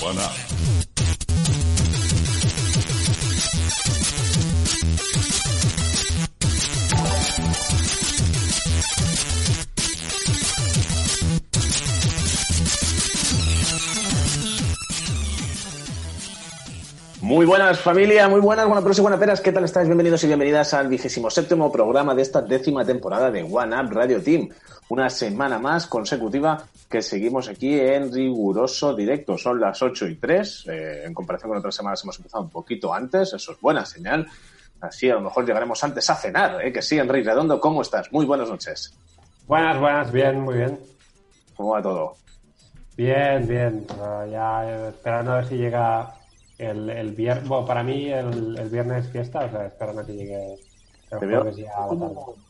Buena. Muy buenas familia, muy buenas, buenas pros y buenas peras, ¿qué tal estáis? Bienvenidos y bienvenidas al vigésimo séptimo programa de esta décima temporada de One Up Radio Team. Una semana más consecutiva que seguimos aquí en riguroso directo. Son las 8 y 3, eh, en comparación con otras semanas hemos empezado un poquito antes, eso es buena señal. Así a lo mejor llegaremos antes a cenar, ¿eh? que sí, Enrique Redondo, ¿cómo estás? Muy buenas noches. Buenas, buenas, bien, muy bien. ¿Cómo va todo? Bien, bien. Ya esperando a ver si llega el, el viernes. Bueno, para mí el, el viernes es fiesta, o sea, esperando a que llegue el Te veo jueves ya a la tarde. como,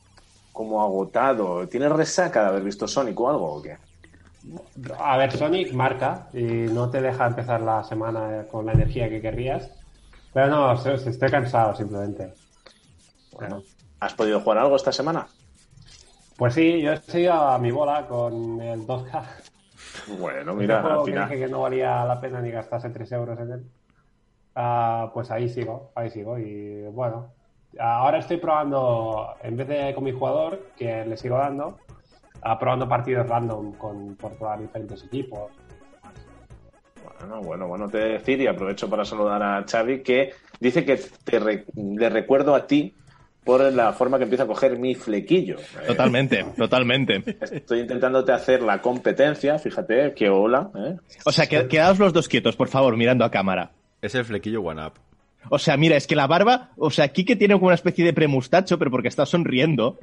como agotado. ¿Tienes resaca de haber visto Sonic o algo o qué? A ver, Sonic marca y no te deja empezar la semana con la energía que querrías. Pero no, se- se- estoy cansado simplemente. Bueno, ¿has podido jugar algo esta semana? Pues sí, yo he seguido a mi bola con el 2K. Bueno, mira, al que final. dije que no valía la pena ni gastarse 3 euros en él. Ah, pues ahí sigo, ahí sigo. Y bueno, ahora estoy probando, en vez de con mi jugador, que le sigo dando, ah, probando partidos random con, por probar diferentes equipos. Bueno, bueno, bueno, te decir y aprovecho para saludar a Xavi que dice que te re- le recuerdo a ti por la forma que empieza a coger mi flequillo. Eh, Totalmente, totalmente. Estoy intentándote hacer la competencia, fíjate, que hola. ¿eh? O sea, que, quedaos los dos quietos, por favor, mirando a cámara. Es el flequillo One Up. O sea, mira, es que la barba, o sea, Kike tiene como una especie de premustacho, pero porque está sonriendo.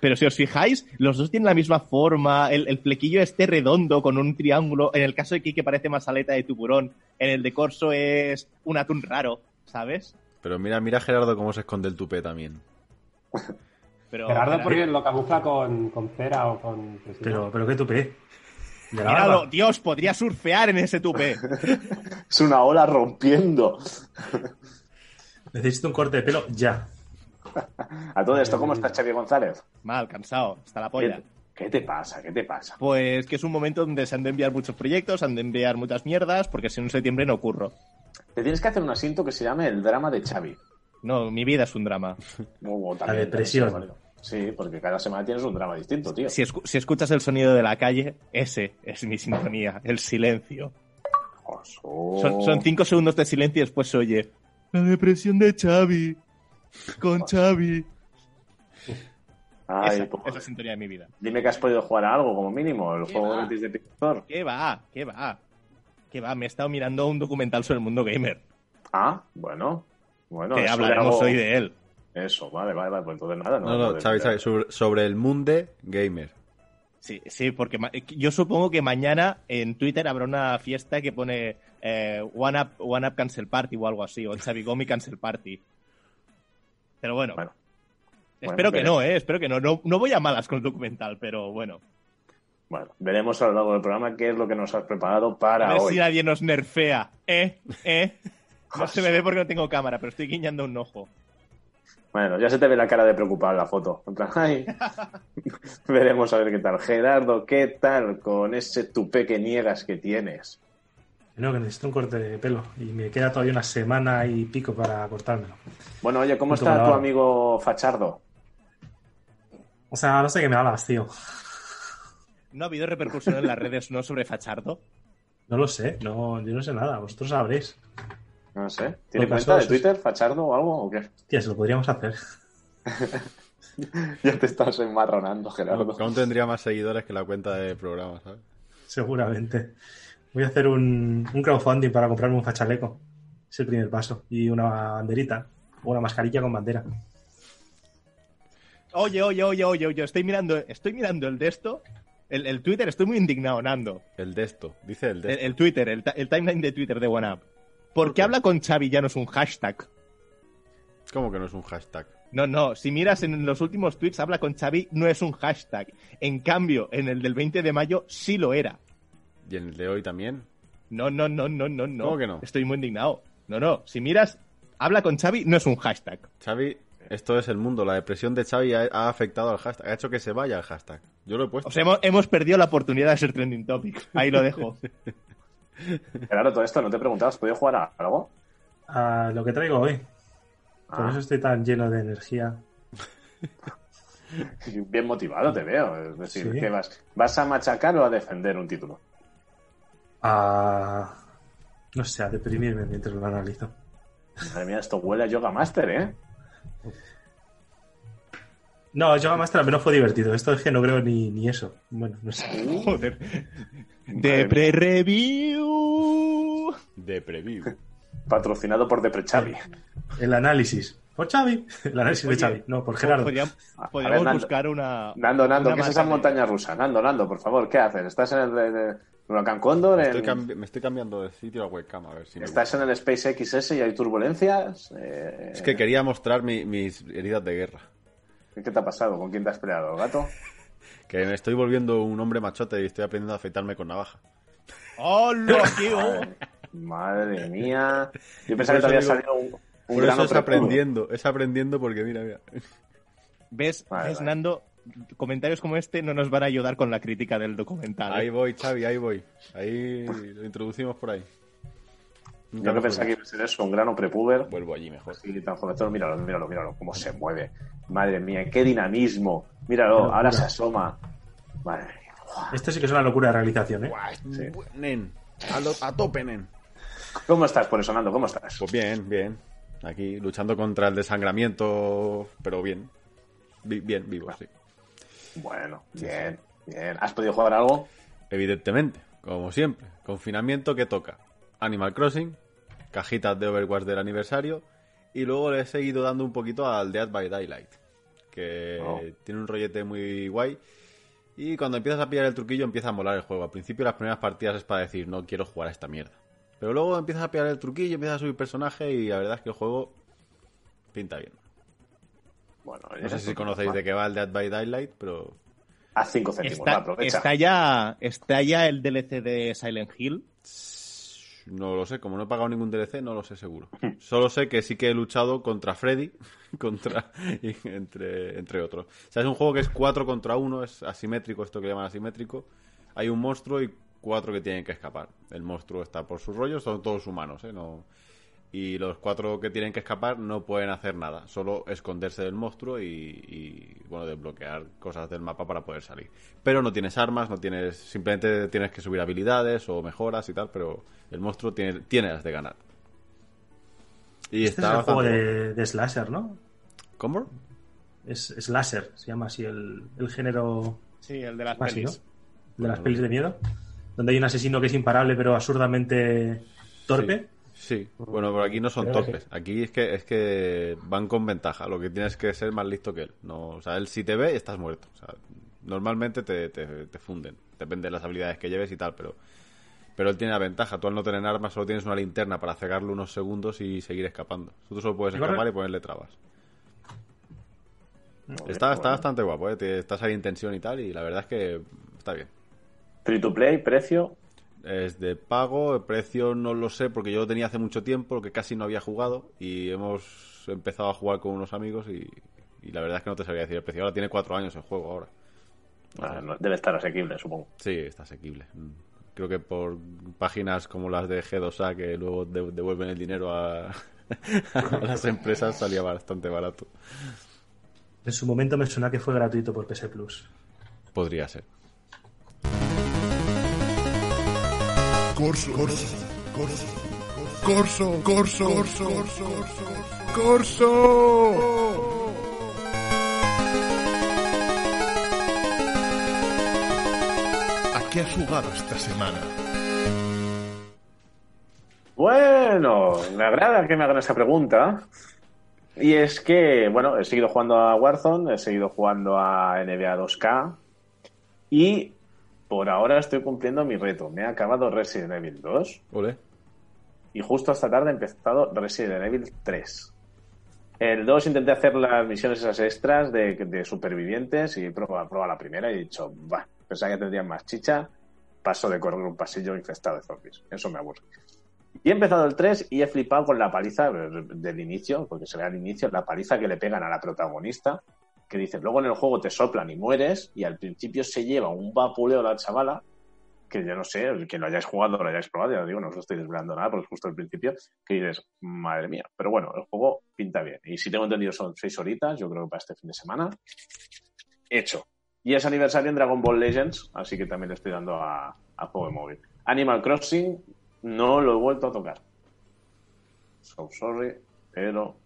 Pero si os fijáis, los dos tienen la misma forma, el, el flequillo este redondo con un triángulo. En el caso de Kike parece más aleta de tiburón. En el de Corso es un atún raro, ¿sabes? Pero mira, mira Gerardo cómo se esconde el tupé también. Pero, Gerardo porque lo camufla con, con cera o con... Pero, pero qué tupé. Míralo. Dios, podría surfear en ese tupé. Es una ola rompiendo. Necesito un corte de pelo ya. A todo esto, ¿cómo está Xavi González? Mal, cansado, hasta la ¿Qué, polla. qué te pasa? ¿Qué te pasa? Pues que es un momento donde se han de enviar muchos proyectos, han de enviar muchas mierdas, porque si no en septiembre no curro. Te tienes que hacer un asiento que se llame el drama de Xavi. No, mi vida es un drama. La depresión. también se vale. Sí, porque cada semana tienes un drama distinto, tío. Si, escu- si escuchas el sonido de la calle, ese es mi sintonía, el silencio. Son, son cinco segundos de silencio y después se oye la depresión de Xavi. Con Xavi. Ay, Esa pues, es la sintonía de mi vida. Dime que has podido jugar a algo, como mínimo, el ¿Qué juego va? gratis de Pictor. ¿Qué va? ¿Qué va? ¿Qué va? Me he estado mirando un documental sobre el mundo gamer. Ah, bueno. Bueno, que hablaremos algo- hoy de él. Eso, vale, vale, vale. Pues entonces nada, no. No, no, Xavi, sobre, sobre el Munde Gamer. Sí, sí, porque ma- yo supongo que mañana en Twitter habrá una fiesta que pone eh, One, Up, One Up Cancel Party o algo así, o Xavi Gomi Cancel Party. Pero bueno, Bueno. espero Bueno, que veremos. no, ¿eh? Espero que no. no. No voy a malas con el documental, pero bueno. Bueno, veremos a lo largo del programa qué es lo que nos has preparado A para ver hoy. si nadie nos nerfea. ¿Eh? ¿Eh? No se me ve porque no tengo cámara, pero estoy guiñando un ojo. Bueno, ya se te ve la cara de preocupado en la foto. En plan, ay. Veremos a ver qué tal. Gerardo, ¿qué tal con ese tupé que niegas que tienes? No, que necesito un corte de pelo. Y me queda todavía una semana y pico para cortármelo. Bueno, oye, ¿cómo está tu amigo Fachardo? O sea, no sé qué me hablas, tío. ¿No ha habido repercusión en las redes no sobre Fachardo? No lo sé. No, yo no sé nada. Vosotros sabréis. No sé. ¿Tiene cuenta de Twitter, Fachardo o algo? ¿O qué? Tía, se lo podríamos hacer. Ya te estás enmarronando, Gerardo. Aún tendría más seguidores que la cuenta de programa, ¿sabes? Seguramente. Voy a hacer un, un crowdfunding para comprarme un fachaleco. Es el primer paso. Y una banderita. O una mascarilla con bandera. Oye, oye, oye, oye, oye, estoy mirando, estoy mirando el de esto, el, el Twitter, estoy muy indignado, Nando. El de esto, dice el de El, esto. el Twitter, el, el timeline de Twitter de OneUp. ¿Por qué habla con Xavi ya no es un hashtag? ¿Cómo que no es un hashtag? No, no, si miras en los últimos tweets, habla con Xavi, no es un hashtag. En cambio, en el del 20 de mayo sí lo era. ¿Y en el de hoy también? No, no, no, no, no, no. ¿Cómo que no? Estoy muy indignado. No, no, si miras, habla con Xavi, no es un hashtag. Xavi, esto es el mundo. La depresión de Xavi ha, ha afectado al hashtag. Ha hecho que se vaya el hashtag. Yo lo he puesto. O sea, hemos, hemos perdido la oportunidad de ser trending topic. Ahí lo dejo. Claro, todo esto, ¿no te preguntabas, ¿has podido jugar a algo? A lo que traigo hoy. Por Ah. eso estoy tan lleno de energía. Bien motivado te veo. Es decir, Sí. que vas, ¿vas a machacar o a defender un título? A. No sé, a deprimirme mientras lo analizo. Madre mía, esto huele a Yoga Master, ¿eh? No, Yoga Master al menos fue divertido. Esto es que no creo ni, ni eso. Bueno, no sé. Joder. De pre-review. De preview. Patrocinado por Deprechavi. El análisis. Por Xavi. El análisis Oye, de Xavi. No, por Gerardo. Podríamos, ver, Nando. buscar una. Nando, Nando, una ¿qué es esa de- montaña rusa? Nando, Nando, por favor, ¿qué haces? ¿Estás en el, en el Huracán Cóndor? Estoy En- cambi- me estoy cambiando de sitio a webcam, a ver si me ¿Estás en el Space XS y hay turbulencias? Eh, Es que quería mostrar mi- mis heridas de guerra. ¿Qué te ha pasado? ¿Con quién te has peleado, el gato? Que me estoy volviendo un hombre machote y estoy aprendiendo a afeitarme con navaja. ¡Hola, tío! Madre mía. Yo pensaba que te había digo- salido un, un Por eso es aprendiendo, es aprendiendo porque mira, mira. ¿Ves, Vale, ves vale. Nando? Comentarios como este no nos van a ayudar con la crítica del documental. ¿eh? Ahí voy, Xavi, ahí voy. Ahí lo introducimos por ahí. Yo que pensaba que iba a ser eso, un grano prepuber. Vuelvo allí mejor. Sí, tan jovencito. Míralo, míralo, míralo, cómo se mueve. Madre mía, qué dinamismo. Míralo, ahora se asoma. Madre mía. Esto sí que es una locura de realización, ¿eh? Guau, Sí. Nen, a, lo- a tope, nen. ¿Cómo estás por eso, Nando? ¿Cómo estás? Pues bien, bien. Aquí luchando contra el desangramiento, pero bien. Vi- bien, vivo, sí. Bueno, bien, bien. ¿Has podido jugar algo? Evidentemente, como siempre. Confinamiento que toca. Animal Crossing, cajitas de Overwatch del aniversario. Y luego le he seguido dando un poquito al Dead by Daylight. Que Oh. tiene un rollete muy guay. Y cuando empiezas a pillar el truquillo empieza a molar el juego. Al principio las primeras partidas es para decir, no quiero jugar a esta mierda. Pero luego empiezas a pillar el truquillo, empiezas a subir personaje y la verdad es que el juego pinta bien. Bueno, No sé si conocéis de qué va el Dead by Daylight, pero A 5 céntimos, va, Está, aprovecha. está ya, está ya el DLC de Silent Hill. No lo sé, como no he pagado ningún DLC, no lo sé seguro. Solo sé que sí que he luchado contra Freddy, contra y entre, entre otros. O sea, es un juego que es 4 contra 1, es asimétrico, esto que llaman asimétrico. Hay un monstruo y cuatro que tienen que escapar. El monstruo está por sus rollos, son todos humanos, ¿eh? No... Y los cuatro que tienen que escapar no pueden hacer nada, solo esconderse del monstruo y, y, bueno, desbloquear cosas del mapa para poder salir. Pero no tienes armas, no tienes, simplemente tienes que subir habilidades o mejoras y tal, pero el monstruo tiene, tiene las de ganar. Y Este está es el juego de, de slasher, ¿no? ¿Cómo? Es slasher, se llama así el, el género Sí, el de las así, ¿no? pelis. De las pelis de miedo. Donde hay un asesino que es imparable pero absurdamente torpe. Sí, bueno, pero aquí no son Creo torpes. Aquí es que es que van con ventaja. Lo que tienes que ser más listo que él. No, o sea, él si te ve estás muerto. O sea, normalmente te, te, te funden. Depende de las habilidades que lleves y tal, pero pero él tiene la ventaja. Tú al no tener armas solo tienes una linterna para cegarlo unos segundos y seguir escapando. Tú solo puedes escapar y ponerle trabas. Está, está bueno. bastante guapo, ¿eh? Te- estás ahí en tensión y tal y la verdad es que está bien. Free to play, precio. Es de pago, el precio no lo sé porque yo lo tenía hace mucho tiempo, que casi no había jugado y hemos empezado a jugar con unos amigos y, y la verdad es que no te sabría decir el precio. Ahora tiene cuatro años el juego ahora. Ah, no, debe estar asequible, supongo. Sí, está asequible. Mm. Creo que por páginas como las de G2A que luego de- devuelven el dinero a, a las empresas salía bastante barato. En su momento me suena que fue gratuito por PS Plus. Podría ser. Corso, corso, corso, corso, corso, corso, corso. ¿A qué has jugado esta semana? Bueno, me agrada que me hagan esa pregunta. Y es que, bueno, he seguido jugando a Warzone, he seguido jugando a NBA 2K y por ahora estoy cumpliendo mi reto. Me ha acabado Resident Evil 2 Ole. y justo esta tarde he empezado Resident Evil 3. El 2 intenté hacer las misiones esas extras de, de supervivientes y he probado, probado la primera y he dicho, va, pensaba que tendrían más chicha, paso de correr un pasillo infestado de zombies. Eso me aburre. Y he empezado el 3 y he flipado con la paliza del inicio, porque se ve al inicio, la paliza que le pegan a la protagonista. Que dice, luego en el juego te soplan y mueres, y al principio se lleva un vapuleo la chavala, que yo no sé, que lo hayáis jugado, lo hayáis probado, ya digo, no os estoy desvelando nada, porque justo al principio, que dices, madre mía. Pero bueno, el juego pinta bien. Y si tengo entendido son seis horitas, yo creo que para este fin de semana, hecho. Y es aniversario en Dragon Ball Legends, así que también le estoy dando a, a juego de móvil. Animal Crossing no lo he vuelto a tocar. So sorry, pero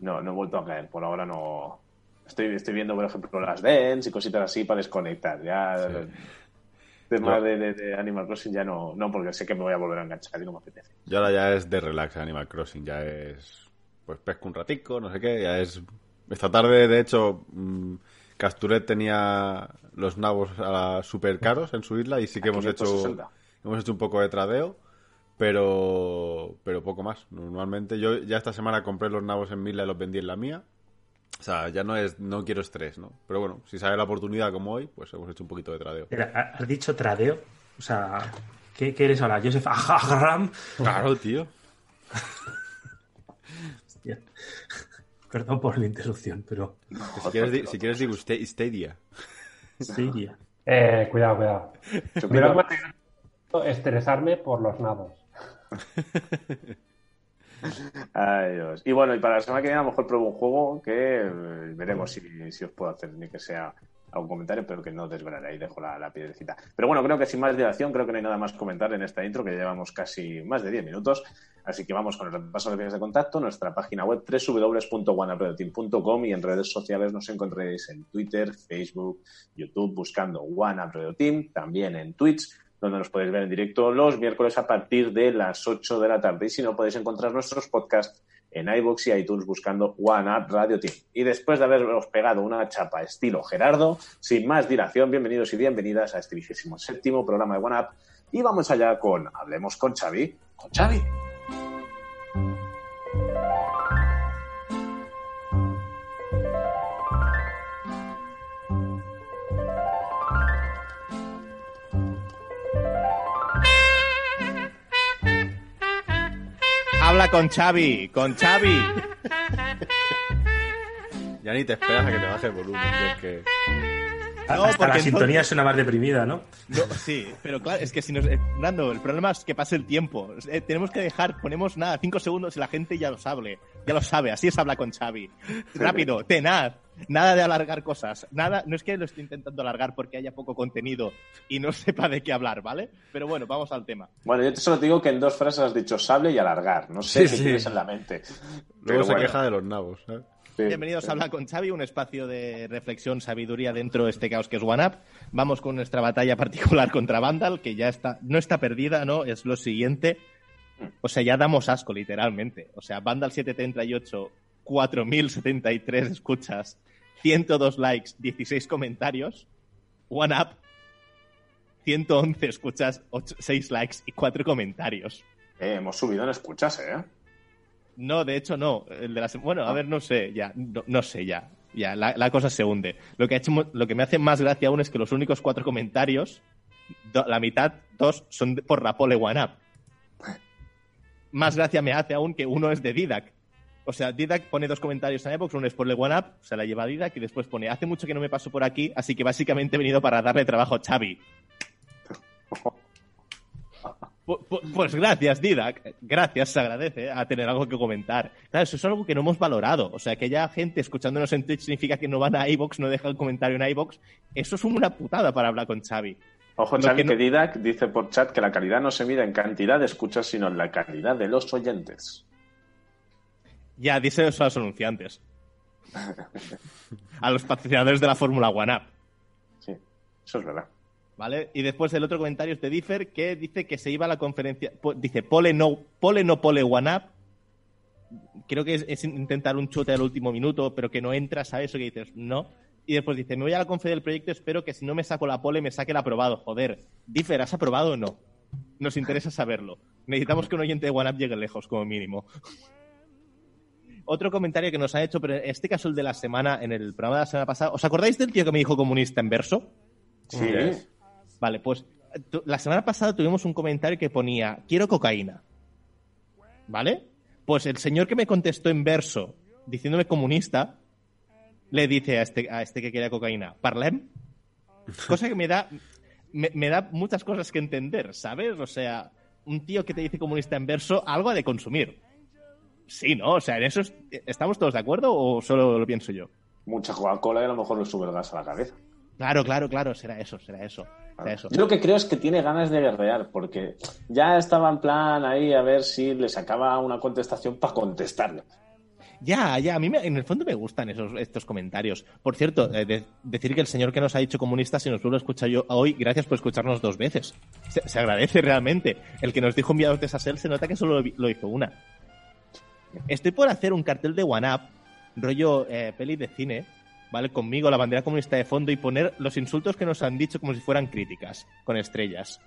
no, no he vuelto a caer. Por ahora no. Estoy, estoy viendo, por ejemplo, las dance y cositas así para desconectar. Ya el tema No. de, de- de Animal Crossing ya no, no, porque sé que me voy a volver a enganchar y no me apetece. Y ahora ya es de relax Animal Crossing, ya es. Pues pesco un ratico, no sé qué, ya es. Esta tarde, de hecho, mm, Casturet tenía los nabos super caros en su isla y sí que hemos hecho. 560. Hemos hecho un poco de tradeo, pero. Pero poco más. Normalmente yo ya esta semana compré los nabos en mi isla y los vendí en la mía. O sea, ya no es, no quiero estrés, ¿no? Pero bueno, si sale la oportunidad como hoy, pues hemos hecho un poquito de tradeo. ¿Has dicho tradeo? O sea, ¿qué, qué eres ahora? ¿Joseph Agram? Claro, tío. Hostia. Perdón por la interrupción, pero... Que si quieres, si quieres digo Sta- Stadia. Sí, Eh, cuidado, cuidado. Que me ha tenido estresarme por los nados. Y bueno, y para la semana que viene a lo mejor pruebo un juego que eh, veremos si, si os puedo hacer ni que sea algún comentario, pero que no desvelaré ahí, dejo la, piedrecita. Pero bueno, creo que sin más dilación, creo que no hay nada más que comentar en esta intro, que llevamos casi más de 10 minutos. Así que vamos con el repaso de vías de contacto, nuestra página web www.oneupradio.com y en redes sociales nos encontraréis en Twitter, Facebook, YouTube, buscando One Team, también en Twitch, donde nos podéis ver en directo los miércoles a partir de las 8 de la tarde. Y si no, podéis encontrar nuestros podcasts en iVoox y iTunes buscando One Up Radio Team. Y después de haberos pegado una chapa estilo Gerardo, sin más dilación, bienvenidos y bienvenidas a este vigésimo séptimo programa de One Up. Y vamos allá con Hablemos con Xavi. Con Xavi. Habla con Xavi, con Xavi. Ya ni te esperas a que te baje el volumen. que es que... No, Hasta porque la sintonía suena más deprimida, ¿no? No, sí, pero claro, es que si nos. eh, Nando, el problema es que pase el tiempo. Eh, tenemos que dejar, ponemos nada, cinco segundos y la gente ya lo sabe. Ya lo sabe, así es habla con Xavi. Rápido, tenaz. Nada de alargar cosas. Nada, no es que lo esté intentando alargar porque haya poco contenido y no sepa de qué hablar, ¿vale? Pero bueno, vamos al tema. Bueno, yo te solo te digo que en dos frases has dicho sable y alargar. No sé Sí, qué sí. tienes en la mente. Luego Pero se bueno, queja de los nabos. ¿sabes? Sí. Bienvenidos a Habla con Xavi, un espacio de reflexión, sabiduría dentro de este caos que es One Up. Vamos con nuestra batalla particular contra Vandal, que ya está, no está perdida, ¿no? Es lo siguiente. O sea, ya damos asco, literalmente. O sea, Vandal 738, 4073 escuchas, 102 likes, 16 comentarios. One Up, 111 escuchas, 6 likes y 4 comentarios. Eh, hemos subido en escuchas, ¿eh? No, de hecho no. El de la bueno, a ver, no sé, ya, no, no sé, ya. Ya, la, la cosa se hunde. Lo que, ha hecho, lo que me hace más gracia aún es que los únicos cuatro comentarios, do- la mitad, dos, son de- por Rapole One Up. Más gracia me hace aún que uno es de Didac. O sea, Didac pone dos comentarios en iVoox, uno es por Le One Up, se la lleva Didac, y después pone, hace mucho que no me paso por aquí, así que básicamente he venido para darle trabajo a Xavi. Pu- pu- Pues gracias, Didac. Gracias, se agradece a tener algo que comentar. Claro, eso es algo que no hemos valorado. O sea, que haya gente escuchándonos en Twitch significa que no van a iVoox, no dejan comentario en iVoox. Eso es una putada para hablar con Xavi. Ojo, Lo Xavi, que no- que Didac dice por chat que la calidad no se mide en cantidad de escuchas, sino en la calidad de los oyentes. Ya, dice eso a los anunciantes. A los patrocinadores de la Fórmula One Up. Sí, eso es verdad. ¿Vale? Y después el otro comentario es de Differ que dice que se iba a la conferencia. po- Dice pole no, pole no pole one up. Creo que es, es intentar un chute al último minuto, pero que no entra, ¿sabes? Eso que dices, no. Y después dice, me voy a la conferencia del proyecto, espero que si no me saco la pole, me saque el aprobado. Joder, Differ, ¿has aprobado o no? Nos interesa saberlo. Necesitamos que un oyente de One Up llegue lejos, como mínimo. Otro comentario que nos ha hecho, pero en este caso el de la semana, en el programa de la semana pasada. ¿Os acordáis del tío que me dijo comunista en verso? Sí, Vale, pues la semana pasada tuvimos un comentario que ponía, quiero cocaína. ¿Vale? Pues el señor que me contestó en verso, diciéndome comunista, le dice a este, a este que quería cocaína, parlem. Cosa que me da, me, me da muchas cosas que entender, ¿sabes? O sea, un tío que te dice comunista en verso, algo ha de consumir. Sí, ¿no? O sea, ¿en eso es- estamos todos de acuerdo o solo lo pienso yo? Mucha Coca-Cola y a lo mejor le sube el gas a la cabeza. Claro, claro, claro, será eso, será eso. Eso. Yo lo que creo es que tiene ganas de guerrear, porque ya estaba en plan ahí a ver si le sacaba una contestación para contestarle. Ya, ya, a mí me- en el fondo me gustan esos, estos comentarios. Por cierto, eh, de- decir que el señor que nos ha dicho comunista, si nos vuelve a escuchar yo hoy, gracias por escucharnos dos veces. Se, se agradece realmente. El que nos dijo enviados de Sassel se nota que solo lo, vi- lo hizo una. Estoy por hacer un cartel de One Up, rollo eh, peli de cine, ¿vale? Conmigo, la bandera comunista de fondo y poner los insultos que nos han dicho como si fueran críticas, con estrellas.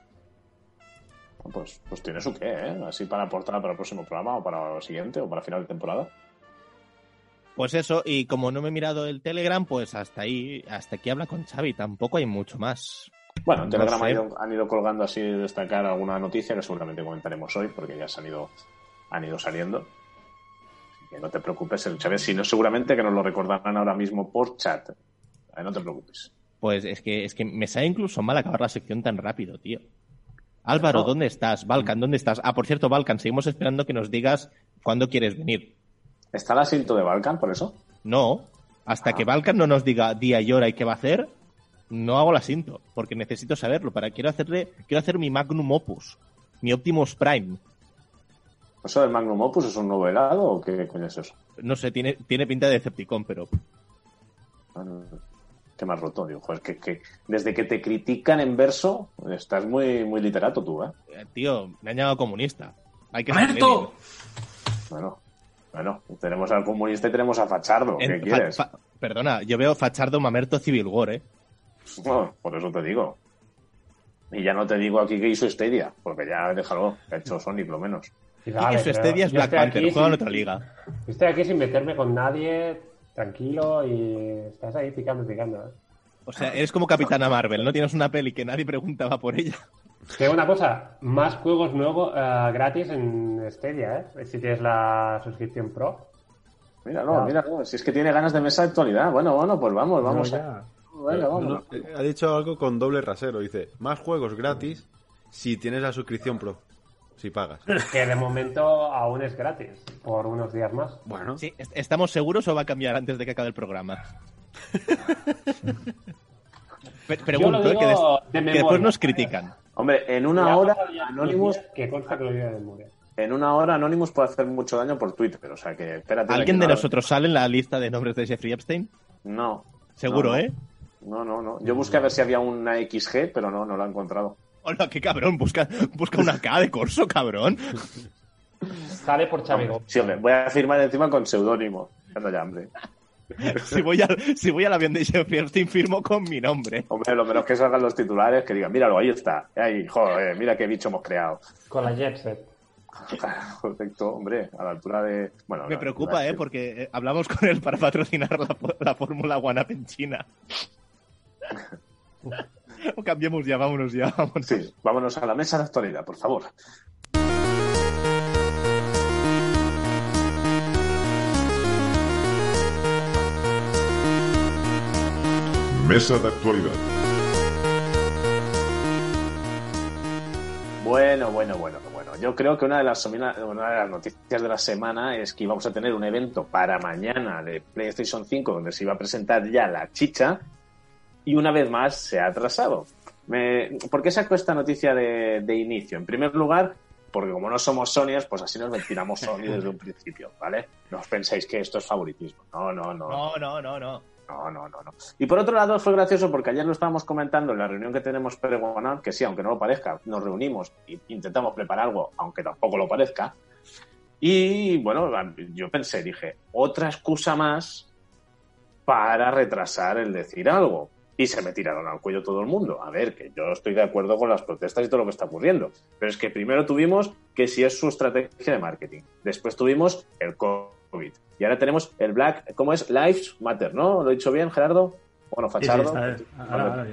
Pues, pues tiene su qué, ¿eh? Así para aportar para el próximo programa o para el siguiente o para final de temporada. Pues eso, y como no me he mirado el Telegram, pues hasta ahí, hasta aquí habla con Xavi, tampoco hay mucho más. Bueno, en No Telegram han, ido, han ido colgando así destacar alguna noticia que seguramente comentaremos hoy, porque ya se han ido, han ido saliendo. Que no te preocupes, el Chávez, si no, seguramente que nos lo recordarán ahora mismo por chat. Ahí no te preocupes. Pues es que, es que me sale incluso mal acabar la sección tan rápido, tío. Álvaro, No. ¿dónde estás? Balkan, ¿dónde estás? Ah, por cierto, Balkan, seguimos esperando que nos digas cuándo quieres venir. ¿Está el asiento de Balkan por eso? No, hasta Ah. que Balkan no nos diga día y hora y qué va a hacer, no hago el asiento, porque necesito saberlo. Para quiero hacerle, quiero hacer mi Magnum Opus, mi Optimus Prime. ¿Eso del Magnum Opus es un nuevo helado o qué coño es eso? No sé, tiene, tiene pinta de Decepticon, pero Ah. Qué más roto, digo. Joder, que, que desde que te critican en verso, estás muy, muy literato tú, ¿eh? eh, tío, me han llamado comunista. Hay que. Bueno, bueno, tenemos al comunista y tenemos a Fachardo. ¿Qué. En- quieres? fa- fa- perdona, yo veo Fachardo Mamerto Civil War, ¿eh? Por eso te digo. Y ya no te digo aquí que hizo Stadia, porque ya déjalo, ha hecho Sonic lo menos. Y Y vale, este es Black Panther, juega en otra liga. Estoy aquí sin meterme con nadie, tranquilo, y estás ahí picando, picando. ¿eh? O sea, eres como Capitana Marvel, no tienes una peli que nadie preguntaba por ella. Digo una cosa, más juegos nuevos eh, gratis en Stadia, ¿eh? Si tienes la suscripción Pro. Míralo, Ah. míralo. Si es que tiene ganas de mesa de actualidad. Bueno, bueno, pues vamos, vamos. No, a-. Venga, vamos. No, no, eh, ha dicho algo con doble rasero. Dice, más juegos gratis si tienes la suscripción Pro. Si pagas. Que de momento aún es gratis, por unos días más. Bueno, Sí, est- ¿estamos seguros o va a cambiar antes de que acabe el programa? Pregunto, ¿eh? que, des- digo de que memoria. después nos critican. Hombre, en una Ya hora, Anonymous, unos días Que consta que lo digo de memoria. en una hora Anonymous puede hacer mucho daño por Twitter. O sea que espérate. ¿Alguien de no- nosotros sale en la lista de nombres de Jeffrey Epstein? No. Seguro, No, no. ¿eh? No, no, no. Yo busqué a ver si había una XG, pero no, no la he encontrado. Hola, qué cabrón, busca, busca una K de corso, cabrón. Sale por Chavigo. Sí, hombre, voy a firmar encima con seudónimo. Ya. Si voy, al, si voy al avión de Jeffrey Epstein, firmo con mi nombre. Hombre, lo menos que salgan los titulares, que digan, míralo, ahí está. Ahí, joder, mira qué bicho hemos creado. Con la Jetset. Perfecto, hombre, a la altura de... Bueno, Me preocupa, ¿eh? decir- Porque eh, hablamos con él para patrocinar la, la Fórmula One Up en China. o cambiemos ya, vámonos ya, vámonos. Sí, vámonos a la mesa de actualidad, por favor. Mesa de actualidad. Bueno, bueno, bueno, bueno. Yo creo que una de las una de las noticias de la semana es que íbamos a tener un evento para mañana de PlayStation 5 donde se iba a presentar ya la chicha y una vez más se ha atrasado. Me- ¿Por qué saco esta noticia de, de inicio? En primer lugar, porque como no somos Sonyers, pues así nos mentiramos Sony desde un principio, ¿vale? No os penséis que esto es favoritismo. No, no, no. No, no, no, no. No, no, no, no. Y por otro lado fue gracioso porque ayer lo estábamos comentando en la reunión que tenemos pregonada, que sí, aunque no lo parezca, nos reunimos e intentamos preparar algo, aunque tampoco lo parezca. Y bueno, yo pensé, dije, otra excusa más para retrasar el decir algo. Y se me tiraron al cuello todo el mundo. A ver, que yo estoy de acuerdo con las protestas y todo lo que está ocurriendo. Pero es que primero tuvimos que si es su estrategia de marketing. Después tuvimos el COVID. Y ahora tenemos el Black, ¿cómo es? Lives Matter, ¿no? ¿Lo he dicho bien, Gerardo? Bueno, Sí, sí, Fachardo. Ahora.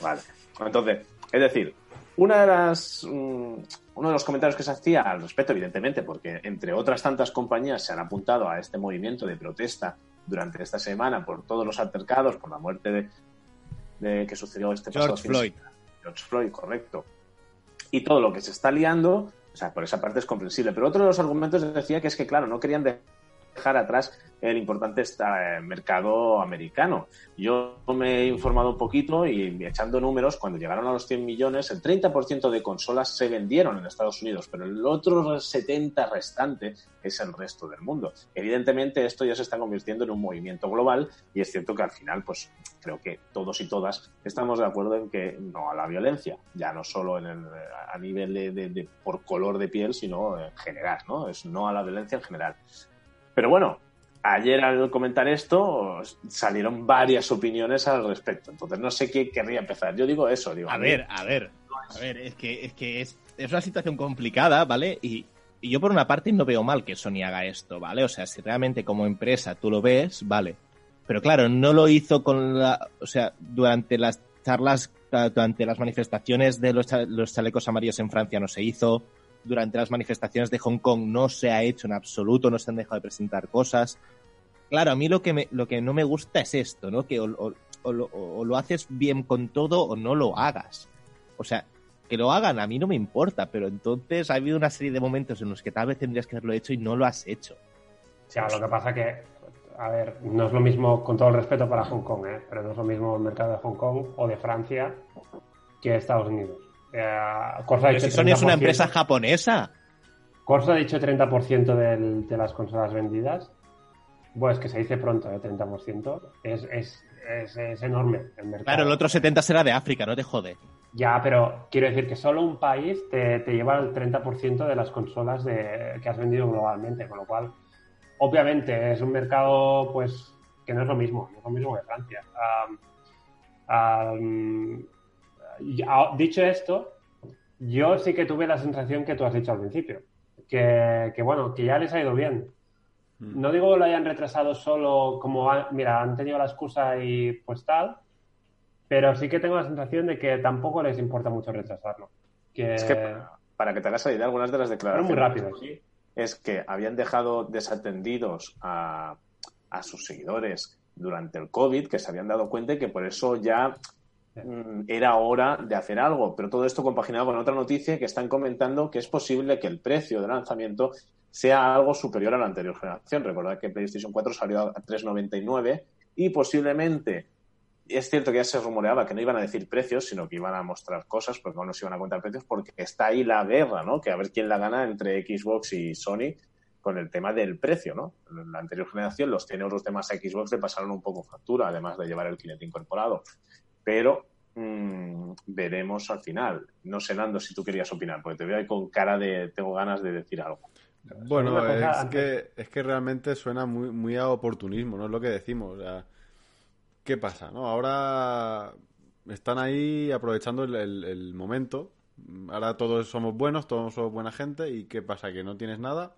Vale. Entonces, es decir, una de las, mm, uno de los comentarios que se hacía al respecto, evidentemente, porque entre otras tantas compañías se han apuntado a este movimiento de protesta durante esta semana por todos los altercados, por la muerte de, de- que sucedió este pasado George Floyd. George Floyd, correcto. Y todo lo que se está liando, o sea, por esa parte es comprensible. Pero otro de los argumentos decía que es que, claro, no querían dejar atrás el importante eh, mercado americano. Yo me he informado un poquito y echando números, cuando llegaron a los 100 millones, el 30% de consolas se vendieron en Estados Unidos, pero el otro 70 restante es el resto del mundo. Evidentemente esto ya se está convirtiendo en un movimiento global y es cierto que al final, pues creo que todos y todas estamos de acuerdo en que no a la violencia, ya no solo en el, a nivel de- por color de piel, sino en general, ¿no? Es no a la violencia en general. Pero bueno, ayer al comentar esto salieron varias opiniones al respecto. Entonces no sé quién querría empezar. Yo digo eso, digo. A ver, a ver, a ver, es que es, que es, es una situación complicada, ¿vale? Y, y yo por una parte no veo mal que Sony haga esto, ¿vale? O sea, si realmente como empresa tú lo ves, vale. Pero claro, no lo hizo con la... O sea, durante las charlas, durante las manifestaciones de los, los chalecos amarillos en Francia no se hizo. Durante las manifestaciones de Hong Kong no se ha hecho en absoluto, no se han dejado de presentar cosas. Claro, a mí lo que, me, lo que no me gusta es esto, ¿no? Que o, o- lo haces bien con todo o no lo hagas. O sea, que lo hagan a mí no me importa, pero entonces ha habido una serie de momentos en los que tal vez tendrías que haberlo hecho y no lo has hecho. O sea, lo que pasa que, a ver, no es lo mismo, con todo el respeto para Hong Kong, ¿eh? pero no es lo mismo el mercado de Hong Kong o de Francia que Estados Unidos. Eh, Corsa ha dicho si Sony es una 30%. empresa japonesa. Corsa ha dicho 30% del- de las consolas vendidas. Bueno, es que se dice pronto, ¿eh? 30%. Es, es, es, es enorme el mercado. Claro, el otro 70 será de África, no te jode. Ya, pero quiero decir que solo un país te, te lleva el 30% de las consolas de, que has vendido globalmente, con lo cual, obviamente, es un mercado pues que no es lo mismo, no es lo mismo que Francia. A- dicho esto, yo sí que tuve la sensación que tú has dicho al principio, que, que, bueno, que ya les ha ido bien. No digo que lo hayan retrasado solo como, mira, han tenido la excusa y pues tal, pero sí que tengo la sensación de que tampoco les importa mucho retrasarlo. Que, Es que para que te hagas idea, algunas de las declaraciones muy rápidos. es que habían dejado desatendidos a, a sus seguidores durante el COVID, que se habían dado cuenta y que por eso ya mm, era hora de hacer algo. Pero todo esto compaginado con otra noticia que están comentando que es posible que el precio de lanzamiento sea algo superior a la anterior generación. Recordad que PlayStation 4 salió a 3,99 y posiblemente es cierto que ya se rumoreaba que no iban a decir precios, sino que iban a mostrar cosas, porque no se iban a contar precios, porque está ahí la guerra, ¿no? Que a ver quién la gana entre Xbox y Sony con el tema del precio, ¿no? En la anterior generación los 100 euros de más a Xbox le pasaron un poco factura, además de llevar el Kinect incorporado. Pero mm, veremos al final. No sé, Nando, si tú querías opinar, porque te veo ahí con cara de tengo ganas de decir algo. Bueno, es que, es que realmente suena muy, muy a oportunismo, no es lo que decimos. o sea, ¿Qué pasa? no Ahora están ahí aprovechando el, el- el momento. Ahora todos somos buenos, todos somos buena gente. ¿Y qué pasa? ¿Que no tienes nada?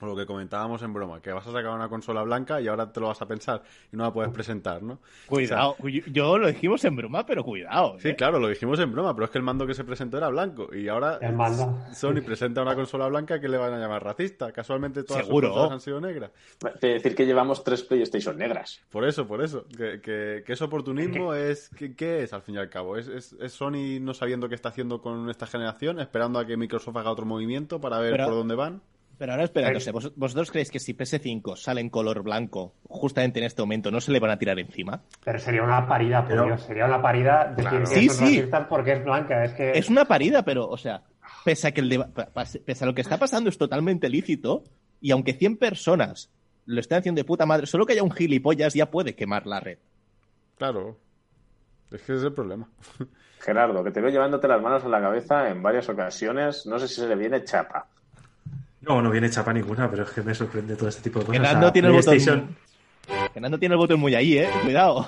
O lo que comentábamos en broma, que vas a sacar una consola blanca y ahora te lo vas a pensar y no la puedes presentar, ¿no? Cuidado, yo- yo lo dijimos en broma, pero cuidado. Sí, ¿eh? claro, lo dijimos en broma, pero es que el mando que se presentó era blanco y ahora El mando. Sony presenta una consola blanca que le van a llamar racista. Casualmente todas Seguro. sus consolas han sido negras. De decir que llevamos tres PlayStation negras. Por eso, por eso. Que, que, que es oportunismo es... ¿qué, qué es al fin y al cabo? ¿Es, es, es Sony no sabiendo qué está haciendo con esta generación, esperando a que Microsoft haga otro movimiento para ver Pero- por dónde van? Pero ahora no sé, ¿vos- ¿vosotros creéis que si PS5 sale en color blanco, justamente en este momento, no se le van a tirar encima? Pero sería una parida, por Pero- Dios, sería una parida Claro. que Sí, sí. porque es blanca. Es que Es una parida, pero, o sea, pese a que el deba- pese a lo que está pasando es totalmente lícito, y aunque 100 personas lo estén haciendo de puta madre, solo que haya un gilipollas ya puede quemar la red. Claro. Es que ese es el problema. Gerardo, que te veo llevándote las manos en la cabeza en varias ocasiones. No sé si se le viene chapa. No, no viene chapa ninguna, pero es que me sorprende todo este tipo de cosas. Nando A tiene el PlayStation- tiene el botón muy ahí, eh. Cuidado.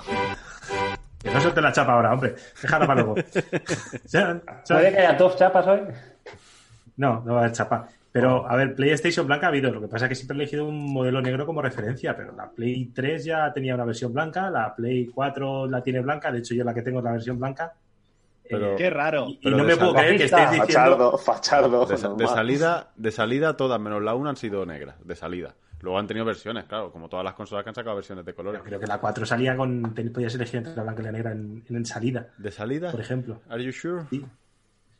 Que no suelte la chapa ahora, hombre. Déjala para luego. ¿Puede que haya dos chapas hoy? No, no va a haber chapa. Pero, a ver, PlayStation blanca ha habido. Lo que pasa es que siempre he elegido un modelo negro como referencia, pero la Play 3 ya tenía una versión blanca, la Play 4 la tiene blanca, de hecho yo la que tengo es la versión blanca. Pero- Qué raro. y, no me puedo creer que estés diciendo... Fachardo, fachardo. De, salida, de salida todas menos la una han sido negras, de salida. Luego han tenido versiones, claro, como todas las consolas que han sacado versiones de colores. Yo creo que la 4 salía con. Podías elegir entre la blanca y la negra en, en salida, ¿De salida? por ejemplo. ¿Are you sure? Sí.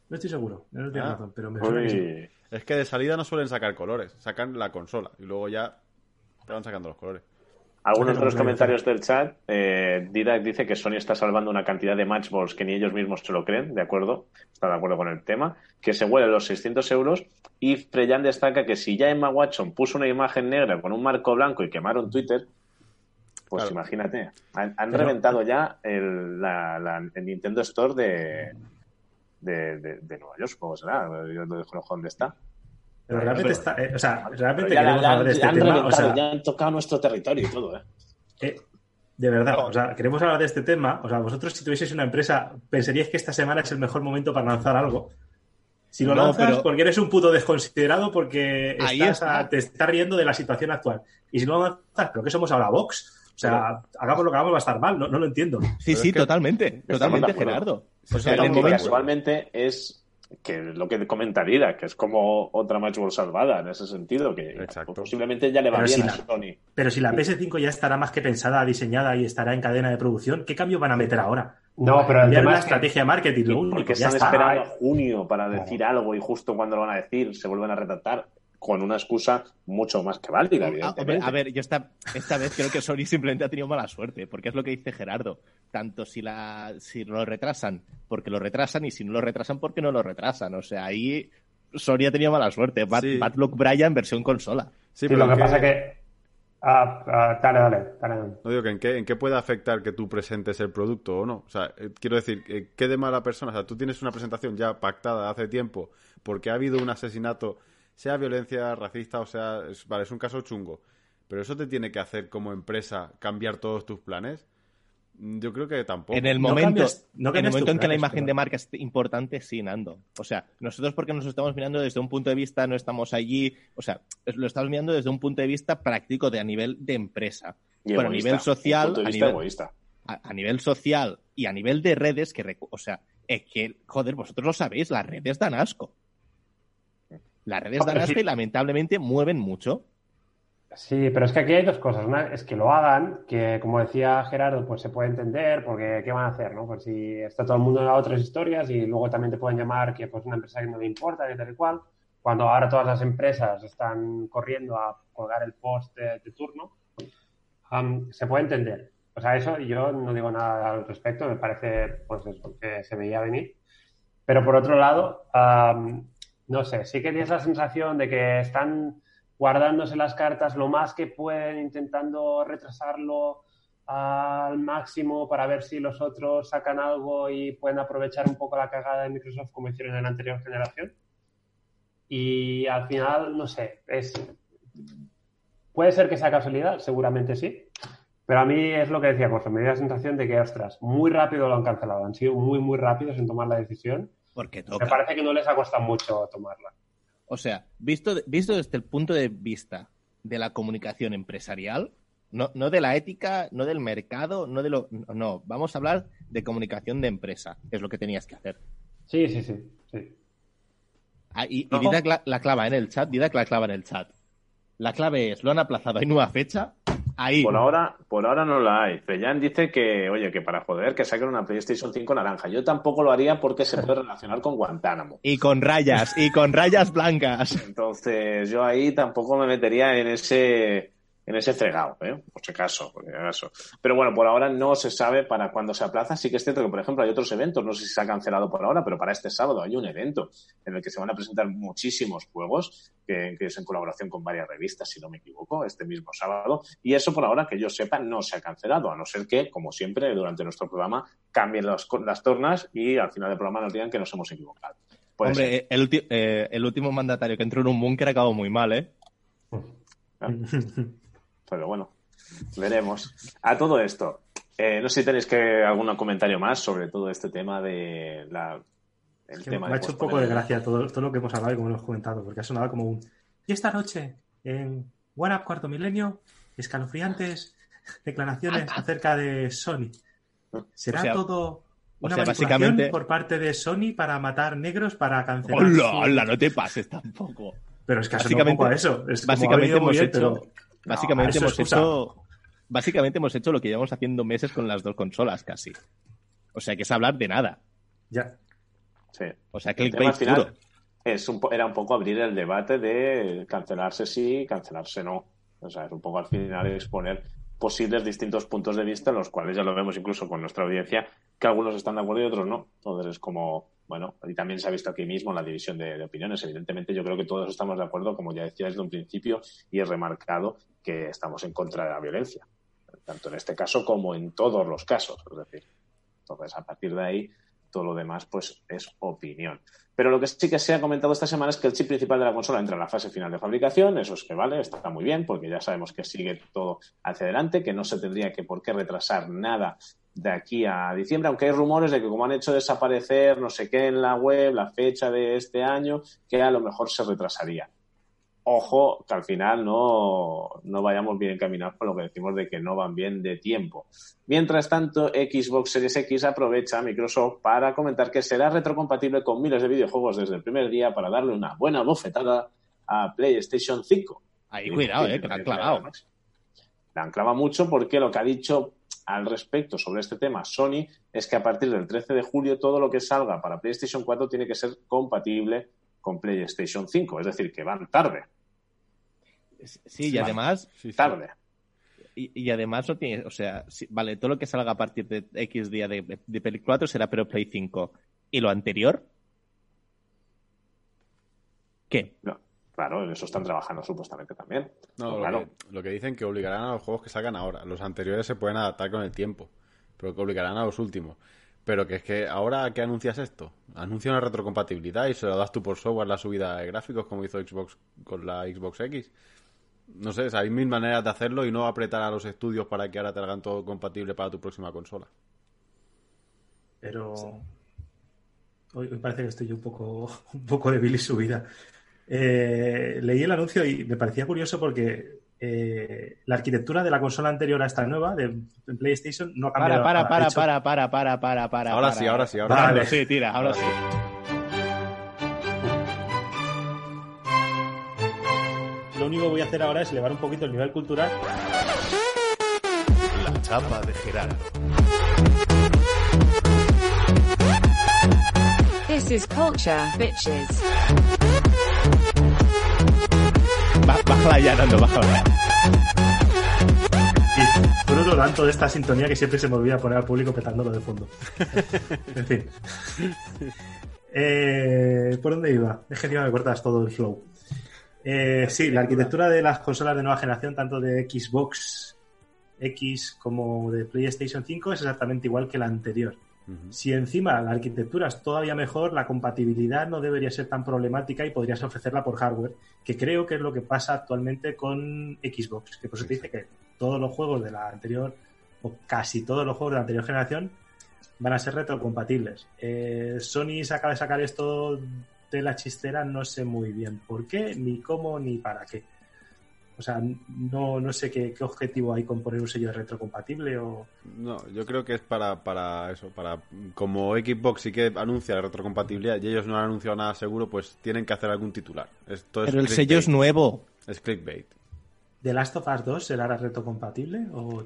No estoy seguro, no tienes Ah. razón, pero me suena que sí. Uy, Es que de salida no suelen sacar colores, sacan la consola y luego ya van sacando los colores. Algunos de los comentarios del chat, eh, Didac dice que Sony está salvando una cantidad de matchballs que ni ellos mismos se lo creen, de acuerdo, está de acuerdo con el tema, que se huele los 600 euros y Freyan destaca que si ya Emma Watson puso una imagen negra con un marco blanco y quemaron Twitter, pues Claro. imagínate, han, han Pero- reventado ya el, la- la- el Nintendo Store de, de, de- de Nueva York, supongo que será, yo no desconozco dónde está. Pero realmente está. eh, o sea, realmente queremos la- hablar de este han tema. O sea, ya han tocado nuestro territorio y todo, ¿eh? eh, de verdad, o sea, queremos hablar de este tema. O sea, vosotros si tuvieseis una empresa, pensaríais que esta semana es el mejor momento para lanzar algo. Si lo No, lanzas pero- porque eres un puto desconsiderado porque Ahí estás está. a- te estás riendo de la situación actual. Y si no lo lanzas, ¿pero qué somos ahora, Vox? O sea, hagamos lo que hagamos va a estar mal, no, no lo entiendo. Sí, Pero sí, es que- totalmente. Totalmente. Gerardo. O sea, el momento. casualmente es que lo que comenta Lira, que es como otra matchball salvada en ese sentido, que Exacto. posiblemente ya le va Pero bien si a la- Sony. Pero si la PS5 ya estará más que pensada, diseñada y estará en cadena de producción, ¿qué cambio van a meter ahora? No, pero el tema la es que- estrategia de marketing, lo único, Porque ya están está. esperando a junio para decir algo y justo cuando lo van a decir se vuelven a retratar con una excusa mucho más que válida, Ah, a ver, yo esta, esta vez creo que Sony simplemente ha tenido mala suerte, porque es lo que dice Gerardo. Tanto si, la, si lo retrasan, porque lo retrasan, y si no lo retrasan, porque no lo retrasan. O sea, ahí Sony ha tenido mala suerte. Bad, Sí. Bad Luck Brian versión consola. Sí, Sí, pero lo que ¿en pasa qué- que. Ah, ah, dale, dale, dale. No digo que en qué, en qué puede afectar que tú presentes el producto o no. O sea, eh, quiero decir, eh, ¿qué de mala persona? O sea, tú tienes una presentación ya pactada hace tiempo porque ha habido un asesinato, sea violencia racista o sea, es, vale, es un caso chungo. Pero eso te tiene que hacer como empresa cambiar todos tus planes. Mm, Yo creo que tampoco. En el No momento, cambias- no en, el momento en que la imagen pero- de marca es importante, sí, Nando. O sea, nosotros porque nos estamos mirando desde un punto de vista, no estamos allí, o sea, lo estamos mirando desde un punto de vista práctico de a nivel de empresa. Y bueno, a egoísta, nivel social, un punto de a nivel- egoísta. A, a nivel social y a nivel de redes, que, o sea, es que, joder, vosotros lo sabéis, las redes dan asco. Las redes Pero asco sí. lamentablemente mueven mucho. Sí, pero es que aquí hay dos cosas. Una es que lo hagan, que como decía Gerardo, pues se puede entender, porque ¿qué van a hacer? ¿no? Pues si está todo el mundo en otras historias y luego también te pueden llamar que pues una empresa que no le importa, que tal y cual, cuando ahora todas las empresas están corriendo a colgar el post de, de turno, am, se puede entender. O sea, eso yo no digo nada al respecto, me parece pues eso, que se veía venir. Pero por otro lado, am, no sé, sí que tienes la sensación de que están guardándose las cartas lo más que pueden, intentando retrasarlo al máximo para ver si los otros sacan algo y pueden aprovechar un poco la cagada de Microsoft como hicieron en la anterior generación. Y al final, no sé, es puede ser que sea casualidad, seguramente sí. Pero a mí es lo que decía Corso, me dio la sensación de que, ostras, muy rápido lo han cancelado. Han sido muy, muy rápidos en tomar la decisión. Porque Me toca. parece que no les ha costado mucho tomarla. O sea, visto, visto desde el punto de vista de la comunicación empresarial, no, no de la ética, no del mercado, no de lo. No, vamos a hablar de comunicación de empresa, que es lo que tenías que hacer. Sí, sí, sí. sí. Ah, y y No. Didac la, la clava en el chat, Didac la clava en el chat. La clave es, lo han aplazado, hay nueva fecha, ahí. Por ahora, por ahora no la hay. Freyan dice que, oye, que para joder, que saquen una PlayStation 5 naranja. Yo tampoco lo haría porque se puede relacionar con Guantánamo. Y con rayas, y con rayas blancas. Entonces, yo ahí tampoco me metería en ese en ese fregado, ¿eh? Por si acaso, por si acaso. Pero bueno, por ahora no se sabe para cuándo se aplaza. Sí que es cierto que, por ejemplo, hay otros eventos, no sé si se ha cancelado por ahora, pero para este sábado hay un evento en el que se van a presentar muchísimos juegos, que, que es en colaboración con varias revistas, si no me equivoco, este mismo sábado. Y eso, por ahora, que yo sepa, no se ha cancelado, a no ser que, como siempre, durante nuestro programa cambien las, las tornas y al final del programa nos digan que nos hemos equivocado. Puede. Hombre, el, eh, el último mandatario que entró en un búnker acabó muy mal, ¿eh? Pero bueno, veremos. A todo esto, eh, no sé si tenéis que algún comentario más sobre todo este tema de la. El Que tema me ha hecho un poco de gracia todo, todo lo que hemos hablado y como hemos comentado, porque ha sonado como un. Y esta noche, en One Up Cuarto Milenio, escalofriantes declaraciones acerca de Sony. ¿Será O sea- todo una sea, manipulación básicamente- por parte de Sony para matar negros, para cancelar? ¡Hola, su- hola! No te pases tampoco. Pero es que ha sonado un Básicamente- poco a eso. Es básicamente venido muy hemos bien, hecho- pero- Básicamente hemos hecho. Básicamente hemos hecho lo que llevamos haciendo meses con las dos consolas, casi. O sea que es hablar de nada. Ya. Sí. O sea, El tema clickbait al final puro. es un era un poco abrir el debate de cancelarse sí, cancelarse no. O sea, es un poco al final exponer posibles distintos puntos de vista, los cuales ya lo vemos incluso con nuestra audiencia, que algunos están de acuerdo y otros no. Entonces es como, bueno, y también se ha visto aquí mismo la división de, de opiniones. Evidentemente, yo creo que todos estamos de acuerdo, como ya decía desde un principio, y he remarcado que estamos en contra de la violencia, tanto en este caso como en todos los casos. Es decir, entonces a partir de ahí todo lo demás pues es opinión. Pero lo que sí que se ha comentado esta semana es que el chip principal de la consola entra en la fase final de fabricación, eso es que vale, está muy bien, porque ya sabemos que sigue todo hacia adelante, que no se tendría que por qué retrasar nada de aquí a diciembre, aunque hay rumores de que como han hecho desaparecer no sé qué en la web, la fecha de este año, que a lo mejor se retrasaría. Ojo, que al final no, no vayamos bien encaminados con lo que decimos de que no van bien de tiempo. Mientras tanto, Xbox Series X aprovecha a Microsoft para comentar que será retrocompatible con miles de videojuegos desde el primer día para darle una buena bofetada a PlayStation 5. Ahí, cuidado, eh, que la han clavado. La han clavado mucho porque lo que ha dicho al respecto sobre este tema Sony es que a partir del 13 de julio todo lo que salga para PlayStation 4 tiene que ser compatible con PlayStation 5. Es decir, que van tarde, Sí, y además, Sí, sí. tarde. y, y además no tiene, o sea, sí, vale, todo lo que salga a partir de X día de, de Play 4 será pero Play 5. ¿Y lo anterior? ¿Qué? No, claro, en eso están trabajando supuestamente también. No, claro. lo, que, lo que dicen que obligarán a los juegos que salgan ahora. Los anteriores se pueden adaptar con el tiempo, pero que obligarán a los últimos. Pero que es que ahora que anuncias esto, anuncia una retrocompatibilidad y se lo das tú por software la subida de gráficos como hizo Xbox con la Xbox X. No sé, hay mil maneras de hacerlo y no apretar a los estudios para que ahora te hagan todo compatible para tu próxima consola. Pero hoy parece que estoy yo un poco, un poco débil y subida. Eh, leí el anuncio y me parecía curioso porque eh, la arquitectura de la consola anterior a esta nueva, de de PlayStation, no ha Para, cambiado. para, para, para, para, para, para, para. Ahora para. sí, ahora sí, ahora Vale. Ahora sí, tira, ahora sí. Único que voy a hacer ahora es elevar un poquito el nivel cultural. La chapa de Gerardo. This is culture, bitches. Bájala ya, Nando, bájala. Y disfruto tanto de esta sintonía que siempre se me olvida poner al público petándolo de fondo. en fin. Eh, ¿Por dónde iba? Es que encima me cortas todo el flow. Eh, sí, la arquitectura de las consolas de nueva generación, tanto de Xbox X como de PlayStation 5, es exactamente igual que la anterior. Si encima la arquitectura es todavía mejor, la compatibilidad no debería ser tan problemática y podrías ofrecerla por hardware, que creo que es lo que pasa actualmente con Xbox, que por eso te dice que todos los juegos de la anterior, o casi todos los juegos de la anterior generación, van a ser retrocompatibles. Eh, Sony se acaba de sacar esto de la chistera, no sé muy bien por qué, ni cómo, ni para qué. O sea, no, no sé qué, qué objetivo hay con poner un sello de retrocompatible o... No, yo creo que es para, para eso, para como Xbox sí que anuncia la retrocompatibilidad y ellos no han anunciado nada seguro, pues tienen que hacer algún titular. Esto es Pero el clickbait. sello es nuevo. Es clickbait. ¿The Last of Us 2 será retrocompatible? O...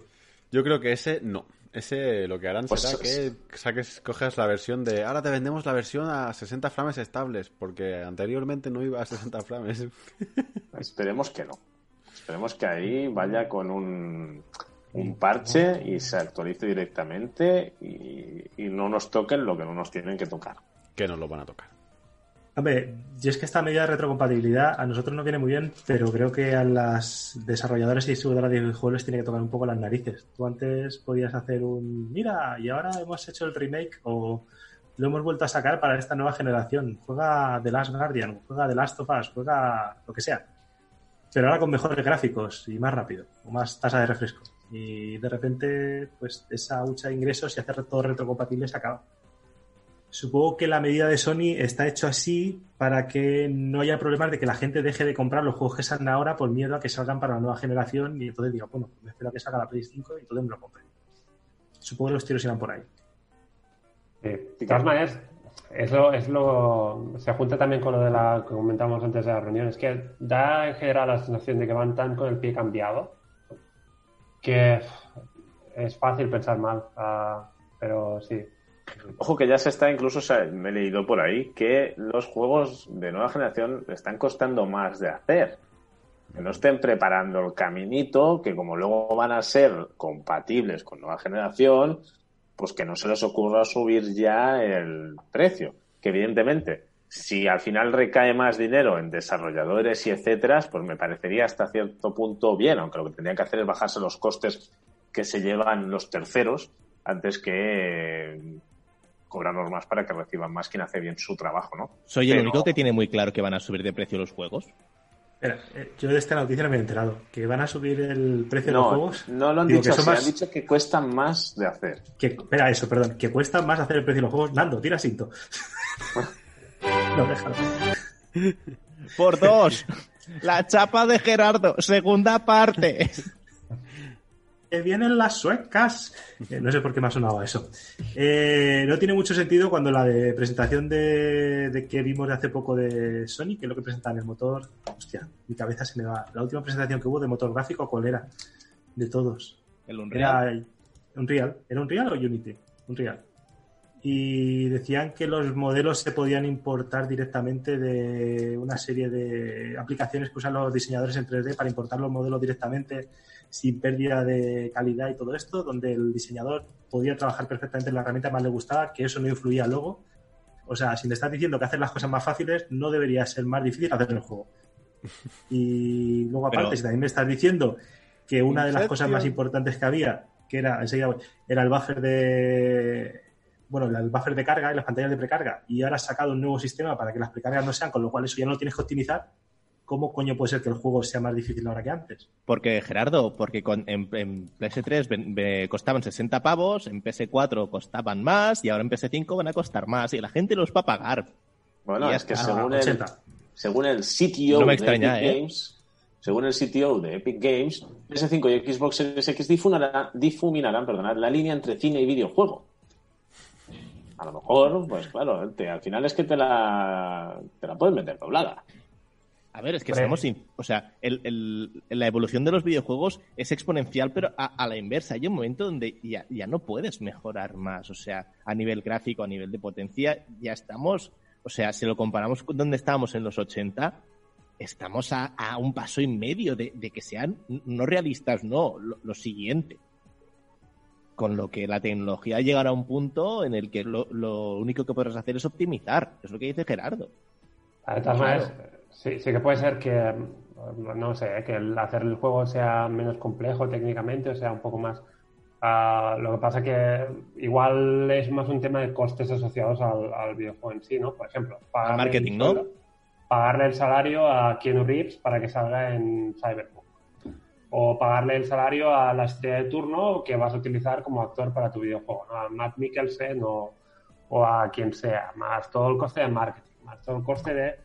Yo creo que ese no. Ese lo que harán Pues será es- que saques, coges la versión de ahora te vendemos la versión a 60 frames estables, porque anteriormente no iba a 60 frames. Esperemos que no. Esperemos que ahí vaya con un, un parche y se actualice directamente y, y no nos toquen lo que no nos tienen que tocar. que nos lo van a tocar. Hombre, yo es que esta medida de retrocompatibilidad a nosotros nos viene muy bien, pero creo que a las desarrolladores y distribuidoras de videojuegos tiene que tocar un poco las narices. Tú antes podías hacer un, mira, y ahora hemos hecho el remake o lo hemos vuelto a sacar para esta nueva generación. Juega The Last Guardian, juega The Last of Us, juega lo que sea. Pero ahora con mejores gráficos y más rápido, o más tasa de refresco. Y de repente, pues esa hucha de ingresos y hacer todo retrocompatible se acaba. Supongo que la medida de Sony está hecho así para que no haya problemas de que la gente deje de comprar los juegos que salen ahora por miedo a que salgan para la nueva generación y entonces diga, bueno, me espero que salga la Play 5 y entonces me lo compre. Supongo que los tiros irán por ahí. Eh, de todas maneras, es es lo. Se junta también con lo de la que comentamos antes de la reunión. Es que da en general la sensación de que van tan con el pie cambiado que es fácil pensar mal. ah, pero sí. Ojo que ya se está, incluso me he leído por ahí, que los juegos de nueva generación están costando más de hacer. Que no estén preparando el caminito, que como luego van a ser compatibles con nueva generación, pues que no se les ocurra subir ya el precio. Que evidentemente, si al final recae más dinero en desarrolladores y etcétera, pues me parecería hasta cierto punto bien, aunque lo que tendrían que hacer es bajarse los costes que se llevan los terceros antes que cobrarnos más para que reciban más quien hace bien su trabajo, ¿no? Soy el Pero- único que tiene muy claro que van a subir de precio los juegos. Espera, eh, yo de esta noticia no me he enterado. ¿Que van a subir el precio de los juegos? no lo han Digo, dicho que son más- han dicho que cuestan más de hacer. Que, espera, eso, perdón. Que cuesta más hacer el precio de los juegos. Nando, tira cinto. no, déjalo. Por dos. La chapa de Gerardo, segunda parte. Que vienen las suecas. Eh, no sé por qué me ha sonado eso. Eh, no tiene mucho sentido cuando la de presentación de, de que vimos de hace poco de Sony, que es lo que presentan el motor. Hostia, mi cabeza se me va. La última presentación que hubo de motor gráfico, ¿cuál era? De todos. El Unreal. Era Unreal. ¿Era Unreal o Unity? Unreal. Y decían que los modelos se podían importar directamente de una serie de aplicaciones que usan los diseñadores en 3D para importar los modelos directamente sin pérdida de calidad y todo esto, donde el diseñador podía trabajar perfectamente en la herramienta que más le gustaba, que eso no influía luego. O sea, si me estás diciendo que hacer las cosas más fáciles, no debería ser más difícil hacer el juego. Y luego, aparte, Pero- si también me estás diciendo que una de las Inception. cosas más importantes que había, que era, enseguida era el buffer de. Bueno, el buffer de carga y las pantallas de precarga, y ahora has sacado un nuevo sistema para que las precargas no sean, con lo cual eso ya no lo tienes que optimizar. ¿Cómo coño puede ser que el juego sea más difícil ahora que antes? Porque, Gerardo, porque con- en, en PS3 ven- ve- costaban 60 pavos, en PS4 costaban más y ahora en PS5 van a costar más y la gente los va a pagar. Bueno, es que según el, 80. según el CTO No me de Epic ¿eh? Games, según el CTO de Epic Games, PS5 y Xbox Series X difuminarán, difuminarán perdonad, la línea entre cine y videojuego. A lo mejor, pues claro, te- al final es que te la, te la puedes meter doblada. A ver, es que Hombre. seamos sin- O sea, el- el- la evolución de los videojuegos es exponencial, pero a, a la inversa. Hay un momento donde ya, ya no puedes mejorar más. O sea, a nivel gráfico, a nivel de potencia, ya estamos. O sea, si lo comparamos con donde estábamos en los 80, estamos a, a un paso y medio de, de que sean no realistas, no, lo, lo siguiente. Con lo que la tecnología llegará a un punto en el que lo, lo único que podrás hacer es optimizar. Es lo que dice Gerardo. De todas maneras, sí, sí que puede ser que, mm, no sé, que el hacer el juego sea menos complejo técnicamente, o sea, un poco más... ah, lo que pasa que igual es más un tema de costes asociados al, al videojuego en sí, ¿no? Por ejemplo, pagarle marketing, el ¿no? Pagarle el salario a Keanu Reeves para que salga en Cyberpunk. O pagarle el salario a la estrella de turno que vas a utilizar como actor para tu videojuego, ¿no? A Matt Mikkelsen o, o a quien sea, más todo el coste de marketing, más todo el coste de...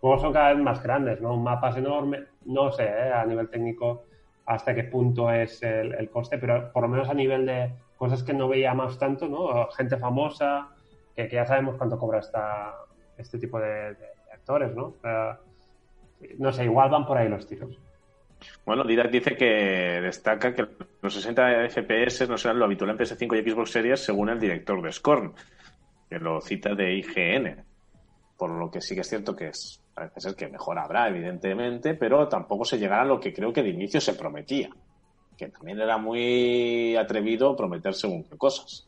Juegos son cada vez más grandes, ¿no? Un mapa es enorme, no sé ¿eh? a nivel técnico hasta qué punto es el, coste, pero por lo menos a nivel de cosas que no veíamos tanto, ¿no? Gente famosa, que, ya sabemos cuánto cobra esta, este tipo de, actores, ¿no? Eh, no sé, igual van por ahí los tiros. Bueno, Didac dice que destaca que los 60 FPS no serán lo habitual en PS5 y Xbox Series según el director de Scorn, que lo cita de IGN. Por lo que sí que es cierto que es, parece ser que mejor habrá, evidentemente, pero tampoco se llegará a lo que creo que de inicio se prometía. Que también era muy atrevido prometer según qué cosas,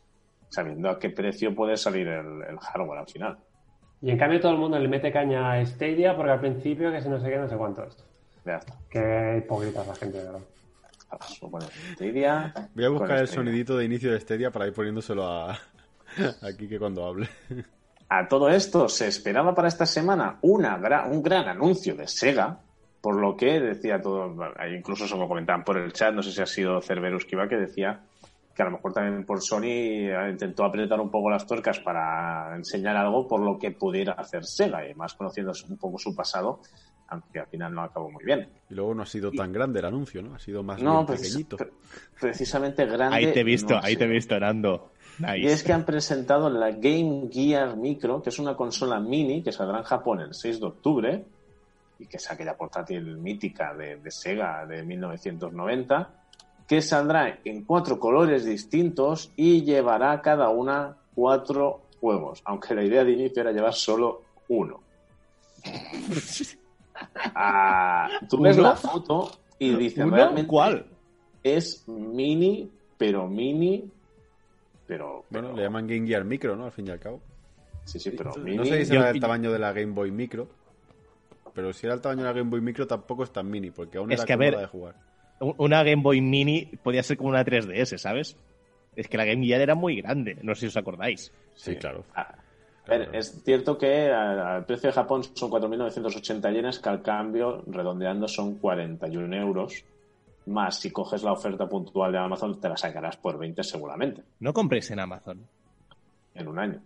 sabiendo a qué precio puede salir el, el hardware al final. Y en cambio todo el mundo le mete caña a Stadia porque al principio que si no sé qué, no sé cuántos. Ya está. Qué hipócritas la gente, de ¿verdad? Bueno, Stadia, Voy a buscar el Stadia. sonidito de inicio de Stadia para ir poniéndoselo a aquí que cuando hable. A todo esto se esperaba para esta semana una gra- un gran anuncio de Sega, por lo que decía todo, incluso se lo comentaban por el chat, no sé si ha sido Cerberus que iba, que decía que a lo mejor también por Sony eh, intentó apretar un poco las tuercas para enseñar algo por lo que pudiera hacer Sega, y más conociendo un poco su pasado, aunque al final no acabó muy bien. Y luego no ha sido tan grande el anuncio, ¿no? Ha sido más No, bien precis- pequeñito. pre- precisamente grande. Ahí te he visto, no ahí te he visto, Nando. Y es que han presentado la Game Gear Micro, que es una consola mini que saldrá en Japón el 6 de octubre y que es aquella portátil mítica de, de Sega de 1990, que saldrá en cuatro colores distintos y llevará cada una cuatro juegos, aunque la idea de inicio era llevar solo uno. Ah, tú ves ¿Uno? la foto y dices, ¿Uno? realmente ¿Cuál? es mini, pero mini, pero... Bueno, le llaman Game Gear Micro, ¿no? Al fin y al cabo. Sí, sí, pero mini... No sé si yo- será el tamaño de la Game Boy Micro, pero si era el tamaño de la Game Boy Micro tampoco es tan mini, porque aún Es era que, a cómoda ver, de jugar. Un- Una Game Boy Mini podía ser como una 3DS, ¿sabes? Es que la Game Gear era muy grande, no sé si os acordáis. Sí, claro. Ah, a ver, es cierto que al, al precio de Japón son 4.980 yenes, que al cambio, redondeando, son 41 euros. Más si coges la oferta puntual de Amazon, te la sacarás por 20 seguramente, No compréis en Amazon. en un año.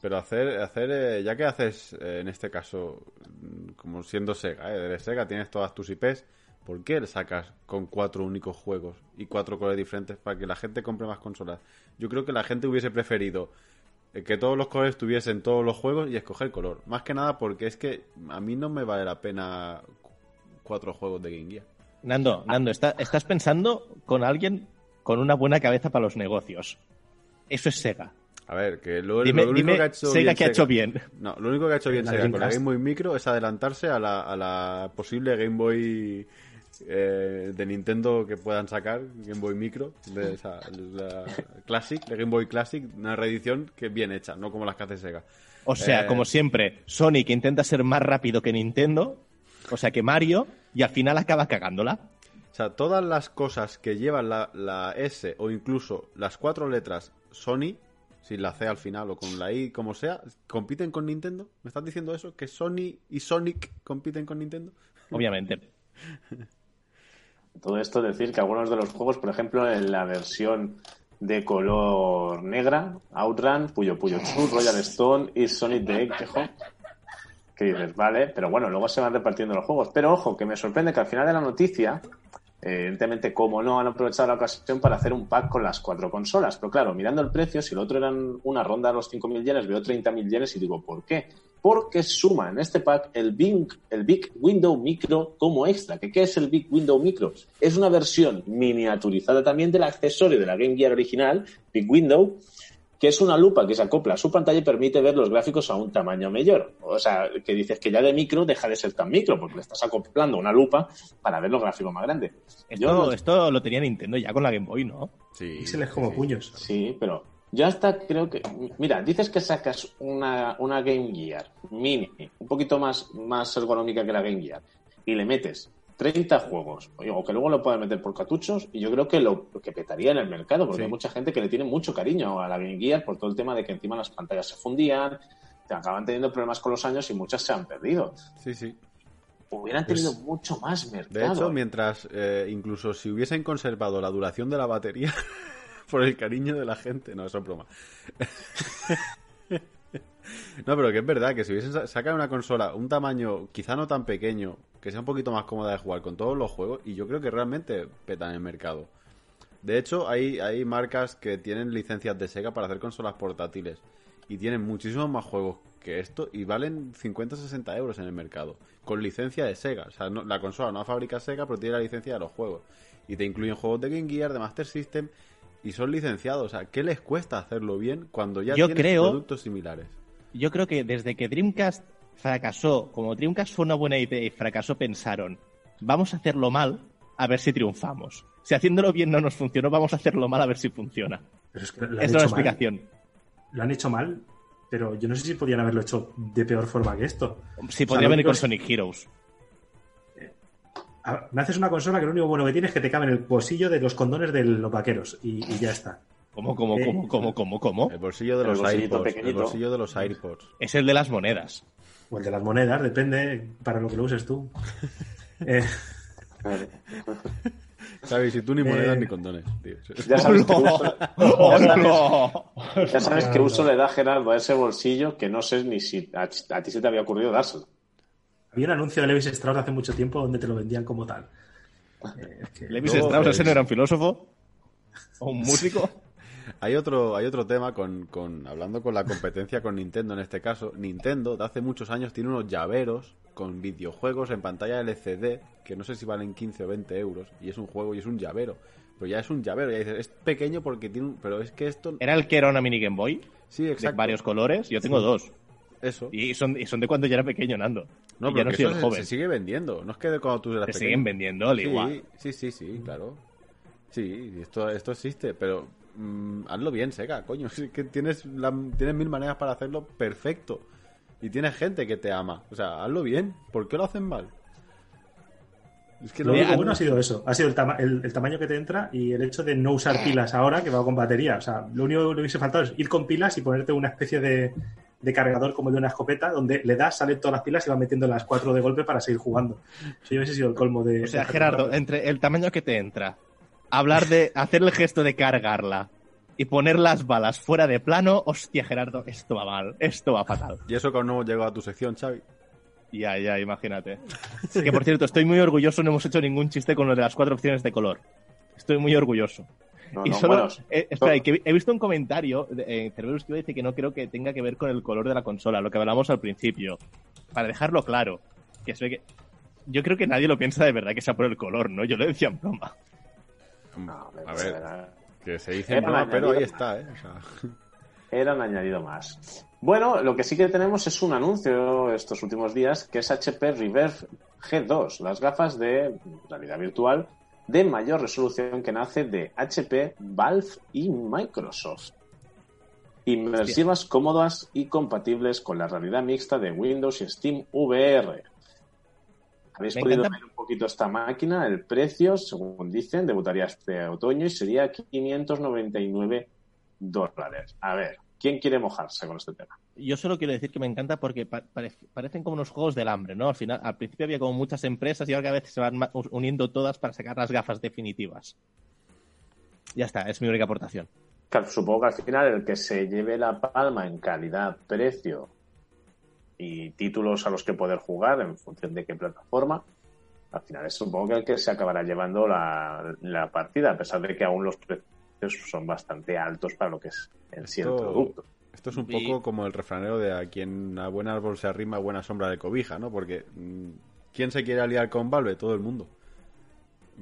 Pero hacer, hacer eh, ya que haces, eh, en este caso, mm, como siendo Sega, ¿eh? Eres Sega, tienes todas tus IPs, ¿por qué le sacas con cuatro únicos juegos y cuatro colores diferentes para que la gente compre más consolas? Yo creo que la gente hubiese preferido eh, que todos los colores tuviesen todos los juegos y escoger color. Más que nada porque es que a mí no me vale la pena cu- cuatro juegos de Game Gear. Nando, Nando, está- estás pensando con alguien con una buena cabeza para los negocios. Eso es Sega. A ver, que lo, Dime, lo único dime que ha hecho Sega bien que ha hecho bien. No, lo único que ha hecho bien La Sega con la. Game Boy Micro es adelantarse a la, a la posible Game Boy eh, de Nintendo que puedan sacar, Game Boy Micro, de esa, la Classic, de Game Boy Classic, una reedición que es bien hecha, no como las que hace Sega. O sea, Eh, como siempre, Sonic intenta ser más rápido que Nintendo, o sea que Mario, y al final acaba cagándola. O sea, todas las cosas que llevan la, la S o incluso las cuatro letras Sony, sin la C al final o con la I, como sea, compiten con Nintendo. ¿Me estás diciendo eso? ¿Que Sony y Sonic compiten con Nintendo? Obviamente. Todo esto decir que algunos de los juegos, por ejemplo, en la versión de color negra, Outrun, Puyo Puyo Chu, Royal Stone y Sonic the Hedgehog, que dices, vale, pero bueno, luego se van repartiendo los juegos. Pero ojo, que me sorprende que al final de la noticia, eh, evidentemente, como no, han aprovechado la ocasión para hacer un pack con las cuatro consolas. Pero claro, mirando el precio, si el otro eran una ronda de los 5.000 yenes, veo 30.000 yenes y digo, ¿por qué? Porque suma en este pack el Big, el Big Window Micro como extra. ¿Que ¿Qué es el Big Window Micro? Es una versión miniaturizada también del accesorio de la Game Gear original, Big Window, que es una lupa que se acopla a su pantalla y permite ver los gráficos a un tamaño mayor. O sea, que dices que ya de micro deja de ser tan micro, porque le estás acoplando una lupa para ver los gráficos más grandes. Esto, Yo no- esto lo tenía Nintendo ya con la Game Boy, ¿no? Sí. Píxeles como puños. Sí, pero yo hasta creo que. Mira, dices que sacas una, una Game Gear mini, un poquito más, más ergonómica que la Game Gear, y le metes 30 juegos, o que luego lo puedes meter por cartuchos, y yo creo que lo que petaría en el mercado, porque Sí. hay mucha gente que le tiene mucho cariño a la Game Gear por todo el tema de que encima las pantallas se fundían, te acaban teniendo problemas con los años y muchas se han perdido. Sí, sí. Hubieran Pues, tenido mucho más De mercado. hecho, mientras, eh, incluso si hubiesen conservado la duración de la batería por el cariño de la gente, no, eso es broma. no, pero que es verdad que si hubiesen sa- sacado una consola, un tamaño quizá no tan pequeño, que sea un poquito más cómoda de jugar con todos los juegos, y yo creo que realmente petan el mercado. De hecho, hay, hay marcas que tienen licencias de Sega para hacer consolas portátiles y tienen muchísimos más juegos que esto y valen 50 o 60 euros en el mercado con licencia de Sega. O sea, no- la consola no la fabrica Sega, pero tiene la licencia de los juegos. Y te incluyen juegos de Game Gear, de Master System y son licenciados. O sea, ¿qué les cuesta hacerlo bien cuando ya Yo tienes creo- productos similares? Yo creo que desde que Dreamcast fracasó, como Dreamcast fue una buena idea y fracasó, pensaron, vamos a hacerlo mal a ver si triunfamos. Si haciéndolo bien no nos funcionó, vamos a hacerlo mal a ver si funciona. Pero es que lo es explicación. Lo han hecho mal, pero yo no sé si podían haberlo hecho de peor forma que esto. O sea, podría venir con es- Sonic Heroes. Ah, Me haces una consola que lo único bueno que tiene es que te cabe en el bolsillo de los condones de los vaqueros y, y ya está. ¿Cómo, cómo, Eh, cómo, cómo, cómo, cómo? El bolsillo de El los AirPods. El bolsillo de los AirPods. Es el de las monedas. O el de las monedas, depende para lo que lo uses tú. Eh, ¿Sabes? Si tú ni monedas Eh, ni condones. tío. Ya sabes que uso, ¡Oh, no! ya sabes qué uso le da Gerardo a ese bolsillo que no sé ni si a, a ti se te había ocurrido dárselo. había un anuncio de Levis Strauss hace mucho tiempo donde te lo vendían como tal. Eh, es que- ¿Levis Strauss, ese eh, no era un filósofo? ¿O un músico? Hay otro, hay otro tema con, con hablando con la competencia con Nintendo en este caso. Nintendo de hace muchos años tiene unos llaveros con videojuegos en pantalla LCD que no sé si valen 15 o 20 euros y es un juego y es un llavero. Pero ya es un llavero, ya dices, es pequeño porque tiene un... Pero es que esto... ¿Era el que era una mini Game Boy? Sí, De exacto. varios colores. Yo tengo dos. Eso. Y son, y son de cuando yo era pequeño, Nando. No, Y pero ya no soy se, joven. se sigue vendiendo. No es que de cuando tú eras Se pequeño. siguen vendiendo al Sí, igual. Sí, sí, sí, claro. Sí, esto, esto existe, pero mm, hazlo bien, Sega, coño. Sí que tienes, la- tienes mil maneras para hacerlo perfecto. Y tienes gente que te ama. O sea, hazlo bien. ¿Por qué lo hacen mal? Es que Lo único bueno ha sido eso, ha sido el, tama- el- el tamaño que te entra y el hecho de no usar pilas ahora que va con batería. O sea, lo único que le hubiese faltado es ir con pilas y ponerte una especie de, de cargador como el de una escopeta, donde le das, salen todas las pilas y va metiendo las cuatro de golpe para seguir jugando. Eso hubiese sido el colmo de. O sea, de- Gerardo, entre el tamaño que te entra, hablar de hacer el gesto de cargarla y poner las balas fuera de plano, hostia, Gerardo, esto va mal, esto va fatal. Y eso que aún no llegado a tu sección, Xavi. Ya, ya, imagínate. Que por cierto, estoy muy orgulloso, no hemos hecho ningún chiste con lo de las cuatro opciones de color. Estoy muy orgulloso. No, y no, solo, bueno, eh, espera, que he visto un comentario de eh, Cerberus que dice que no creo que tenga que ver con el color de la consola, lo que hablamos al principio. Para dejarlo claro, que se ve que yo creo que nadie lo piensa de verdad que sea por el color, ¿no? Yo lo decía en broma. No, a ver, era- que se dice pero ahí está, ¿eh? O sea, era un añadido más. Bueno, lo que sí que tenemos es un anuncio estos últimos días que es HP Reverse G2, las gafas de realidad virtual de mayor resolución que nace de HP, Valve y Microsoft. Inmersivas, cómodas y compatibles con la realidad mixta de Windows y Steam VR. Habéis Me podido encanta- ver un poquito esta máquina, el precio, según dicen, debutaría este otoño y sería 599 dólares. A ver, ¿quién quiere mojarse con este tema? Yo solo quiero decir que me encanta porque pa- pare- parecen como unos juegos del hambre, ¿no? Al final, al principio había como muchas empresas y ahora cada vez se van uniendo todas para sacar las gafas definitivas. Ya está, es mi única aportación. Claro, Supongo que al final el que se lleve la palma en calidad, precio y títulos a los que poder jugar en función de qué plataforma, al final es supongo que el que se acabará llevando la, la partida, a pesar de que aún los precios son bastante altos para lo que es en sí el producto. Esto es un Y- poco como el refranero de a quien a buen árbol se arrima, a buena sombra de cobija, ¿no? Porque mm, ¿quién se quiere aliar con Valve? Todo el mundo.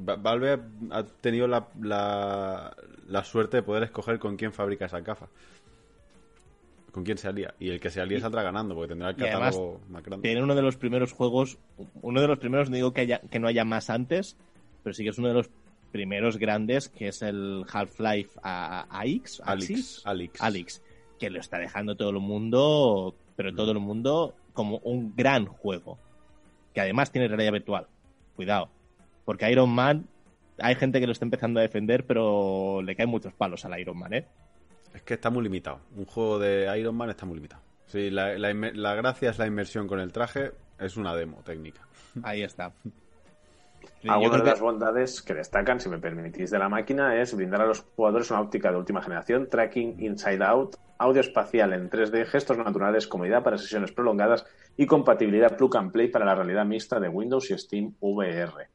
Va- Valve ha tenido la, la, la suerte de poder escoger con quién fabrica esa gafa. Con quién se alía. Y el que se alíe saldrá ganando, porque tendrá el Y además, catálogo más grande. Tiene uno de los primeros juegos, uno de los primeros, no digo que, haya, que no haya más antes, pero sí que es uno de los primeros grandes, que es el Half-Life AX, Alix, Axis, Alix. Alex, que lo está dejando todo el mundo, pero todo el mundo como un gran juego, que además tiene realidad virtual. Cuidado, porque Iron Man, hay gente que lo está empezando a defender, pero le caen muchos palos al Iron Man, ¿eh? Es que está muy limitado. Un juego de Iron Man está muy limitado. Sí, la, la la gracia es la inmersión con el traje. Es una demo técnica. Ahí está. Algunas de las bondades que destacan, si me permitís, de la máquina es brindar a los jugadores una óptica de última generación, tracking inside out, audio espacial en 3D, gestos naturales, comodidad para sesiones prolongadas y compatibilidad plug and play para la realidad mixta de Windows y Steam VR.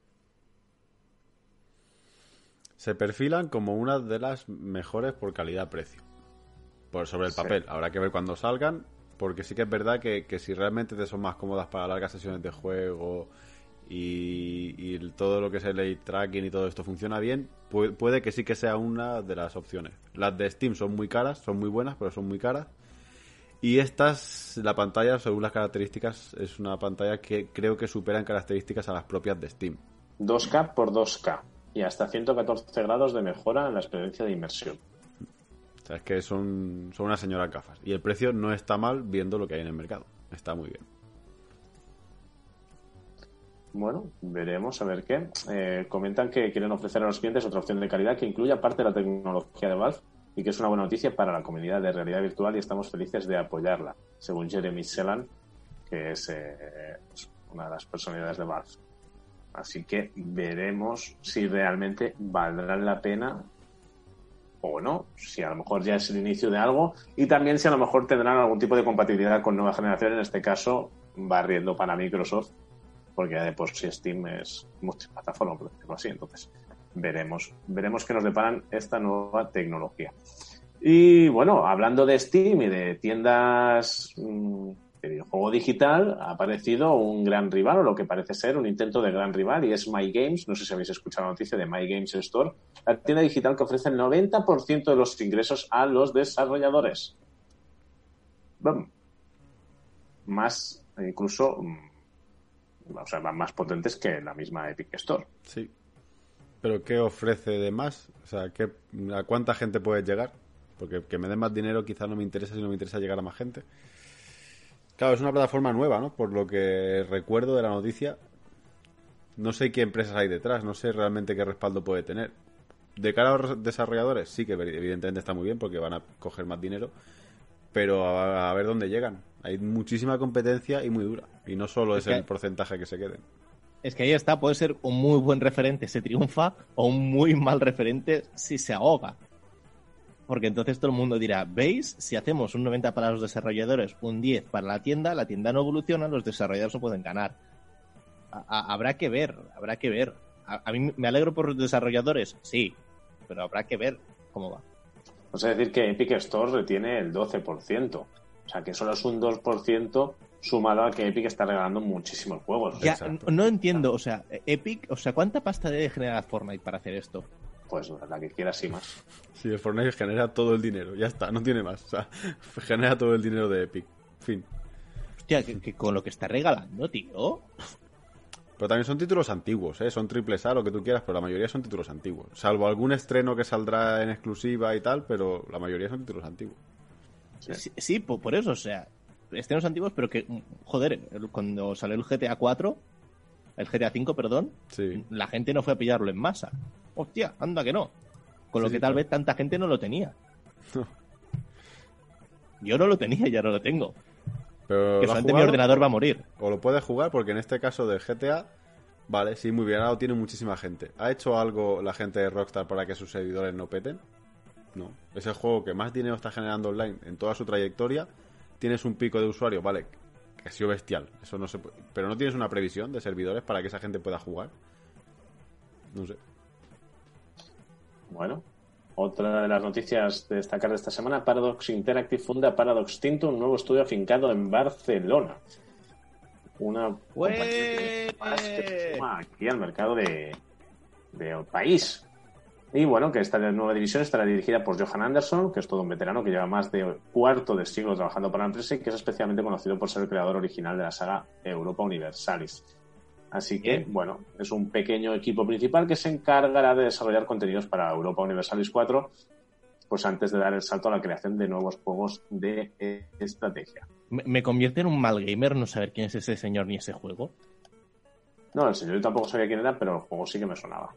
Se perfilan como una de las mejores por calidad-precio. Por sobre el Sí. papel. Habrá que ver cuando salgan. Porque sí que es verdad que, que si realmente te son más cómodas para largas sesiones de juego y, todo lo que es el eye tracking y todo esto funciona bien, pu- puede que sí que sea una de las opciones. Las de Steam son muy caras, son muy buenas, pero son muy caras. Y estas, la pantalla, según las características, es una pantalla que creo que supera en características a las propias de Steam. 2K por 2K y hasta 114 grados de mejora en la experiencia de inmersión. Es que son, son unas señoras gafas. Y el precio no está mal viendo lo que hay en el mercado. Está muy bien. Bueno, veremos a ver qué. Eh, comentan que quieren ofrecer a los clientes otra opción de calidad que incluya parte de la tecnología de Valve y que es una buena noticia para la comunidad de realidad virtual y estamos felices de apoyarla, según Jeremy Selan, que es eh, una de las personalidades de Valve. Así que veremos si realmente valdrán la pena o no, si a lo mejor ya es el inicio de algo y también si a lo mejor tendrán algún tipo de compatibilidad con nueva generación, en este caso barriendo para Microsoft, porque ya de por sí Steam es multiplataforma, por decirlo así. Entonces, veremos, veremos qué nos deparan esta nueva tecnología. Y bueno, hablando de Steam y de tiendas mm, de videojuego digital, ha aparecido un gran rival, o lo que parece ser un intento de gran rival, y es My Games. No sé si habéis escuchado la noticia de My Games Store, la tienda digital que ofrece el 90% de los ingresos a los desarrolladores. Bum. Más, incluso, mm, o sea, más potentes que la misma Epic Store. Sí. Pero ¿qué ofrece de más? O sea, ¿qué, ¿a cuánta gente puedes llegar? Porque que me den más dinero quizás no me interesa si no me interesa llegar a más gente. Claro, es una plataforma nueva, ¿no? Por lo que recuerdo de la noticia. No sé qué empresas hay detrás, no sé realmente qué respaldo puede tener. De cara a los desarrolladores, sí que evidentemente está muy bien porque van a coger más dinero. Pero a, a ver dónde llegan. Hay muchísima competencia y muy dura. Y no solo es, Es que- el porcentaje que se queden. Es que ahí está, puede ser un muy buen referente si triunfa o un muy mal referente si se ahoga. Porque entonces todo el mundo dirá, ¿veis? Si hacemos un 90 para los desarrolladores, un 10 para la tienda, la tienda no evoluciona, los desarrolladores no pueden ganar. A- a- habrá que ver, habrá que ver. A, a mí me alegro por los desarrolladores, sí, pero habrá que ver cómo va. O sea, decir que Epic Store retiene el 12%. O sea, que solo es un 2% sumado a que Epic está regalando muchísimos juegos. Ya, no entiendo, o sea, Epic, o sea, ¿cuánta pasta debe generar Fortnite para hacer esto? Pues la que quieras y más. Sí, el Fortnite genera todo el dinero. Ya está, no tiene más. O sea, genera todo el dinero de Epic. Fin. Hostia, que, que con lo que está regalando, tío. Pero también son títulos antiguos, ¿eh? Son triples A, lo que tú quieras, pero la mayoría son títulos antiguos. Salvo algún estreno que saldrá en exclusiva y tal, pero la mayoría son títulos antiguos. Sí, sí, po- por, eso, o sea, estrenos antiguos, pero que, joder, cuando salió el GTA 4, el GTA 5, perdón, Sí. la gente no fue a pillarlo en masa. Hostia, anda que no. Con lo que sí, tal claro. vez tanta gente no lo tenía. Yo no lo tenía, ya no lo tengo. Pero Que ¿lo has solamente mi ordenador va a morir. O lo puedes jugar porque en este caso del GTA, vale, sí, muy bien, ahora lo tiene muchísima gente. ¿Ha hecho algo la gente de Rockstar para que sus servidores no peten? No. Es el juego que más dinero está generando online en toda su trayectoria. Tienes un pico de usuarios, vale, que ha sido bestial. Eso no se puede- Pero no tienes una previsión de servidores para que esa gente pueda jugar. No sé. Bueno, otra de las noticias de destacar de esta semana, Paradox Interactive funda Paradox Tinto, un nuevo estudio afincado en Barcelona. Una compañía más que aquí al mercado de, del país. Y bueno, que esta nueva división estará dirigida por Johan Anderson, que es todo un veterano que lleva más de cuarto de siglo trabajando para la empresa y que es especialmente conocido por ser el creador original de la saga Europa Universalis. Así que, Bien. bueno, es un pequeño equipo principal que se encargará de desarrollar contenidos para Europa Universalis 4, pues antes de dar el salto a la creación de nuevos juegos de estrategia. Me, convierte en un mal gamer no saber quién es ese señor ni ese juego. No, el señor yo tampoco sabía quién era, pero el juego sí que me sonaba.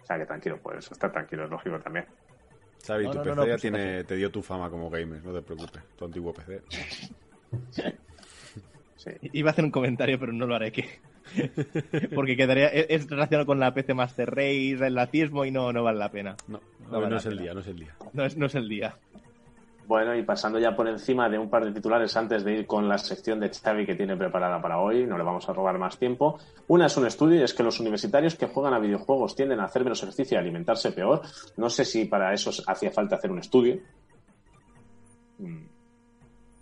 O sea que tranquilo, pues estar tranquilo, es lógico también. Xavi, No, tu no, PC no, no, ya si tiene, te dio tu fama como gamer, no te preocupes. Tu antiguo PC. Sí. Iba a hacer un comentario, pero no lo haré. Que... Porque quedaría. Es relacionado con la PC Master Race, el lacismo y no, no vale la pena. No, No vale no la es el pena. día, no es el día. No es, no es el día. Bueno, y pasando ya por encima de un par de titulares antes de ir con la sección de Xavi que tiene preparada para hoy, no le vamos a robar más tiempo. Una es un estudio y es que los universitarios que juegan a videojuegos tienden a hacer menos ejercicio y a alimentarse peor. No sé si para eso hacía falta hacer un estudio. Mm,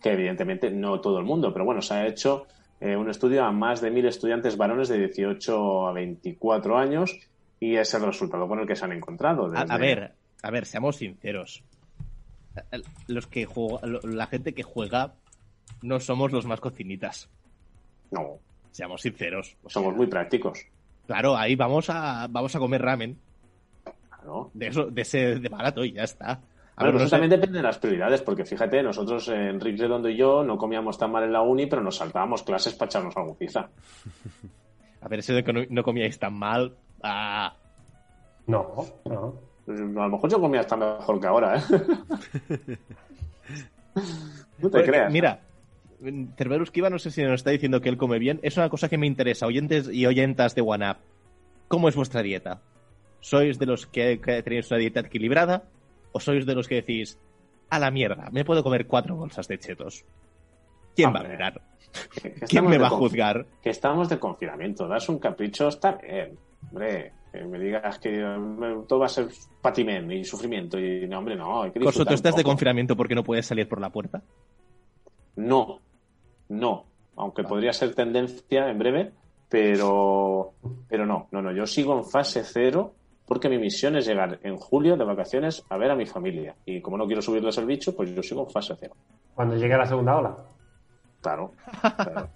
Que evidentemente no todo el mundo, pero bueno, se ha hecho eh, un estudio a más de mil estudiantes varones de 18 a 24 años y es el resultado con el que se han encontrado. A, ver, a ver, seamos sinceros. Los que juega- la gente que juega no somos los más cocinitas. No, Seamos sinceros. O somos muy prácticos. Claro, ahí vamos a vamos a comer ramen Claro. de eso de ese de barato y ya está. A Bueno, ver, eso sé- también depende de las prioridades, porque fíjate, nosotros, eh, Enrique Redondo y yo, no comíamos tan mal en la uni, pero nos saltábamos clases para echarnos algo pizza. a ver, eso de que no, no comíais tan mal. Ah, No, no. A lo mejor yo comía hasta mejor que ahora, ¿eh? no te Porque, creas. Mira, Cerberus Kiva no sé si nos está diciendo que él come bien. Es una cosa que me interesa, oyentes y oyentas de OneUp. ¿Cómo es vuestra dieta? ¿Sois de los que, que tenéis una dieta equilibrada? ¿O sois de los que decís, a la mierda, me puedo comer cuatro bolsas de chetos? ¿Quién va a mirar? Que- que ¿Quién me va a juzgar? Que estamos de confinamiento, das un capricho, está bien. Hombre, Que me digas que todo va a ser patiment y sufrimiento. Y no, hombre, no. Hay que Corso, disfrutar ¿tú estás de confinamiento porque no puedes salir por la puerta? No, no. Aunque podría ser tendencia en breve, pero, pero no, no, no. Yo sigo en fase cero porque mi misión es llegar en julio de vacaciones a ver a mi familia. Y como no quiero subirles el bicho, pues yo sigo en fase cero. Cuando llegue la segunda ola. Claro. claro.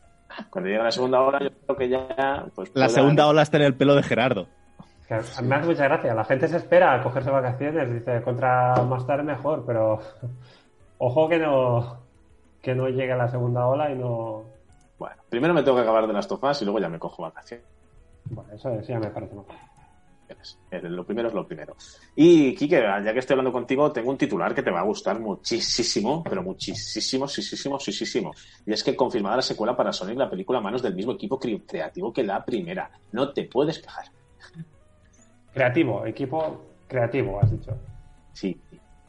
Cuando llegue la segunda hora, yo creo que ya. Pues, La pueda- segunda ola está en el pelo de Gerardo. A mí me hace mucha gracia. La gente se espera a cogerse vacaciones. Dice, contra más tarde mejor, pero ojo que no que no llegue la segunda ola y no... Bueno, primero me tengo que acabar de las tofas y luego ya me cojo vacaciones. Bueno, eso, eso ya me parece mejor. Lo primero es lo primero. Y, Kike, ya que estoy hablando contigo, tengo un titular que te va a gustar muchísimo, pero muchísimo, muchísimo, muchísimo. Y es que confirmada la secuela para Sonic, la película a manos del mismo equipo cre- creativo que la primera. No te puedes quejar. Creativo, equipo creativo, has dicho. Sí.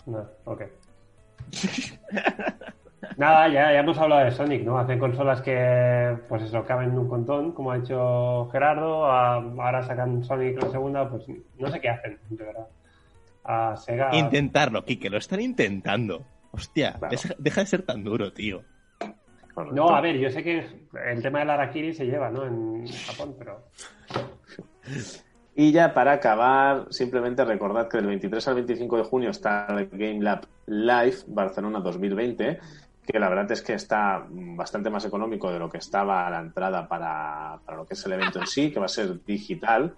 No, ok. Nada, ya, ya hemos hablado de Sonic, ¿no? Hacen consolas que, pues eso, caben un montón, como ha hecho Gerardo. a- ahora sacan Sonic la segunda, pues no sé qué hacen, de verdad. A Sega. Intentarlo, Kike, lo están intentando. Hostia, Claro. deja, deja de ser tan duro, tío. No, a ver, yo sé que el tema del Arakiri se lleva, ¿no? En Japón, pero. Y ya para acabar, simplemente recordad que del 23 al 25 de junio está el Game Lab Live Barcelona 2020, que la verdad es que está mm, bastante más económico de lo que estaba a la entrada para, para lo que es el evento en sí, que va a ser digital.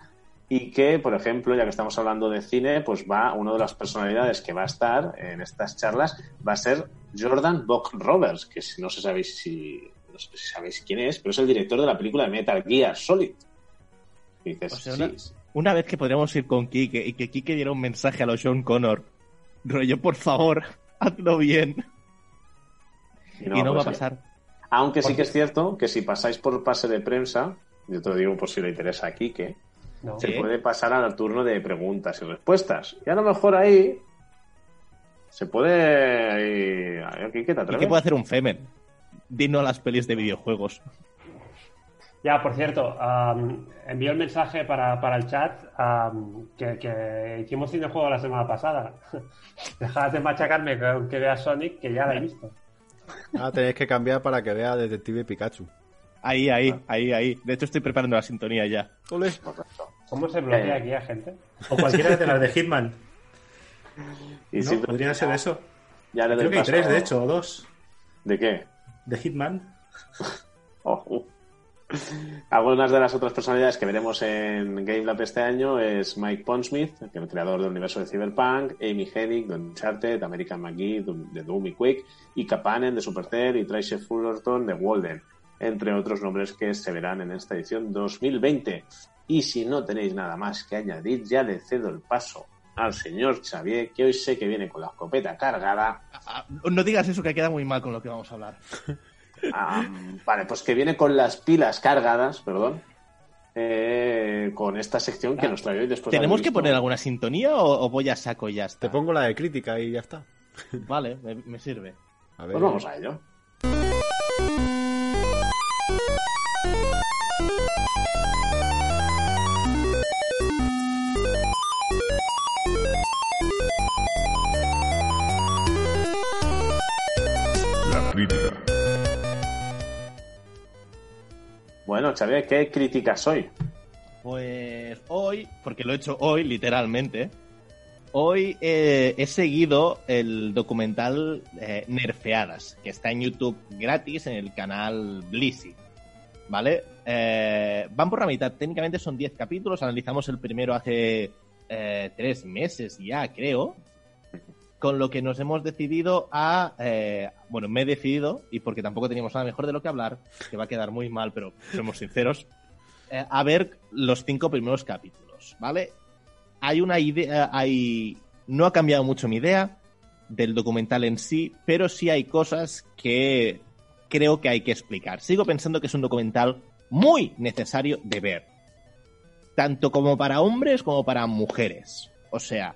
Y que, por ejemplo, ya que estamos hablando de cine, pues va, una de las personalidades que va a estar en estas charlas va a ser Jordan Bock Roberts, que si no sé sabéis si, no sé si sabéis quién es, pero es el director de la película de Metal Gear Solid. Y dices, O sea, sí, una, una vez que podríamos ir con Kike y que Kike diera un mensaje a los Sean Connor, rollo, por favor, hazlo bien. Y no, va a pasar. Aunque sí que es cierto que si pasáis por pase de prensa, yo te lo digo por si le interesa a Quique, No. se Sí. puede pasar al turno de preguntas y respuestas. Y a lo mejor ahí se puede... Ahí, ahí, Quique, ¿te qué puede hacer un Femen? Dino a las pelis de videojuegos. Ya, por cierto, am, envió el mensaje para, para el chat que, que hicimos cinejuego la semana pasada. Dejad de machacarme que, que vea Sonic, que ya la he visto. Ah, tenéis que cambiar para que vea Detective Pikachu. Ahí, ahí, Ah. ahí, ahí. De hecho, estoy preparando la sintonía ya. Ole. ¿Cómo se bloquea Eh. aquí a gente? O cualquiera de las de Hitman. Y ¿no? sí, Podría ser eso. ya le Creo que hay tres, de hecho, o dos. ¿De qué? De Hitman. Oh, uh. Algunas de las otras personalidades que veremos en Game Lab este año es Mike Pondsmith, el creador del universo de Cyberpunk, Amy Hennig de Uncharted, American McGee de Doom y Quake, y Kapanen de Supercell y Tracy Fullerton de Walden, entre otros nombres que se verán en esta edición 2020. Y si no tenéis nada más que añadir, ya le cedo el paso al señor Xavier, que hoy sé que viene con la escopeta cargada. Ah, No digas eso, que queda muy mal con lo que vamos a hablar. Ah, vale, pues que viene con las pilas cargadas, perdón, eh, con esta sección que nos trae hoy después. de ¿Tenemos que poner alguna sintonía o, o voy a saco y ya está? Te pongo la de crítica y ya está. Vale, me, me sirve. A ver. Pues vamos a ello. Bueno, Xavier, ¿qué críticas hoy? Pues hoy, porque lo he hecho hoy, literalmente, hoy eh, he seguido el documental eh, Nerfeadas, que está en YouTube gratis en el canal Blissy. ¿Vale? Eh, van por la mitad, técnicamente son 10 capítulos, analizamos el primero hace eh, tres meses ya, creo, con lo que nos hemos decidido a... eh, bueno, me he decidido, y porque tampoco teníamos nada mejor de lo que hablar, que va a quedar muy mal, pero somos sinceros, eh, a ver los cinco primeros capítulos, ¿vale? Hay una idea, hay... No ha cambiado mucho mi idea del documental en sí, pero sí hay cosas que creo que hay que explicar. Sigo pensando que es un documental muy necesario de ver. Tanto como para hombres como para mujeres. O sea,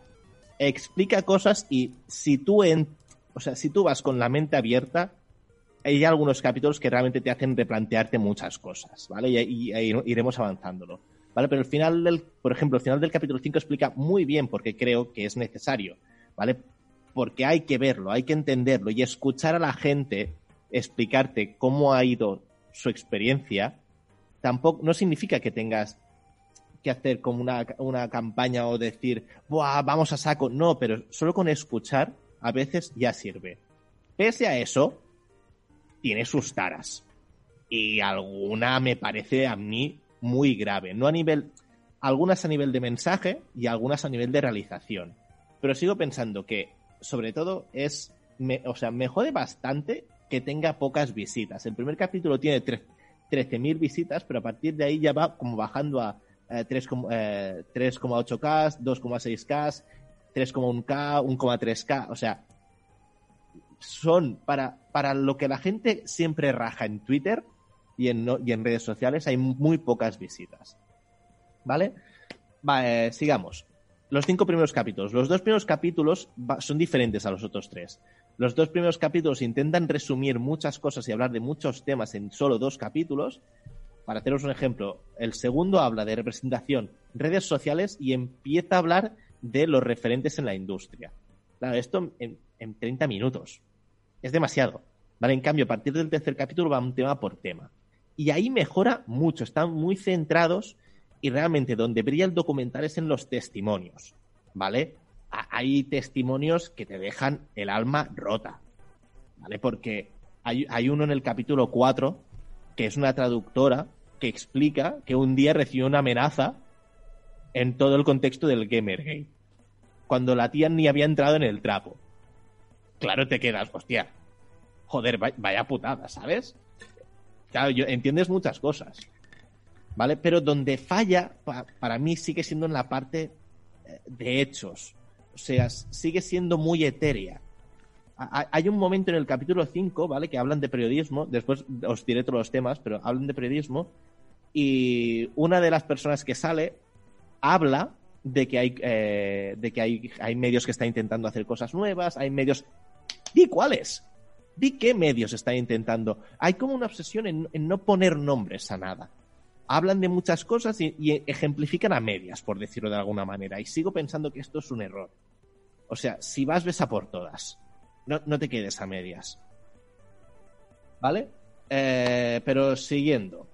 explica cosas y si tú en, o sea, si tú vas con la mente abierta, hay algunos capítulos que realmente te hacen replantearte muchas cosas, ¿vale? Y, iremos avanzándolo. ¿vale? Pero el final del, por ejemplo, el final del capítulo 5 explica muy bien por qué creo que es necesario, ¿vale? Porque hay que verlo, hay que entenderlo y escuchar a la gente explicarte cómo ha ido su experiencia, tampoco, no significa que tengas que hacer como una, una campaña o decir, Buah, vamos a saco. No, pero solo con escuchar a veces ya sirve. Pese a eso, tiene sus taras. Y alguna me parece a mí muy grave. No a nivel. Algunas a nivel de mensaje y algunas a nivel de realización. Pero sigo pensando que, sobre todo, es. Me, o sea, me jode bastante que tenga pocas visitas. El primer capítulo tiene tre- 13.000 visitas, pero a partir de ahí ya va como bajando a eh, 3, eh, 3,8K, 2,6K, 3,1K, 1,3K. O sea, son para, para lo que la gente siempre raja en Twitter y en, y en redes sociales, hay muy pocas visitas. ¿Vale? Va, eh, sigamos. Los cinco primeros capítulos. Los dos primeros capítulos son diferentes a los otros tres. Los dos primeros capítulos intentan resumir muchas cosas y hablar de muchos temas en solo dos capítulos. Para haceros un ejemplo, el segundo habla de representación, redes sociales y empieza a hablar de los referentes en la industria. Claro, esto en, en 30 minutos. Es demasiado. ¿Vale? En cambio, a partir del tercer capítulo va un tema por tema. Y ahí mejora mucho. Están muy centrados y realmente donde brilla el documental es en los testimonios. ¿Vale? Hay testimonios que te dejan el alma rota. ¿Vale? Porque hay, hay uno en el capítulo 4 que es una traductora que explica que un día recibió una amenaza en todo el contexto del Gamergate. Cuando la tía ni había entrado en el trapo. Claro, te quedas, hostia. Joder, va- vaya putada, ¿sabes? Claro, yo, entiendes muchas cosas. ¿Vale? Pero donde falla, pa- para mí, sigue siendo en la parte eh, de hechos. O sea, sigue siendo muy etérea. Ha- ha- Hay un momento en el capítulo 5, ¿vale? Que hablan de periodismo. Después os diré todos los temas, pero hablan de periodismo. Y una de las personas que sale habla de que hay, eh, de que hay, hay medios que están intentando hacer cosas nuevas, hay medios... Di cuáles. Di qué medios están intentando. Hay como una obsesión en, en no poner nombres a nada. Hablan de muchas cosas y, y ejemplifican a medias, por decirlo de alguna manera. Y sigo pensando que esto es un error. O sea, si vas, ves a por todas. No, no te quedes a medias. ¿Vale? Eh, pero siguiendo.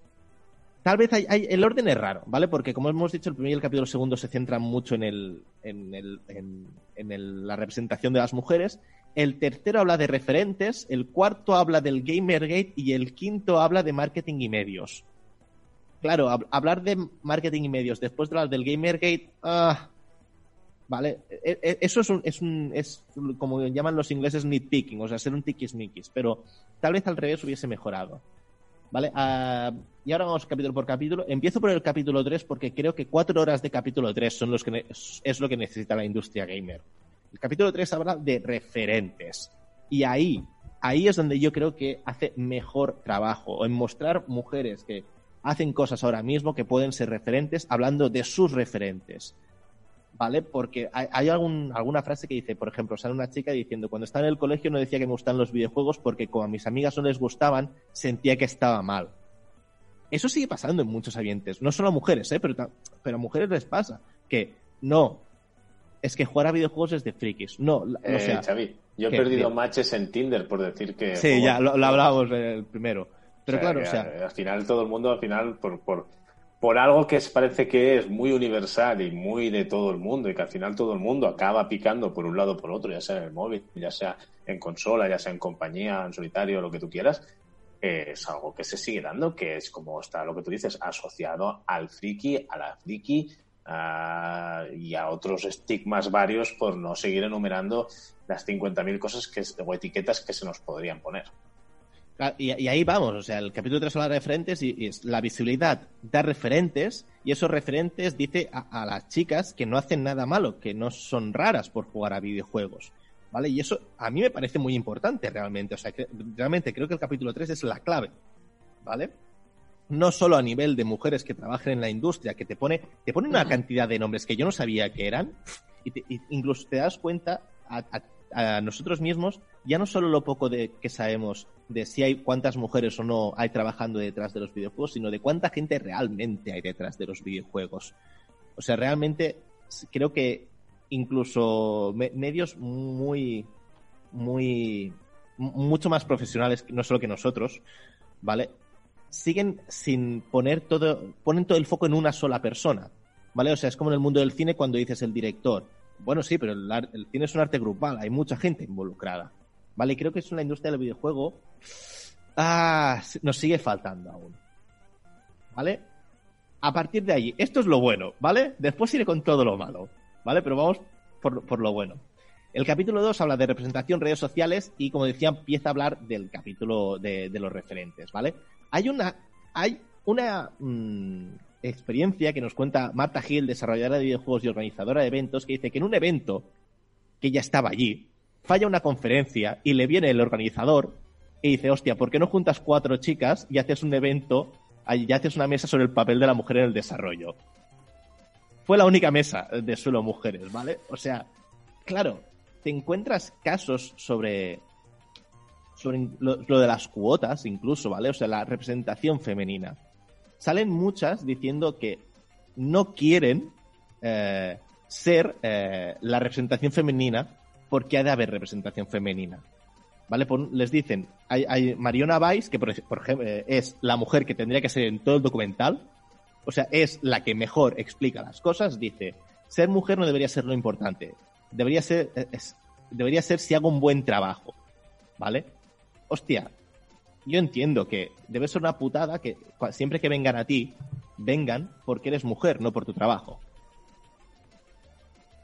Tal vez hay, el orden es raro, ¿vale? Porque como hemos dicho, el primero y el capítulo segundo se centran mucho en, el, en, el- en- la representación de las mujeres. El tercero habla de referentes, el cuarto habla del Gamergate y el quinto habla de marketing y medios. Claro, hab- hablar de marketing y medios después de hablar del Gamergate, ah, vale, E- e- eso es, un, es, un, es como llaman los ingleses nitpicking, o sea, ser un tiquismiquis, pero tal vez al revés hubiese mejorado. ¿Vale? Ah, y ahora vamos capítulo por capítulo. Empiezo por el capítulo 3 porque creo que cuatro horas de capítulo 3 son los que es lo que necesita la industria gamer. El capítulo 3 habla de referentes. Y ahí, ahí es donde yo creo que hace mejor trabajo. En mostrar mujeres que hacen cosas ahora mismo que pueden ser referentes, hablando de sus referentes. ¿Vale? Porque hay, hay algún, alguna frase que dice, por ejemplo, sale una chica diciendo, cuando estaba en el colegio no decía que me gustan los videojuegos porque como a mis amigas no les gustaban, sentía que estaba mal. Eso sigue pasando en muchos ambientes, no solo a mujeres, ¿eh? pero, pero a mujeres les pasa que no, es que jugar a videojuegos es de frikis. No, Eh, o sea, Xavi, yo he perdido matches en Tinder por decir que... sí, juego- ya lo, lo hablábamos el primero. Pero O sea, claro, o sea, al final todo el mundo, al final, por, por, por algo que parece que es muy universal y muy de todo el mundo, y que al final todo el mundo acaba picando por un lado o por otro, ya sea en el móvil, ya sea en consola, ya sea en compañía, en solitario, lo que tú quieras, eh, es algo que se sigue dando, que es como está lo que tú dices, asociado al friki, a la friki y a otros estigmas varios por no seguir enumerando las 50.000 cosas que, o etiquetas que se nos podrían poner. Y, y ahí vamos, o sea, el capítulo 3 habla de referentes y, y la visibilidad da referentes y esos referentes dice a, a las chicas que no hacen nada malo, que no son raras por jugar a videojuegos, ¿vale? Y eso a mí me parece muy importante realmente, o sea, que realmente creo que el capítulo 3 es la clave, ¿vale? No solo a nivel de mujeres que trabajen en la industria, que te pone, te pone una cantidad de nombres que yo no sabía que eran, y, te- y incluso te das cuenta a, a- a nosotros mismos, ya no solo lo poco de que sabemos de si hay cuántas mujeres o no hay trabajando detrás de los videojuegos, sino de cuánta gente realmente hay detrás de los videojuegos. O sea, realmente creo que incluso me- medios muy, muy, mucho más profesionales, no solo que nosotros, ¿vale? Siguen sin poner todo, ponen todo el foco en una sola persona, ¿vale? O sea, es como en el mundo del cine cuando dices el director. Bueno, sí, pero el, el cine es un arte grupal, hay mucha gente involucrada, ¿vale? Creo que es en la industria del videojuego, ah, nos sigue faltando aún, ¿vale? A partir de allí, esto es lo bueno, ¿vale? Después iré con todo lo malo, ¿vale? Pero vamos por, por lo bueno. El capítulo 2 habla de representación, redes sociales y, como decía, empieza a hablar del capítulo de, de los referentes, ¿vale? Hay una, hay una mm, experiencia que nos cuenta Marta Gil, desarrolladora de videojuegos y organizadora de eventos, que dice que en un evento que ya estaba allí, falla una conferencia y le viene el organizador y dice, hostia, ¿por qué no juntas cuatro chicas y haces un evento y haces una mesa sobre el papel de la mujer en el desarrollo? Fue la única mesa de solo mujeres, ¿vale? O sea, claro, te encuentras casos sobre, sobre lo, lo de las cuotas incluso, ¿vale? O sea, la representación femenina. Salen muchas diciendo que no quieren eh, ser eh, la representación femenina porque ha de haber representación femenina. ¿Vale? Les dicen, hay, Mariona Weiss, que por, eh, es la mujer que tendría que ser en todo el documental, o sea, es la que mejor explica las cosas, dice, ser mujer no debería ser lo importante, debería ser, eh, debería ser si hago un buen trabajo, ¿vale? Hostia, yo entiendo que debe ser una putada que siempre que vengan a ti, vengan porque eres mujer, no por tu trabajo.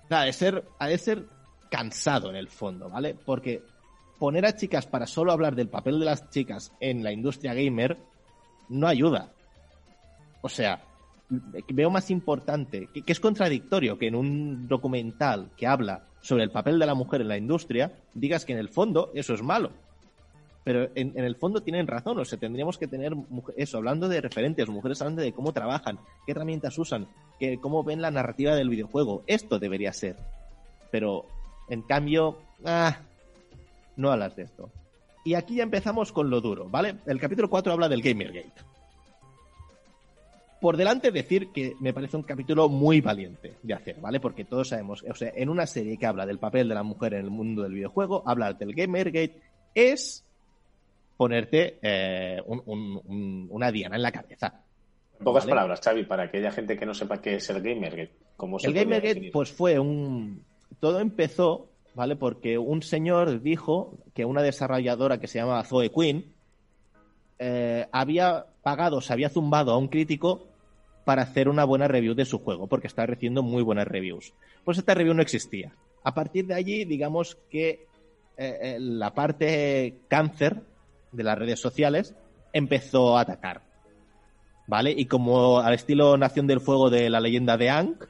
De ser, ha de ser cansado en el fondo, ¿vale? Porque poner a chicas para solo hablar del papel de las chicas en la industria gamer no ayuda. O sea, veo más importante, que, es contradictorio que en un documental que habla sobre el papel de la mujer en la industria, digas que en el fondo eso es malo. Pero en, el fondo tienen razón, o sea, tendríamos que tener eso, hablando de referentes, mujeres hablando de cómo trabajan, qué herramientas usan, que, cómo ven la narrativa del videojuego. Esto debería ser. Pero, en cambio, ah, no hablas de esto. Y aquí ya empezamos con lo duro, ¿vale? El capítulo 4 habla del Gamergate. Por delante decir que me parece un capítulo muy valiente de hacer, ¿vale? Porque todos sabemos, o sea, en una serie que habla del papel de la mujer en el mundo del videojuego, hablar del Gamergate es ponerte eh, un- un- un- una diana en la cabeza. En pocas Vale. palabras, Xavi, para aquella gente que no sepa qué es el Gamergate. ¿cómo se El Gamergate, pues fue un. Todo empezó, ¿vale? Porque un señor dijo que una desarrolladora que se llamaba Zoe Quinn eh, había pagado, se había zumbado a un crítico para hacer una buena review de su juego, porque estaba recibiendo muy buenas reviews. Pues esta review no existía. A partir de allí, digamos que eh, eh, la parte cáncer de las redes sociales empezó a atacar. ¿Vale? Y como al estilo Nación del Fuego de la leyenda de Ankh,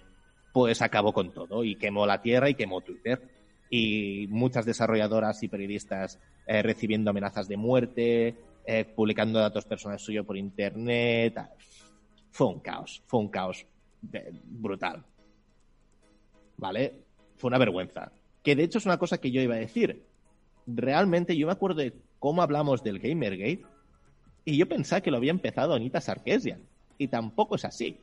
pues acabó con todo y quemó la tierra y quemó Twitter. Y muchas desarrolladoras y periodistas eh, recibiendo amenazas de muerte, eh, publicando datos personales suyos por internet. Fue un caos, fue un caos de- brutal. ¿Vale? Fue una vergüenza. Que de hecho es una cosa que yo iba a decir. Realmente yo me acuerdo de cómo hablamos del Gamergate y yo pensaba que lo había empezado Anita Sarkeesian. Y tampoco es así.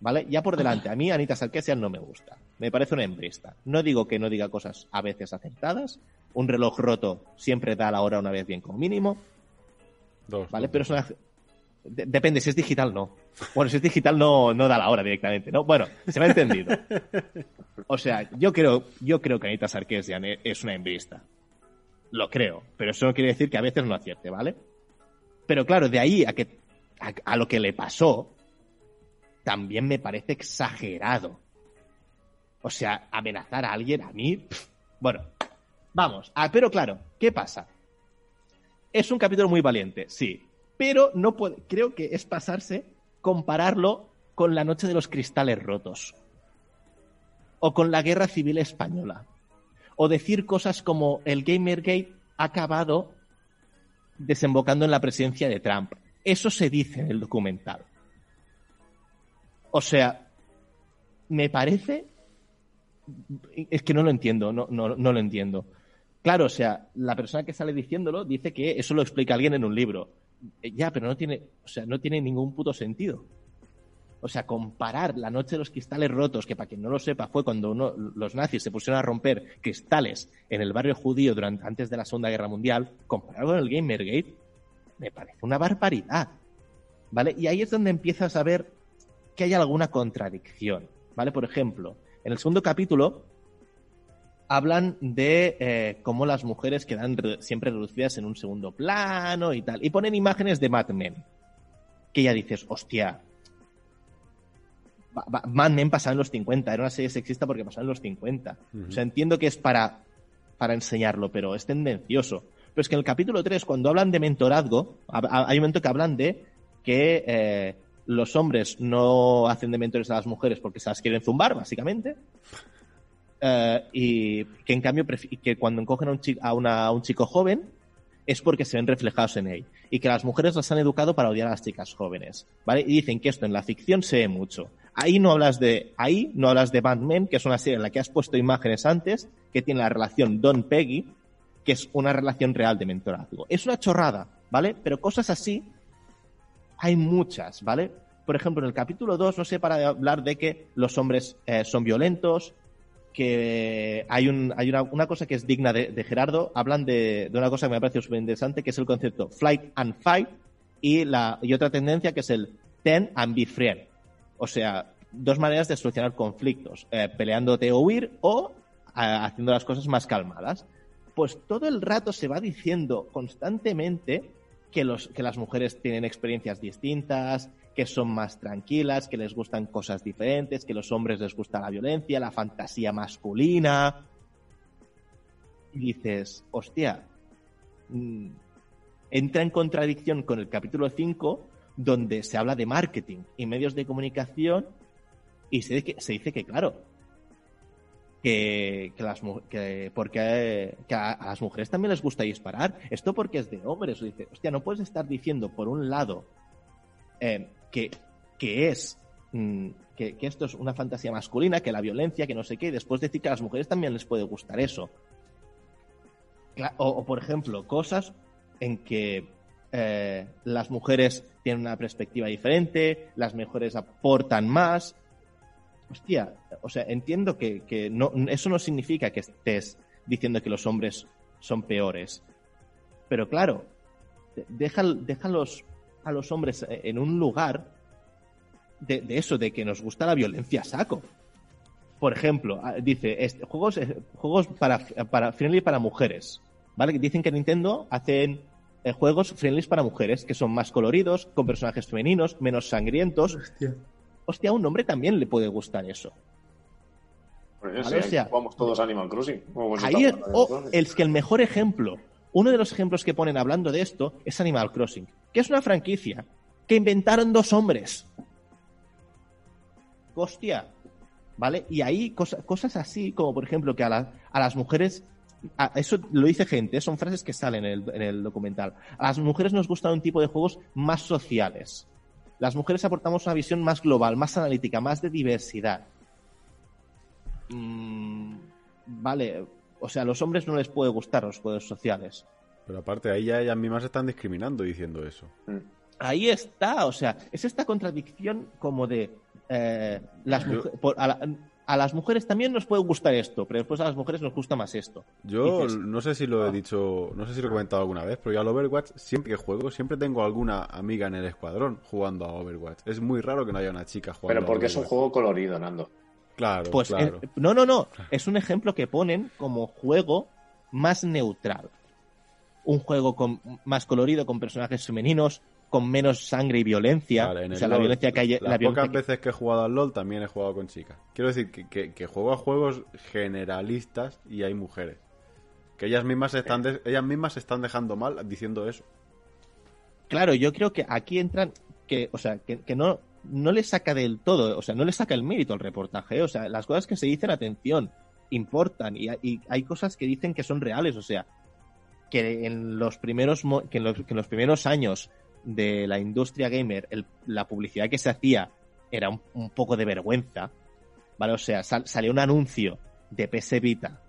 ¿Vale? Ya por delante, a mí Anita Sarkeesian no me gusta. Me parece una hembrista. No digo que no diga cosas a veces aceptadas. Un reloj roto siempre da la hora una vez bien como mínimo. Dos. ¿Vale? dos. Pero es una... de- depende, si es digital, no. Bueno, si es digital, no, no da la hora directamente, ¿no? Bueno, se me ha entendido. O sea, yo creo, yo creo que Anita Sarkeesian e- es una hembrista. Lo creo, pero eso no quiere decir que a veces no acierte, ¿vale? Pero claro, de ahí a que a, a lo que le pasó, también me parece exagerado. O sea, amenazar a alguien a mí, bueno, vamos. Ah, pero claro, ¿qué pasa? Es un capítulo muy valiente, sí, pero no puede, creo que es pasarse compararlo con la noche de los cristales rotos o con la guerra civil española o decir cosas como el Gamergate ha acabado desembocando en la presidencia de Trump. Eso se dice en el documental. O sea, me parece... Es que no lo entiendo, no, no, no lo entiendo. Claro, o sea, la persona que sale diciéndolo dice que eso lo explica alguien en un libro. Eh, Ya, pero no tiene, o sea, no tiene ningún puto sentido. O sea, comparar la noche de los cristales rotos, que para quien no lo sepa, fue cuando uno- los nazis se pusieron a romper cristales en el barrio judío durante, antes de la Segunda Guerra Mundial, comparado con el Gamergate, me parece una barbaridad. ¿Vale? Y ahí es donde empiezas a ver que hay alguna contradicción. ¿Vale? Por ejemplo, en el segundo capítulo hablan de eh, cómo las mujeres quedan re- siempre reducidas en un segundo plano y tal. Y ponen imágenes de Mad Men. Que ya dices, hostia. Mad Men pasaba en los 50. Era una serie sexista porque pasaba en los 50. O sea, entiendo que es para, para enseñarlo, pero es tendencioso. Pero es que en el capítulo 3, cuando hablan de mentorazgo, hay un momento que hablan de que eh, los hombres no hacen de mentores a las mujeres porque se las quieren zumbar, básicamente. Eh, y que en cambio que cuando encogen a un, chi- a, un chico joven es porque se ven reflejados en él y que las mujeres las han educado para odiar a las chicas jóvenes, ¿vale? Y dicen que esto en la ficción se ve mucho. Ahí no hablas de ahí no hablas de Mad Men, que es una serie en la que has puesto imágenes antes, que tiene la relación Don Peggy, que es una relación real de mentorazgo. Es una chorrada, ¿vale? Pero cosas así hay muchas, ¿vale? Por ejemplo, en el capítulo 2, no sé, para hablar de que los hombres eh, son violentos, que hay, un, hay una, cosa que es digna de, de Gerardo, hablan de, de una cosa que me parece súper interesante, que es el concepto flight and fight, y, la, otra tendencia que es el ten and be friend. O sea, dos maneras de solucionar conflictos, eh, peleándote o huir o a- haciendo las cosas más calmadas. Pues todo el rato se va diciendo constantemente que, los, que las mujeres tienen experiencias distintas, que son más tranquilas, que les gustan cosas diferentes, que los hombres les gusta la violencia, la fantasía masculina. Y dices, hostia, mm, entra en contradicción con el capítulo 5, donde se habla de marketing y medios de comunicación, y se, dice que- se dice que, claro, que, que las porque que a, las mujeres también les gusta disparar. Esto porque es de hombres. Dice, hostia, no puedes estar diciendo por un lado eh, que, que es mm, que, esto es una fantasía masculina, que la violencia, que no sé qué, y después decir que a las mujeres también les puede gustar eso. O, por ejemplo, cosas en que eh, las mujeres tienen una perspectiva diferente, las mujeres aportan más. Hostia, o sea, entiendo que, que no, eso no significa que estés diciendo que los hombres son peores. Pero claro, deja, deja los, a los hombres en un lugar de, de eso, de que nos gusta la violencia saco. Por ejemplo, ah, dice, juegos, eh, juegos para, para friendly para mujeres. ¿Vale? Dicen que Nintendo hacen eh, juegos friendly para mujeres, que son más coloridos, con personajes femeninos, menos sangrientos. Hostia. Hostia, a un hombre también le puede gustar eso. Por eso, Vale, sí, o sea, jugamos todos Animal Crossing. Ahí es, Crossing. es que el mejor ejemplo, uno de los ejemplos que ponen hablando de esto es Animal Crossing, que es una franquicia que inventaron dos hombres. Hostia, ¿vale? Y ahí cosa- cosas así, como por ejemplo que a, la- a las mujeres, a- eso lo dice gente, son frases que salen en el, en el documental. A las mujeres nos gustan un tipo de juegos más sociales. Las mujeres aportamos una visión más global, más analítica, más de diversidad. Mm, vale, o sea, a los hombres no les puede gustar los juegos sociales. Pero aparte, ahí ya ellas mismas están discriminando diciendo eso. Ahí está, o sea, es esta contradicción como de eh, las Yo- mujer- por- a, la- a las mujeres también nos puede gustar esto, pero después a las mujeres nos gusta más esto. Yo Dices, no sé si lo he dicho, no sé si lo he comentado alguna vez, pero yo al Overwatch, siempre que juego, siempre tengo alguna amiga en el escuadrón jugando a Overwatch. Es muy raro que no haya una chica jugando Pero a porque es un juego colorido, Nando. Claro, Pues claro. eh, no, no, no. Es un ejemplo que ponen como juego más neutral. Un juego con, más colorido, con personajes femeninos, con menos sangre y violencia. Vale, en o sea, la violencia que hay. Las La pocas que- veces que he jugado al LOL también he jugado con chicas. Quiero decir que, que- que juego a juegos generalistas y hay mujeres. Que ellas mismas están, de- ellas mismas se están dejando mal diciendo eso. Claro, yo creo que aquí entran. que, O sea, que, no, no le saca del todo. O sea, no le saca el mérito al reportaje. ¿eh? O sea, las cosas que se dicen, atención, importan. Y, y hay cosas que dicen que son reales. O sea, que en los primeros, mo- que en los, que en los primeros años de la industria gamer, el- la publicidad que se hacía era un, un poco de vergüenza, ¿vale? O sea, sal- salió un anuncio de PS Vita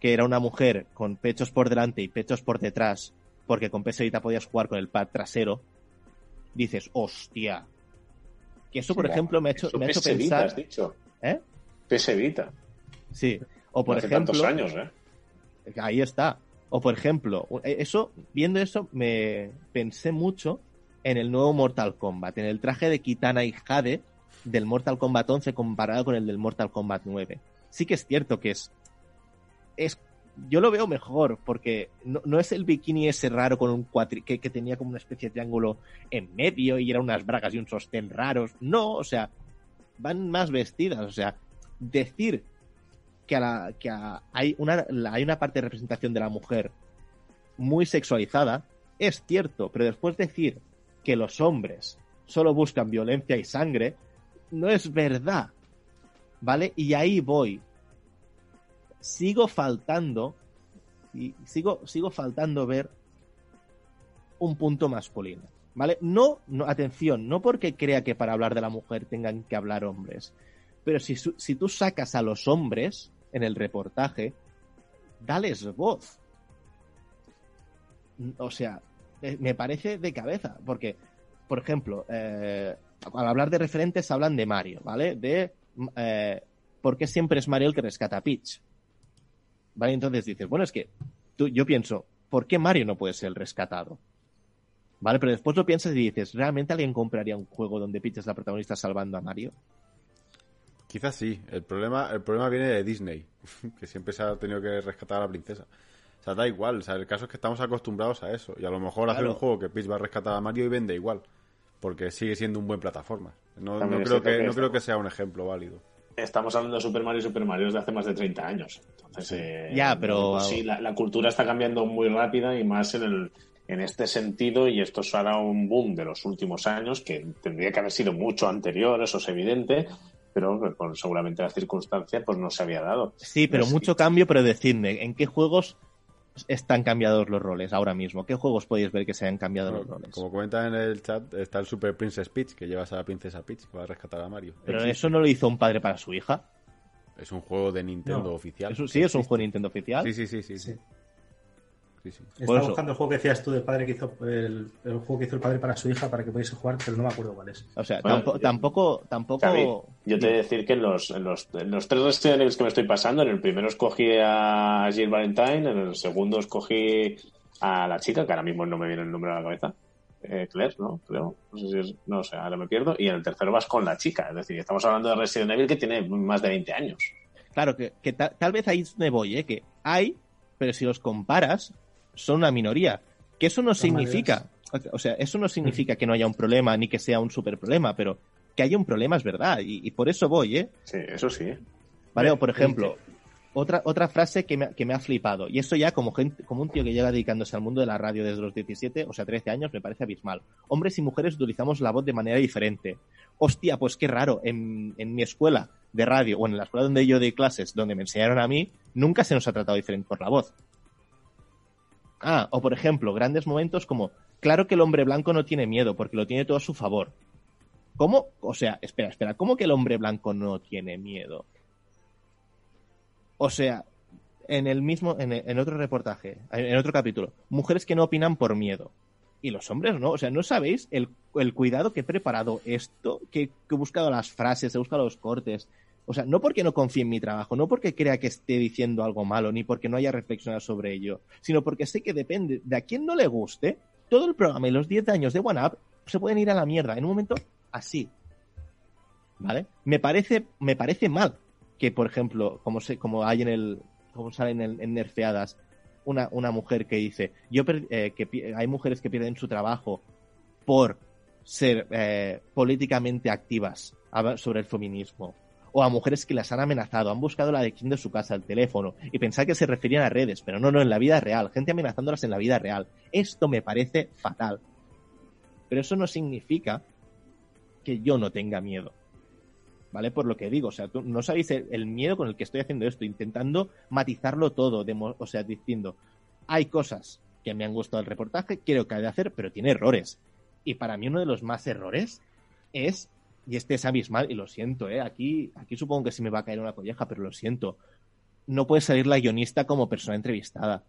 que era una mujer con pechos por delante y pechos por detrás, porque con PS Vita podías jugar con el pad trasero, dices, hostia. Que eso, por Sí, ejemplo, me ha hecho, me ha hecho PS Vita, pensar. has dicho. ¿Eh? PS Vita. Sí. O por Hace ejemplo. tantos años, ¿eh? Ahí está. O por ejemplo, eh, eso, viendo eso, me pensé mucho en el nuevo Mortal Kombat, en el traje de Kitana y Jade del Mortal Kombat 11 comparado con el del Mortal Kombat 9. Sí que es cierto que es. es yo lo veo mejor, porque no, no es el bikini ese raro con un cuatri que, que tenía como una especie de triángulo en medio y eran unas bragas y un sostén raros. No, o sea, van más vestidas. O sea, decir que, a la, que hay, una, hay una parte de representación de la mujer muy sexualizada, es cierto, pero después decir que los hombres solo buscan violencia y sangre, no es verdad. ¿Vale? Y ahí voy. Sigo faltando, y sigo, sigo faltando ver un punto masculino. ¿Vale? No, no, atención, no porque crea que para hablar de la mujer tengan que hablar hombres. Pero si, si tú sacas a los hombres en el reportaje, dales voz. O sea, eh, me parece de cabeza, porque, por ejemplo, eh, al hablar de referentes hablan de Mario, ¿vale? De eh, por qué siempre es Mario el que rescata a Peach. ¿Vale? Entonces dices, bueno, es que tú, yo pienso, ¿por qué Mario no puede ser el rescatado? ¿Vale? Pero después lo piensas y dices, ¿realmente alguien compraría un juego donde Peach es la protagonista salvando a Mario? Quizás sí. El problema, el problema viene de Disney, que siempre se ha tenido que rescatar a la princesa. O sea, da igual. O sea, el caso es que estamos acostumbrados a eso. Y a lo mejor hacer un juego que Peach va a rescatar a Mario y vende igual. Porque sigue siendo un buen plataforma. No, no creo, que, que no creo que sea un ejemplo válido. Estamos hablando de Super Mario y Super Mario desde hace más de 30 años. Entonces, eh, Ya, pero- sí, la, la cultura está cambiando muy rápida y más en, el, en este sentido. Y esto será un boom de los últimos años que tendría que haber sido mucho anterior, eso es evidente. Pero que por seguramente las circunstancias pues no se había dado. Sí, pero mucho cambio, pero decidme, ¿en qué juegos están cambiados los roles ahora mismo? ¿Qué juegos podéis ver que se hayan cambiado los roles? Como comentan en el chat, está el Super Princess Peach, que llevas a la princesa Peach, que va a rescatar a Mario. Pero Existe. eso no lo hizo un padre para su hija. Es un juego de Nintendo No. oficial. Eso sí, es un juego de Nintendo oficial. Sí, sí, sí, sí. Sí. Sí. Sí, sí. Estaba eso. buscando el juego que decías tú del padre que hizo el, el juego que hizo el padre para su hija para que pudiese jugar, pero no me acuerdo cuál es. O sea, Bueno, tampo- yo- tampoco, tampoco, Xavi, yo te he de decir que en los, en los, en los tres Resident Evil que me estoy pasando, en el primero escogí a Jill Valentine, en el segundo escogí a la chica, que ahora mismo no me viene el nombre a la cabeza. Eh, Claire, ¿no? Creo. No sé si es. No sé, ahora me pierdo. Y en el tercero vas con la chica. Es decir, estamos hablando de Resident Evil que tiene más de 20 años. claro, que, que ta- tal vez ahí donde voy, ¿eh? Que hay, pero si los comparas, son una minoría. Que eso no significa, o sea, eso no significa que no haya un problema ni que sea un super problema, pero que haya un problema es verdad. Y, y por eso voy, ¿eh? Sí, eso sí. ¿Vale? O por ejemplo, otra, otra frase que me, ha- que me ha flipado. Y eso ya como, gente, como un tío que lleva dedicándose al mundo de la radio desde los 17, o sea, 13 años, me parece abismal. Hombres y mujeres utilizamos la voz de manera diferente. Hostia, pues qué raro. En, en mi escuela de radio, o en la escuela donde yo di clases, donde me enseñaron a mí, nunca se nos ha tratado diferente por la voz. Ah, o por ejemplo, grandes momentos como, claro que el hombre blanco no tiene miedo, porque lo tiene todo a su favor. ¿Cómo? O sea, espera, espera, ¿cómo que el hombre blanco no tiene miedo? O sea, en el mismo, en, en otro reportaje, en otro capítulo, mujeres que no opinan por miedo. Y los hombres no, o sea, ¿no sabéis el, el cuidado que he preparado esto? Que, que he buscado las frases, he buscado los cortes. O sea, no porque no confíe en mi trabajo, no porque crea que esté diciendo algo malo, ni porque no haya reflexionado sobre ello, sino porque sé que depende de a quién no le guste, todo el programa y los 10 años de OneUp se pueden ir a la mierda en un momento así. ¿Vale? Me parece, me parece mal que, por ejemplo, como, se, como hay en el. como sale en, Nerfeadas, una, una mujer que dice. yo eh, que Hay mujeres que pierden su trabajo por ser eh, políticamente activas sobre el feminismo. O a mujeres que las han amenazado, han buscado la dirección de su casa, el teléfono, y pensar que se referían a redes, pero no, no, en la vida real, gente amenazándolas en la vida real. Esto me parece fatal. Pero eso no significa que yo no tenga miedo. ¿Vale? Por lo que digo, o sea, tú no sabéis el, el miedo con el que estoy haciendo esto, intentando matizarlo todo, demo- o sea, diciendo, hay cosas que me han gustado del reportaje, creo que ha de hacer, pero tiene errores. Y para mí uno de los más errores es, y este es abismal, y lo siento, ¿eh? aquí, aquí supongo que se me va a caer una colleja, pero lo siento, no puede salir la guionista como persona entrevistada.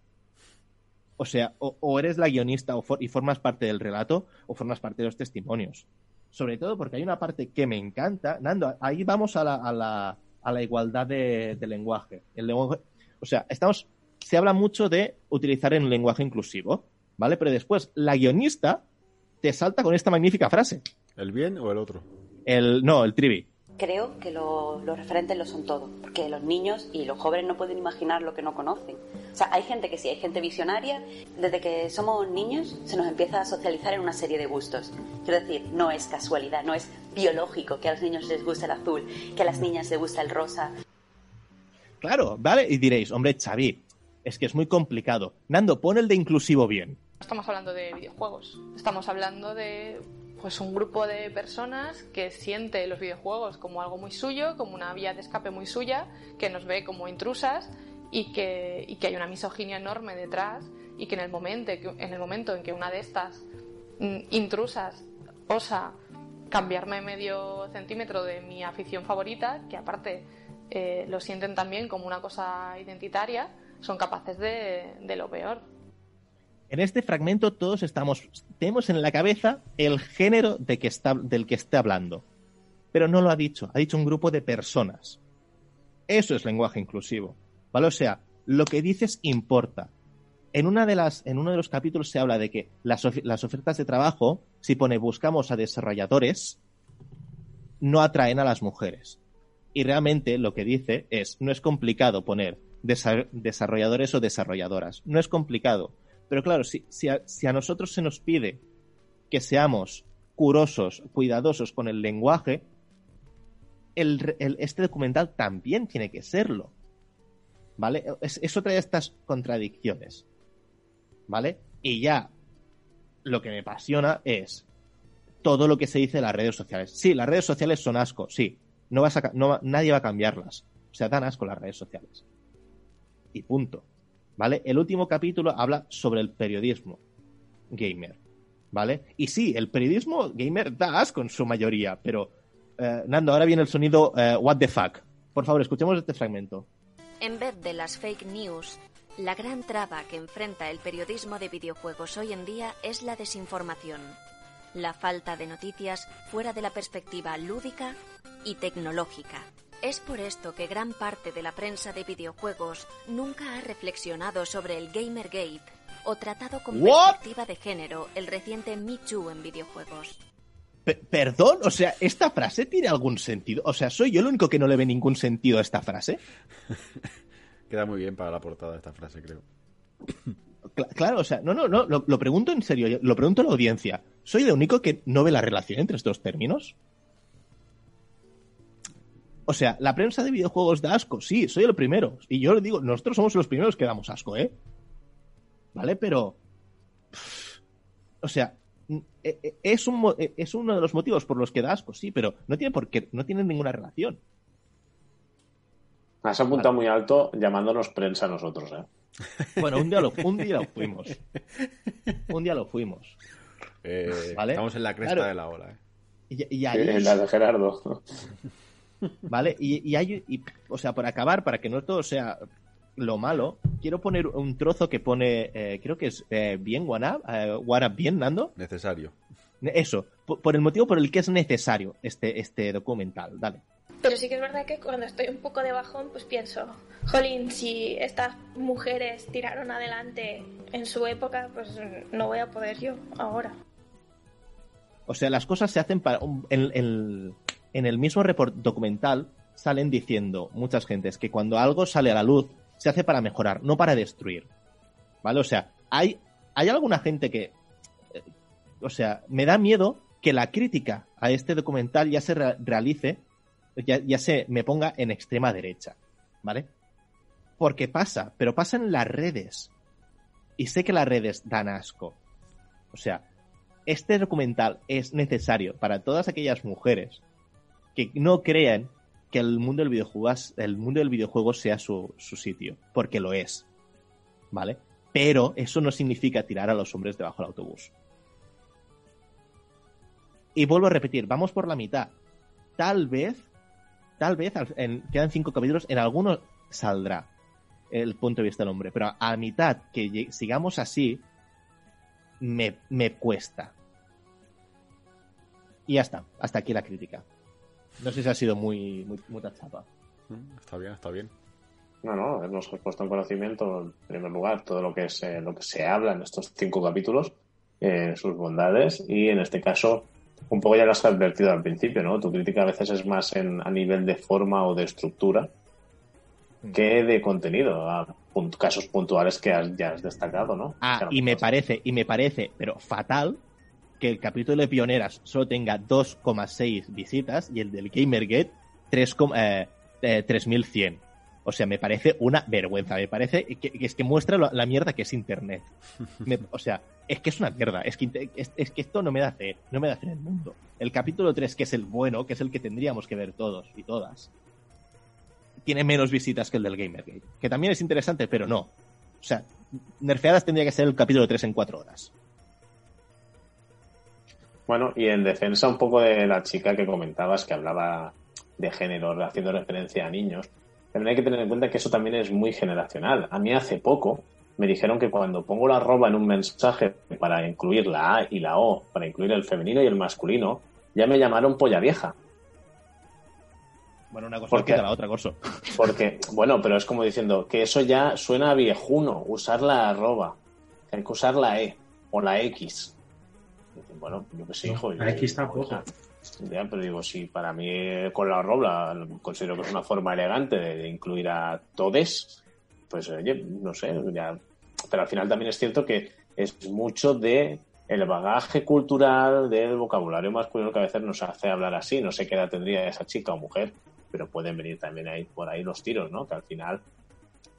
O sea, o, eres la guionista o y formas parte del relato o formas parte de los testimonios. Sobre todo porque hay una parte que me encanta. Nando, ahí vamos a la, a la, a la igualdad de, de lenguaje. El lenguaje. O sea, estamos. Se habla mucho de utilizar el lenguaje inclusivo, ¿vale? Pero después, la guionista te salta con esta magnífica frase. ¿El bien o el otro? El, no, el trivi. Creo que lo- los referentes lo son todo, porque los niños y los jóvenes no pueden imaginar lo que no conocen. O sea, hay gente que sí, hay gente visionaria. Desde que somos niños se nos empieza a socializar en una serie de gustos. Quiero decir, no es casualidad, no es biológico que a los niños les guste el azul, que a las niñas les gusta el rosa. Claro, ¿vale? Y diréis, hombre, Xavi, es que es muy complicado. Nando, pon el de inclusivo bien. No estamos hablando de videojuegos, estamos hablando de pues un grupo de personas que siente los videojuegos como algo muy suyo, como una vía de escape muy suya, que nos ve como intrusas y que, y que hay una misoginia enorme detrás y que en el momento, en el momento en que una de estas mm, intrusas osa cambiarme medio centímetro de mi afición favorita, que aparte eh, lo sienten también como una cosa identitaria, son capaces de, de lo peor. En este fragmento todos estamos, tenemos en la cabeza el género de que está, del que está hablando. Pero no lo ha dicho, ha dicho un grupo de personas. Eso es lenguaje inclusivo. ¿Vale? O sea, lo que dices importa. En, una de las, en uno de los capítulos se habla de que las, las ofertas de trabajo, si pone buscamos a desarrolladores, no atraen a las mujeres. Y realmente lo que dice es, no es complicado poner desa- desarrolladores o desarrolladoras. No es complicado. Pero claro, si, si, a, nosotros se nos pide que seamos curosos, cuidadosos con el lenguaje, el este documental también tiene que serlo. ¿Vale? Es, otra de estas contradicciones. ¿Vale? Y ya lo que me apasiona es todo lo que se dice en las redes sociales. Sí, las redes sociales son asco, sí. No vas a, no nadie va a cambiarlas. O sea, dan asco las redes sociales. Y punto. ¿Vale? El último capítulo habla sobre el periodismo gamer. ¿Vale? Y sí, el periodismo gamer da asco en su mayoría, pero eh, Nando, ahora viene el sonido eh, What the fuck. Por favor, escuchemos este fragmento. En vez de las fake news, la gran traba que enfrenta el periodismo de videojuegos hoy en día es la desinformación. La falta de noticias fuera de la perspectiva lúdica y tecnológica. Es por esto que gran parte de la prensa de videojuegos nunca ha reflexionado sobre el Gamergate o tratado con What? perspectiva de género el reciente Me Too en videojuegos. Pe- ¿Perdón? O sea, ¿esta frase tiene algún sentido? O sea, ¿soy yo el único que no le ve ningún sentido a esta frase? Queda muy bien para la portada esta frase, creo. Cla- claro, o sea, no, no, no, lo, lo pregunto en serio, lo pregunto a la audiencia. ¿Soy el único que no ve la relación entre estos términos? O sea, la prensa de videojuegos da asco, sí, soy el primero. Y yo le digo, nosotros somos los primeros que damos asco, ¿eh? ¿Vale? Pero... pff, O sea, e- e- es, un, e- es uno de los motivos por los que da asco, sí, pero no tiene por qué, no tiene ninguna relación. Has apuntado muy alto llamándonos prensa a nosotros, ¿eh? Bueno, un día lo, un día lo fuimos. Un día lo fuimos. Eh, Vale. Estamos en la cresta Claro. de la ola. ¿eh? Y, y ahí- En la de Gerardo. ¿Vale? Y, y hay, y, o sea, por acabar, para que no todo sea lo malo, quiero poner un trozo que pone, eh, creo que es eh, bien Wanab, eh, Wanab bien, Nando. Necesario. Eso, por, por el motivo por el que es necesario este, este documental. Dale. Pero sí que es verdad que cuando estoy un poco de bajón, pues pienso, jolín, si estas mujeres tiraron adelante en su época, pues no voy a poder yo ahora. O sea, las cosas se hacen para. un- En, en- en el mismo report documental salen diciendo muchas gentes que cuando algo sale a la luz se hace para mejorar, no para destruir. ¿Vale? O sea, hay, hay alguna gente que. eh, O sea, me da miedo que la crítica a este documental ya se re- realice, ya, ya se me ponga en extrema derecha. ¿Vale? Porque pasa, pero pasa en las redes. Y sé que las redes dan asco. O sea, este documental es necesario para todas aquellas mujeres que no crean que el mundo del videojuego, el mundo del videojuego sea su, su sitio, porque lo es. ¿Vale? Pero eso no significa tirar a los hombres debajo del autobús. Y vuelvo a repetir, vamos por la mitad. Tal vez, tal vez, en- quedan cinco capítulos, en alguno saldrá. el punto de vista del hombre, pero a, mitad que sigamos así, me, me cuesta. Y ya está, hasta aquí la crítica. No sé si ha sido muy, muy, mucha chapa. Mm, Está bien, está bien. No, no, hemos puesto en conocimiento, en primer lugar, todo lo que, es, eh, lo que se habla en estos cinco capítulos, eh, sus bondades, y en este caso, un poco ya lo has advertido al principio, ¿no? Tu crítica a veces es más en, a nivel de forma o de estructura que de contenido, a casos puntuales que has, ya has destacado, ¿no? Ah, Claro, y me parece, y me parece, pero fatal, que el capítulo de Pioneras solo tenga 2,6 visitas y el del Gamergate 3, eh, eh, 3100. O sea, me parece una vergüenza. Me parece que, que es que muestra lo- la mierda que es Internet. Me- o sea, es que es una mierda. Es que, inte- es, es que esto no me da fe. No me da fe en el mundo. El capítulo 3, que es el bueno, que es el que tendríamos que ver todos y todas, tiene menos visitas que el del Gamergate. Que también es interesante, pero no. O sea, nerfeadas tendría que ser el capítulo 3 en 4 horas. Bueno, y en defensa un poco de la chica que comentabas, que hablaba de género, haciendo referencia a niños, también hay que tener en cuenta que eso también es muy generacional. A mí hace poco me dijeron que cuando pongo la arroba en un mensaje para incluir la A y la O, para incluir el femenino y el masculino, ya me llamaron polla vieja. Bueno, una cosa ¿Por no qué? quita la otra cosa. Porque, bueno, pero es como diciendo que eso ya suena a viejuno, usar la arroba, hay que usar la E o la X. Bueno, yo que sé, hijo. La yo- X tampoco. Ya, pero digo, si para mí eh, con la arroba considero que es una forma elegante de, de incluir a todes, pues oye, no sé, ya. Pero al final también es cierto que es mucho de el bagaje cultural del vocabulario masculino que a veces nos hace hablar así. No sé qué edad tendría esa chica o mujer, pero pueden venir también ahí por ahí los tiros, ¿no? Que al final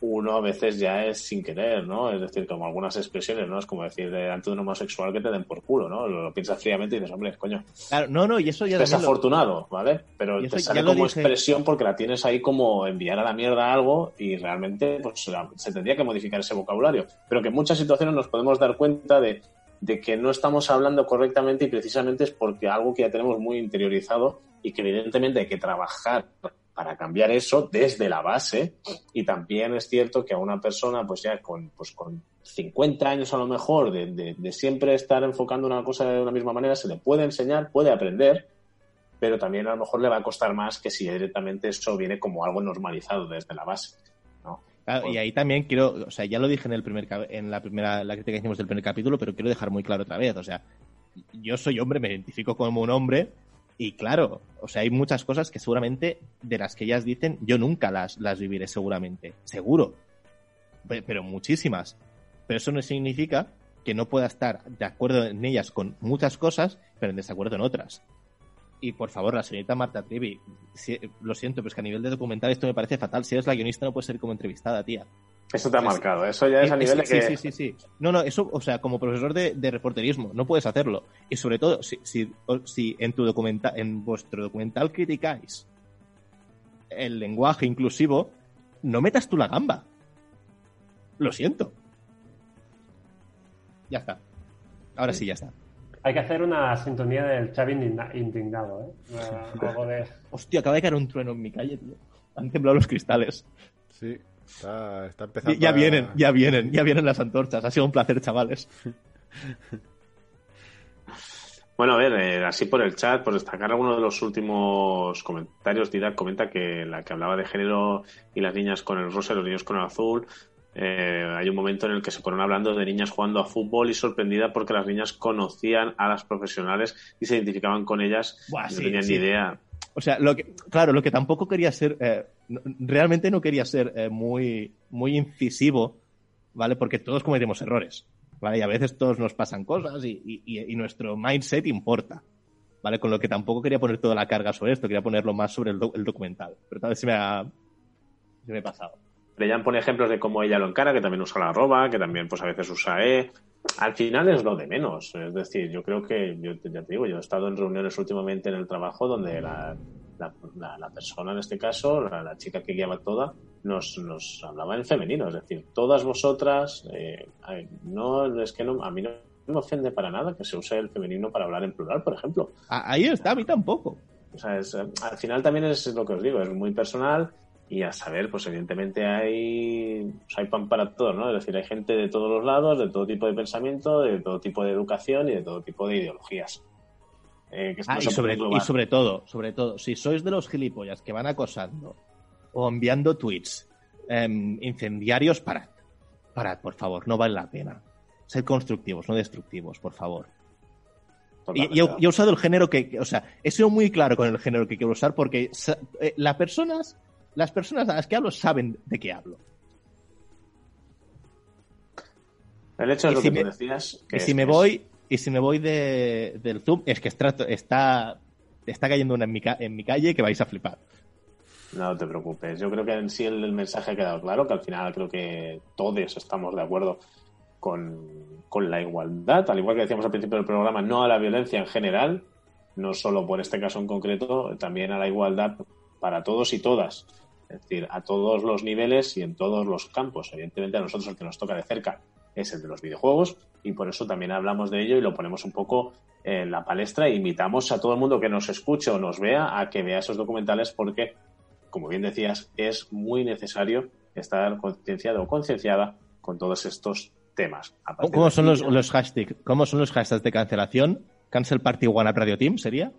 uno a veces ya es sin querer, ¿no? Es decir, como algunas expresiones, ¿no? Es como decir de un homosexual que te den por culo, ¿no? Lo, lo piensas fríamente y dices, hombre, coño, Claro, no, no, y eso ya también lo- desafortunado, ¿vale? Pero te sale lo como dije- expresión porque la tienes ahí como enviar a la mierda algo y realmente pues, se tendría que modificar ese vocabulario. Pero que en muchas situaciones nos podemos dar cuenta de, de que no estamos hablando correctamente y precisamente es porque algo que ya tenemos muy interiorizado y que evidentemente hay que trabajar para cambiar eso desde la base y también es cierto que a una persona pues ya con, pues con 50 años a lo mejor de, de- de siempre estar enfocando una cosa de una misma manera se le puede enseñar, puede aprender pero también a lo mejor le va a costar más que si directamente eso viene como algo normalizado desde la base. ¿no? Claro, y ahí también quiero, o sea, ya lo dije en el primer en la primera la crítica que hicimos del primer capítulo, pero quiero dejar muy claro otra vez, o sea, yo soy hombre, me identifico como un hombre y claro, o sea, hay muchas cosas que seguramente de las que ellas dicen yo nunca las las viviré seguramente, seguro. Pe- Pero muchísimas. Pero eso no significa que no pueda estar de acuerdo en ellas con muchas cosas, pero en desacuerdo en otras. Y por favor, la señorita Marta Trevi, lo siento, pero es que a nivel de documental esto me parece fatal. Si eres la guionista no puedes ser como entrevistada, tía. Eso te ha marcado, eso ya es a nivel de sí, que... sí, sí, sí. No, no, eso, o sea, como profesor de, de reporterismo, no puedes hacerlo. Y sobre todo, si, si, si en tu documental, en vuestro documental criticáis el lenguaje inclusivo, no metas tú la gamba. Lo siento. Ya está. Ahora sí, ya está. Hay que hacer una sintonía del Xavi indigna- indignado, ¿eh? Una- algo de... Hostia, acaba de caer un trueno en mi calle, tío. Han temblado los cristales. Sí, está, está Ya, empezando. ya a- vienen, ya vienen, ya vienen las antorchas. Ha sido un placer, chavales. Bueno, a ver, eh, así por el chat, por destacar algunos de los últimos comentarios, Didac comenta que la que hablaba de género y las niñas con el rosa y los niños con el azul, eh, hay un momento en el que se ponen hablando de niñas jugando a fútbol y sorprendida porque las niñas conocían a las profesionales y se identificaban con ellas Buah, y no sí, tenían sí. ni idea. O sea, lo que, claro, lo que tampoco quería ser, eh, realmente no quería ser eh, muy, muy incisivo, ¿vale? Porque todos cometemos errores, ¿vale? Y a veces todos nos pasan cosas y, y- nuestro mindset importa, ¿vale? Con lo que tampoco quería poner toda la carga sobre esto, quería ponerlo más sobre el, do- el documental. Pero tal vez se me ha, se me ha pasado. Breyan pone ejemplos de cómo ella lo encara, que también usa la arroba, que también pues a veces usa E. Al final es lo de menos. Es decir, yo creo que, yo te- ya te digo, yo he estado en reuniones últimamente en el trabajo donde la, la, la- la persona en este caso, la, chica que guiaba toda, nos, nos hablaba en femenino. Es decir, todas vosotras, eh, no, es que no, a mí no me ofende para nada que se use el femenino para hablar en plural, por ejemplo. Ahí está, a mí tampoco. O sea, es, eh, al final también es lo que os digo, es muy personal y a saber, pues evidentemente hay, pues, hay pan para todos, ¿no? Es decir, hay gente de todos los lados, de todo tipo de pensamiento, de todo tipo de educación y de todo tipo de ideologías. Eh, que Ah, no y, sobre, y todo, sobre todo, si sois de los gilipollas que van acosando o enviando tweets em, incendiarios, parad. Parad, por favor, no vale la pena. Sed constructivos, no destructivos, por favor. Y, y he, usado el género que, o sea, he sido muy claro con el género que quiero usar porque eh, las personas, las personas a las que hablo saben de qué hablo. El hecho es y lo si que tú decías. que Y es si me es- voy, y si me voy de, del Zoom, es que está, está, está cayendo una en mi, en mi calle que vais a flipar. No te preocupes. Yo creo que en sí el, el mensaje ha quedado claro, que al final creo que todos estamos de acuerdo con, con la igualdad, al igual que decíamos al principio del programa, no a la violencia en general, no solo por este caso en concreto, también a la igualdad para todos y todas. Es decir, a todos los niveles y en todos los campos. Evidentemente a nosotros el que nos toca de cerca es el de los videojuegos y por eso también hablamos de ello y lo ponemos un poco en la palestra e invitamos a todo el mundo que nos escuche o nos vea a que vea esos documentales porque, como bien decías, es muy necesario estar concienciado o concienciada con todos estos temas. ¿Cómo son los, los hashtags? ¿Cómo son los hashtags de cancelación? Cancel Party One Up Radio Team, ¿sería?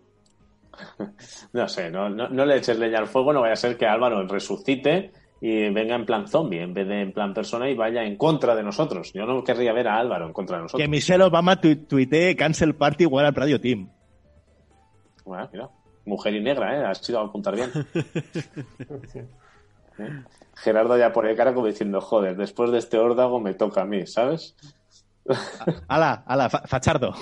No sé, no, no, no le eches leña al fuego, no vaya a ser que Álvaro resucite y venga en plan zombie en vez de en plan persona y vaya en contra de nosotros. Yo no querría ver a Álvaro en contra de nosotros. Que Michelle Obama tu tuitee Cancel Party One Up Radio Team. Bueno, mira, mujer y negra, ¿eh? Has ido a apuntar bien. ¿Eh? Gerardo ya pone cara como diciendo, joder, después de este órdago me toca a mí, ¿sabes? Ala, ala, fa- fachardo.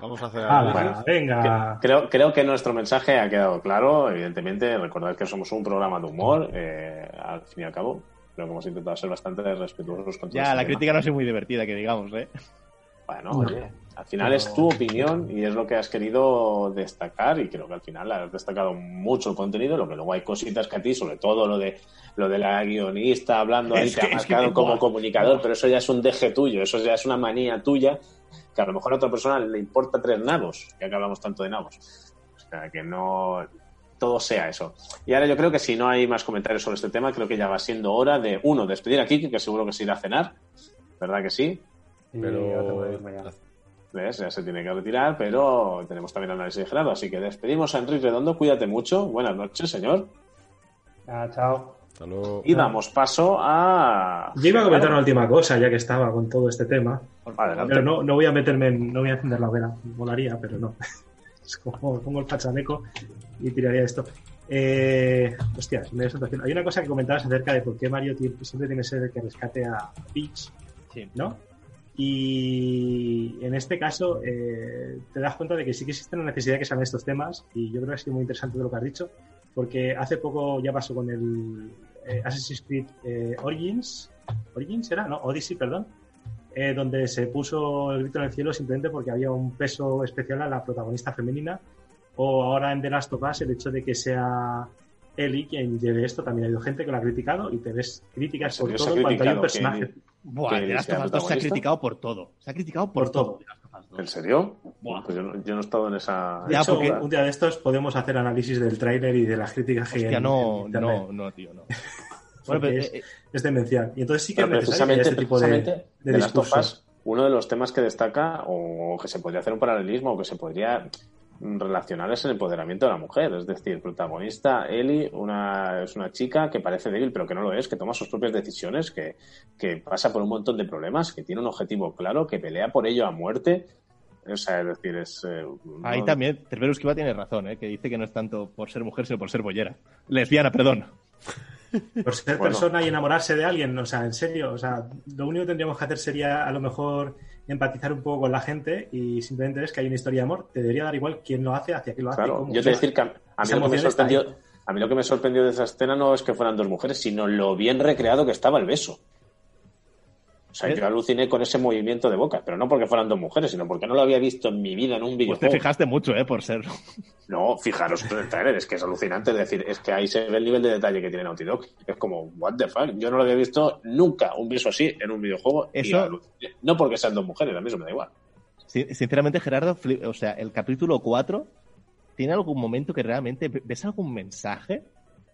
Vamos a hacer Ah, bueno, venga. Creo, creo que nuestro mensaje ha quedado claro. Evidentemente, recordad que somos un programa de humor, eh, al fin y al cabo. Creo que hemos intentado ser bastante respetuosos con Ya, este la tema. crítica no es muy divertida, que digamos, ¿eh? Bueno, oye, al final es tu opinión y es lo que has querido destacar y creo que al final has destacado mucho el contenido, lo que luego hay cositas que a ti, sobre todo lo de lo de la guionista hablando ahí, Es te que- ha es que marcado como comunicador, pero eso ya es un deje tuyo, eso ya es una manía tuya que a lo mejor a otra persona le importa tres nabos, ya que hablamos tanto de nabos. O sea, que no todo sea eso. Y ahora yo creo que si no hay más comentarios sobre este tema, creo que ya va siendo hora de, uno, despedir a Kiki, que seguro que se irá a cenar, ¿verdad que sí? Y Pero-. ¿Ves? Ya se tiene que retirar, pero tenemos también análisis de Gerardo. Así que despedimos a Enrique Redondo. Cuídate mucho. Buenas noches, señor. Ah, chao. Hasta luego. Y damos paso a. Yo iba a comentar una última cosa, ya que estaba con todo este tema. Adelante. Pero no, no voy a meterme en, no voy a encender la hoguera. Molaría, pero no. Es como pongo el pachameco y tiraría esto. Eh, hostias, me da sensación. Hay una cosa que comentabas acerca de por qué Mario tiene- siempre tiene que ser el que rescate a Peach, Sí. ¿no? Y en este caso eh, te das cuenta de que sí que existe una necesidad de que salgan estos temas y yo creo que ha sido muy interesante lo que has dicho porque hace poco ya pasó con el eh, Assassin's Creed eh, Origins, Origins era, no, Odyssey, perdón, eh, donde se puso el grito en el cielo simplemente porque había un peso especial a la protagonista femenina o ahora en The Last of Us el hecho de que sea Ellie quien lleve esto, también ha habido gente que lo ha criticado y te ves críticas ¿En por todo cuanto hay un criticado que- personaje. Buah, ¿Que The Last of Us 2 se ha criticado por todo. Se ha criticado por, Por todo. The Last of Us 2. ¿En serio? Buah. Pues yo no, yo no he estado en esa. De Ya, hecho, porque- un, un día de estos podemos hacer análisis del tráiler y de las críticas que hay Hostia, en- no, en no, no, tío, no. Bueno, pero, es, eh, es demencial. Y entonces sí que es necesario que este tipo de, precisamente de. Us, uno de los temas que destaca, o que se podría hacer un paralelismo, o que se podría relacionar es el empoderamiento de la mujer. Es decir, protagonista Ellie una, es una chica que parece débil, pero que no lo es, que toma sus propias decisiones, que, que pasa por un montón de problemas, que tiene un objetivo claro, que pelea por ello a muerte. O sea, es decir, es. eh, ahí no- también, Cerberus Kiva tiene razón, ¿eh? que dice que no es tanto por ser mujer, sino por ser bollera. Lesbiana, perdón. Por ser Bueno. persona y enamorarse de alguien, o sea, en serio, o sea, lo único que tendríamos que hacer sería a lo mejor empatizar un poco con la gente y simplemente ves que hay una historia de amor, te debería dar igual quién lo hace, hacia quién lo hace. Claro, cómo. yo te decir que a, mí lo que me sorprendió, a mí lo que me sorprendió de esa escena no es que fueran dos mujeres, sino lo bien recreado que estaba el beso. O sea, ¿Eh? yo aluciné con ese movimiento de boca, pero no porque fueran dos mujeres, sino porque no lo había visto en mi vida en un Pues te videojuego. fijaste mucho, ¿eh? Por ser. No, fijaros en el trailer, es que es alucinante. Es decir, es que ahí se ve el nivel de detalle que tiene Naughty Dog. Es como, what the fuck. Yo no lo había visto nunca un beso así en un videojuego. Eso-. No porque sean dos mujeres, a mí eso me da igual. Sin- Sinceramente, Gerardo, o sea, el capítulo 4 tiene algún momento que realmente ve- ves algún mensaje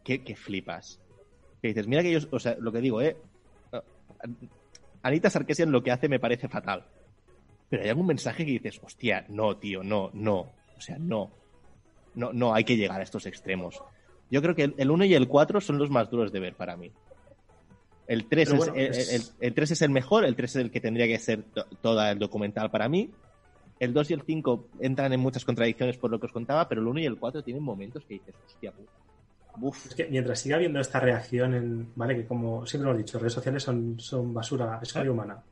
que, que flipas. Que dices, mira que yo, o sea, lo que digo, ¿eh? Anita Sarkeesian lo que hace me parece fatal. Pero hay algún mensaje que dices, hostia, no, tío, no, no. O sea, no. No, no hay que llegar a estos extremos. Yo creo que el 1 y el 4 son los más duros de ver para mí. El 3, Pero es, bueno, el, es- el- el 3 es el mejor, el 3 es el que tendría que ser to- toda el documental para mí. El 2 y el 5 entran en muchas contradicciones por lo que os contaba, pero el 1 y el 4 tienen momentos que dices, hostia puta. Es que mientras siga habiendo esta reacción en, vale, que como siempre hemos dicho, redes sociales son, son basura, escoria humana.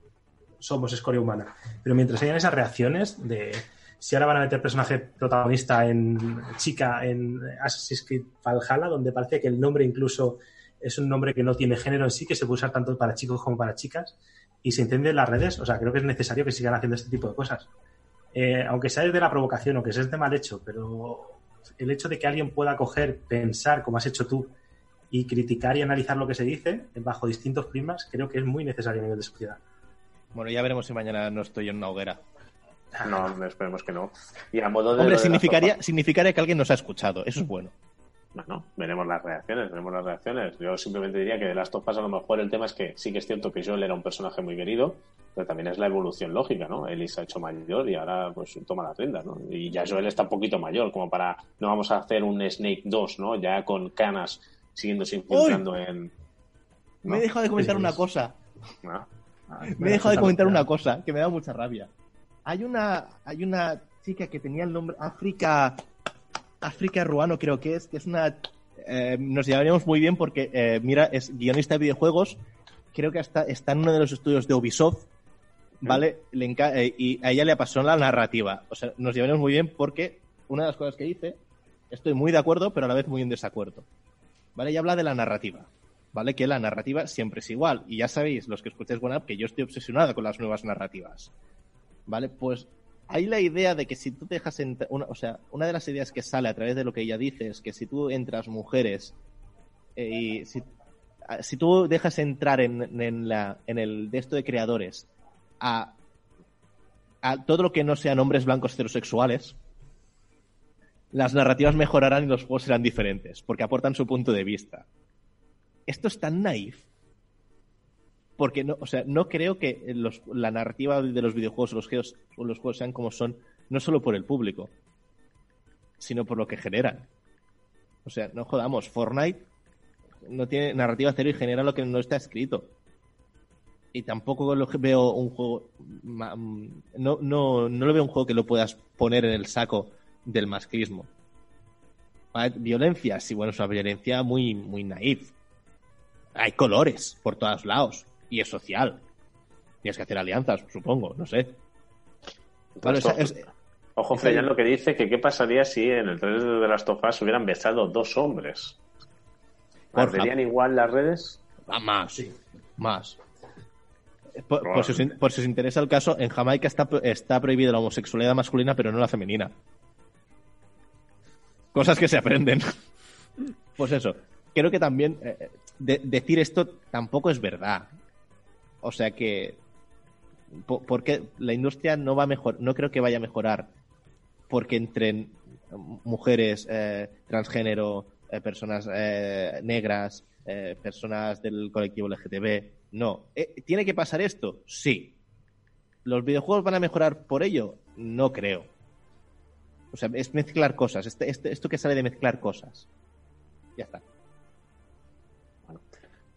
Somos escoria humana. Pero mientras hayan esas reacciones de si ahora van a meter personaje protagonista en chica en Assassin's Creed Valhalla, donde parece que el nombre incluso es un nombre que no tiene género en sí, que se puede usar tanto para chicos como para chicas, y se entiende en las redes, o sea, creo que es necesario que sigan haciendo este tipo de cosas. Eh, aunque sea desde la provocación o que sea desde mal hecho, pero el hecho de que alguien pueda coger, pensar como has hecho tú y criticar y analizar lo que se dice bajo distintos prismas, creo que es muy necesario a nivel de sociedad. Bueno, ya veremos si mañana no estoy en una hoguera. No, esperemos que no. Y a modo de. Hombre, de significaría, significaría que alguien nos ha escuchado. Eso es bueno. Bueno, veremos las reacciones, veremos las reacciones. Yo simplemente diría que de Last of Us a lo mejor el tema es que sí que es cierto que Joel era un personaje muy querido, pero también es la evolución lógica, ¿no? Ellie se ha hecho mayor y ahora pues toma las riendas, ¿no? Y ya Joel está un poquito mayor, como para no vamos a hacer un Snake 2, ¿no? Ya con canas siguiéndose infiltrando en... Me he dejado de comentar una cosa. Ah, Me he dejado de comentar una cosa que me da mucha rabia. Hay una, hay una chica que tenía el nombre África, África Ruano creo que es, que es una, eh, nos llevaríamos muy bien porque, eh, mira, es guionista de videojuegos, creo que hasta está en uno de los estudios de Ubisoft, ¿vale? Le eh, y a ella le apasionó la narrativa. O sea, nos llevaríamos muy bien porque una de las cosas que dice, estoy muy de acuerdo, pero a la vez muy en desacuerdo. ¿Vale? Ella habla de la narrativa. ¿Vale? Que la narrativa siempre es igual. Y ya sabéis, los que escucháis One que yo estoy obsesionado con las nuevas narrativas. ¿Vale? Pues hay la idea de que si tú dejas entrar, o sea, una de las ideas que sale a través de lo que ella dice es que si tú entras mujeres eh, y si, tú dejas entrar en, en el de esto de creadores a, a todo lo que no sean hombres blancos heterosexuales, las narrativas mejorarán y los juegos serán diferentes, porque aportan su punto de vista. Esto es tan naif. Porque no, o sea, no creo que la narrativa de los videojuegos o los, o los juegos sean como son, no solo por el público, sino por lo que generan. O sea, no jodamos, Fortnite no tiene narrativa cero y genera lo que no está escrito. Y tampoco veo un juego. mm, No, no, no lo veo un juego que lo puedas poner en el saco del masclismo. Violencia, sí, bueno, es una violencia muy, muy naif. Hay colores por todos lados. Y es social. Tienes que hacer alianzas, supongo, no sé. Vale, o sea, es- Ojo, Freyan lo que dice que qué pasaría si en el 3 de Last of Us hubieran besado dos hombres. ¿Arderían igual las redes? Ah, más. Más. Por, por si os, por si os interesa el caso, en Jamaica está, está prohibida la homosexualidad masculina, pero no la femenina. Cosas que se aprenden. Pues eso. Creo que también eh, de- decir esto tampoco es verdad. O sea que. po- porque la industria no va a mejor, no creo que vaya a mejorar porque entren mujeres, eh, transgénero, eh, personas eh, negras, personas del colectivo LGTB. No. ¿Tiene que pasar esto? Sí. ¿Los videojuegos van a mejorar por ello? No creo. O sea, es mezclar cosas. Este- este- esto que sale de mezclar cosas. Ya está.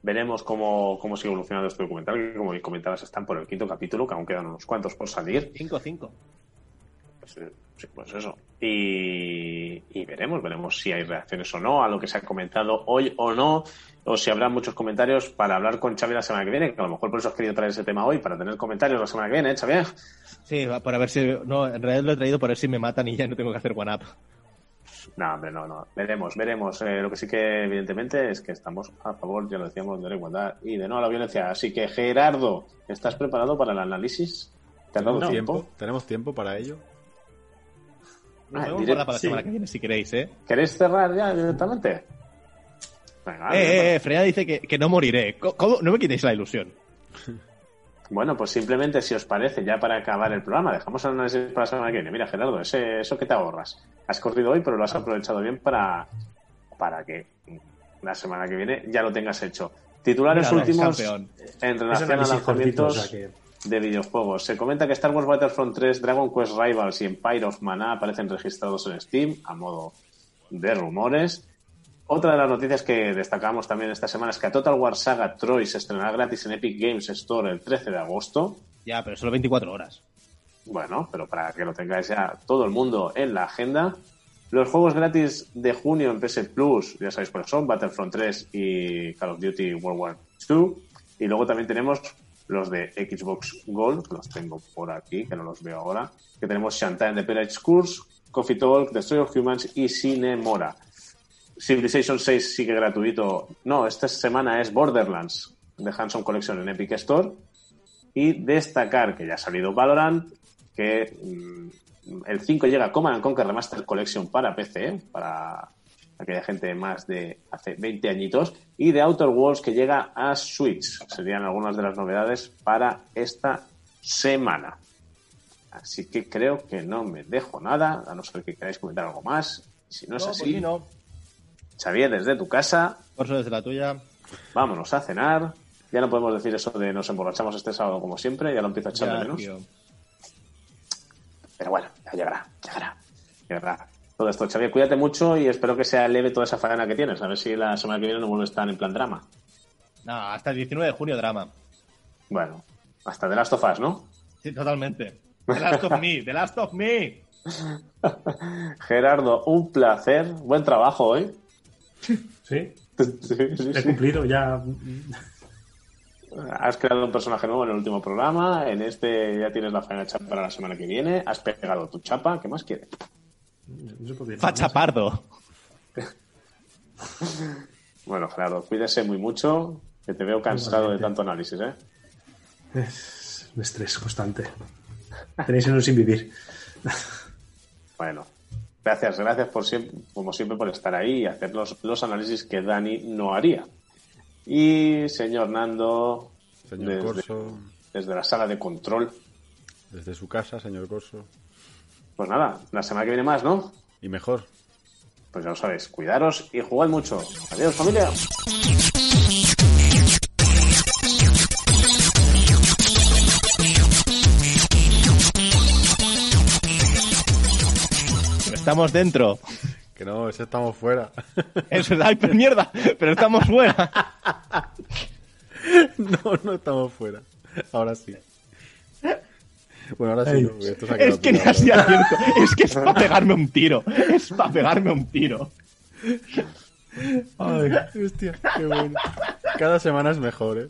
Veremos cómo, cómo sigue evolucionando este documental, que como comentabas están por el quinto capítulo, que aún quedan unos cuantos por salir. 5-5. Pues, eh, sí, pues eso. Y, y veremos, veremos si hay reacciones o no a lo que se ha comentado hoy o no, o si habrá muchos comentarios para hablar con Xavi la semana que viene, que a lo mejor por eso has querido traer ese tema hoy, para tener comentarios la semana que viene, ¿eh, Xavi? Sí, para ver si. No, en realidad lo he traído para ver si me matan y ya no tengo que hacer one up. No, hombre, no, no. Veremos, veremos. Eh, lo que sí que, evidentemente, es que estamos a favor, ya lo decíamos, de la igualdad y de no a la violencia. Así que, Gerardo, ¿estás preparado para el análisis? ¿Te has dado ¿Tenemos tiempo? tiempo? ¿Tenemos tiempo para ello? Nos Ah, para la sí. semana que viene si queréis, ¿eh? ¿Queréis cerrar ya directamente? Venga, eh, eh, eh, Freya dice que, que no moriré. ¿Cómo? No me quitéis la ilusión. Bueno, pues simplemente, si os parece, ya para acabar el programa, dejamos el análisis para la semana que viene. Mira, Gerardo, ese, eso que te ahorras. Has corrido hoy, pero lo has aprovechado bien para, para que la semana que viene ya lo tengas hecho. Titulares últimos en relación a cortito, lanzamientos o sea que- de videojuegos. Se comenta que Star Wars Battlefront 3, Dragon Quest Rivals y Empire of Mana aparecen registrados en Steam a modo de rumores. Otra de las noticias que destacamos también esta semana es que a Total War Saga Troy se estrenará gratis en Epic Games Store el 13 de agosto. Ya, pero solo 24 horas. Bueno, pero para que lo tengáis ya todo el mundo en la agenda. Los juegos gratis de junio en PS Plus, ya sabéis cuáles son, Battlefront 3 y Call of Duty World War II. Y luego también tenemos los de Xbox Gold, los tengo por aquí, que no los veo ahora. Que tenemos Shantae The Pirate's Curse, Coffee Talk, Destroy of Humans y Cinemora. Civilization 6 sigue gratuito. No, esta semana es Borderlands de Hanson Collection en Epic Store. Y destacar que ya ha salido Valorant, que mm, el 5 llega Command and Conquer Remastered Collection para PC, para aquella gente más de hace 20 añitos, y de Outer Worlds que llega a Switch. Serían algunas de las novedades para esta semana. Así que creo que no me dejo nada, a no ser que queráis comentar algo más. Si no es No, así, por mí no. Xavier, desde tu casa, Por eso desde la tuya. vámonos a cenar. Ya no podemos decir eso de nos emborrachamos este sábado como siempre, ya lo empiezo a echar de menos. tío. Pero bueno, ya llegará, llegará, llegará. Todo esto, Xavier, cuídate mucho y espero que sea leve toda esa faena que tienes. A ver si la semana que viene no vuelves a estar en plan drama. No, hasta el 19 de junio drama. Bueno, hasta The Last of Us, ¿no? Sí, totalmente. The Last of Me, The Last of Me. Gerardo, un placer. Buen trabajo hoy. Sí, Sí, sí, he sí. cumplido ya. Has creado un personaje nuevo en el último programa. En este ya tienes la faena hecha para la semana que viene. Has pegado tu chapa. ¿Qué más quieres? Facha pardo. Bueno, Gerardo, cuídese muy mucho. Que te veo cansado de tanto análisis, ¿eh? Es un estrés constante. Tenéis en un sin vivir. Bueno, gracias, gracias por siempre, como siempre por estar ahí y hacer los, los análisis que Dani no haría. Y señor Nando, Señor desde, Corso, desde la sala de control, desde su casa, señor Corso. pues nada, la semana que viene más, ¿no? Y mejor. Pues ya lo sabéis, cuidaros y jugad mucho. Adiós familia. Estamos dentro. Que no, ese estamos fuera. Eso es, ay, pero mierda, pero estamos fuera. no, no estamos fuera. Ahora sí. Bueno, ahora sí. No, porque esto se ha quedado Es que ni así acierto. Es que es para pegarme un tiro. Es para pegarme un tiro. Ay, hostia, qué bueno. Cada semana es mejor, ¿eh?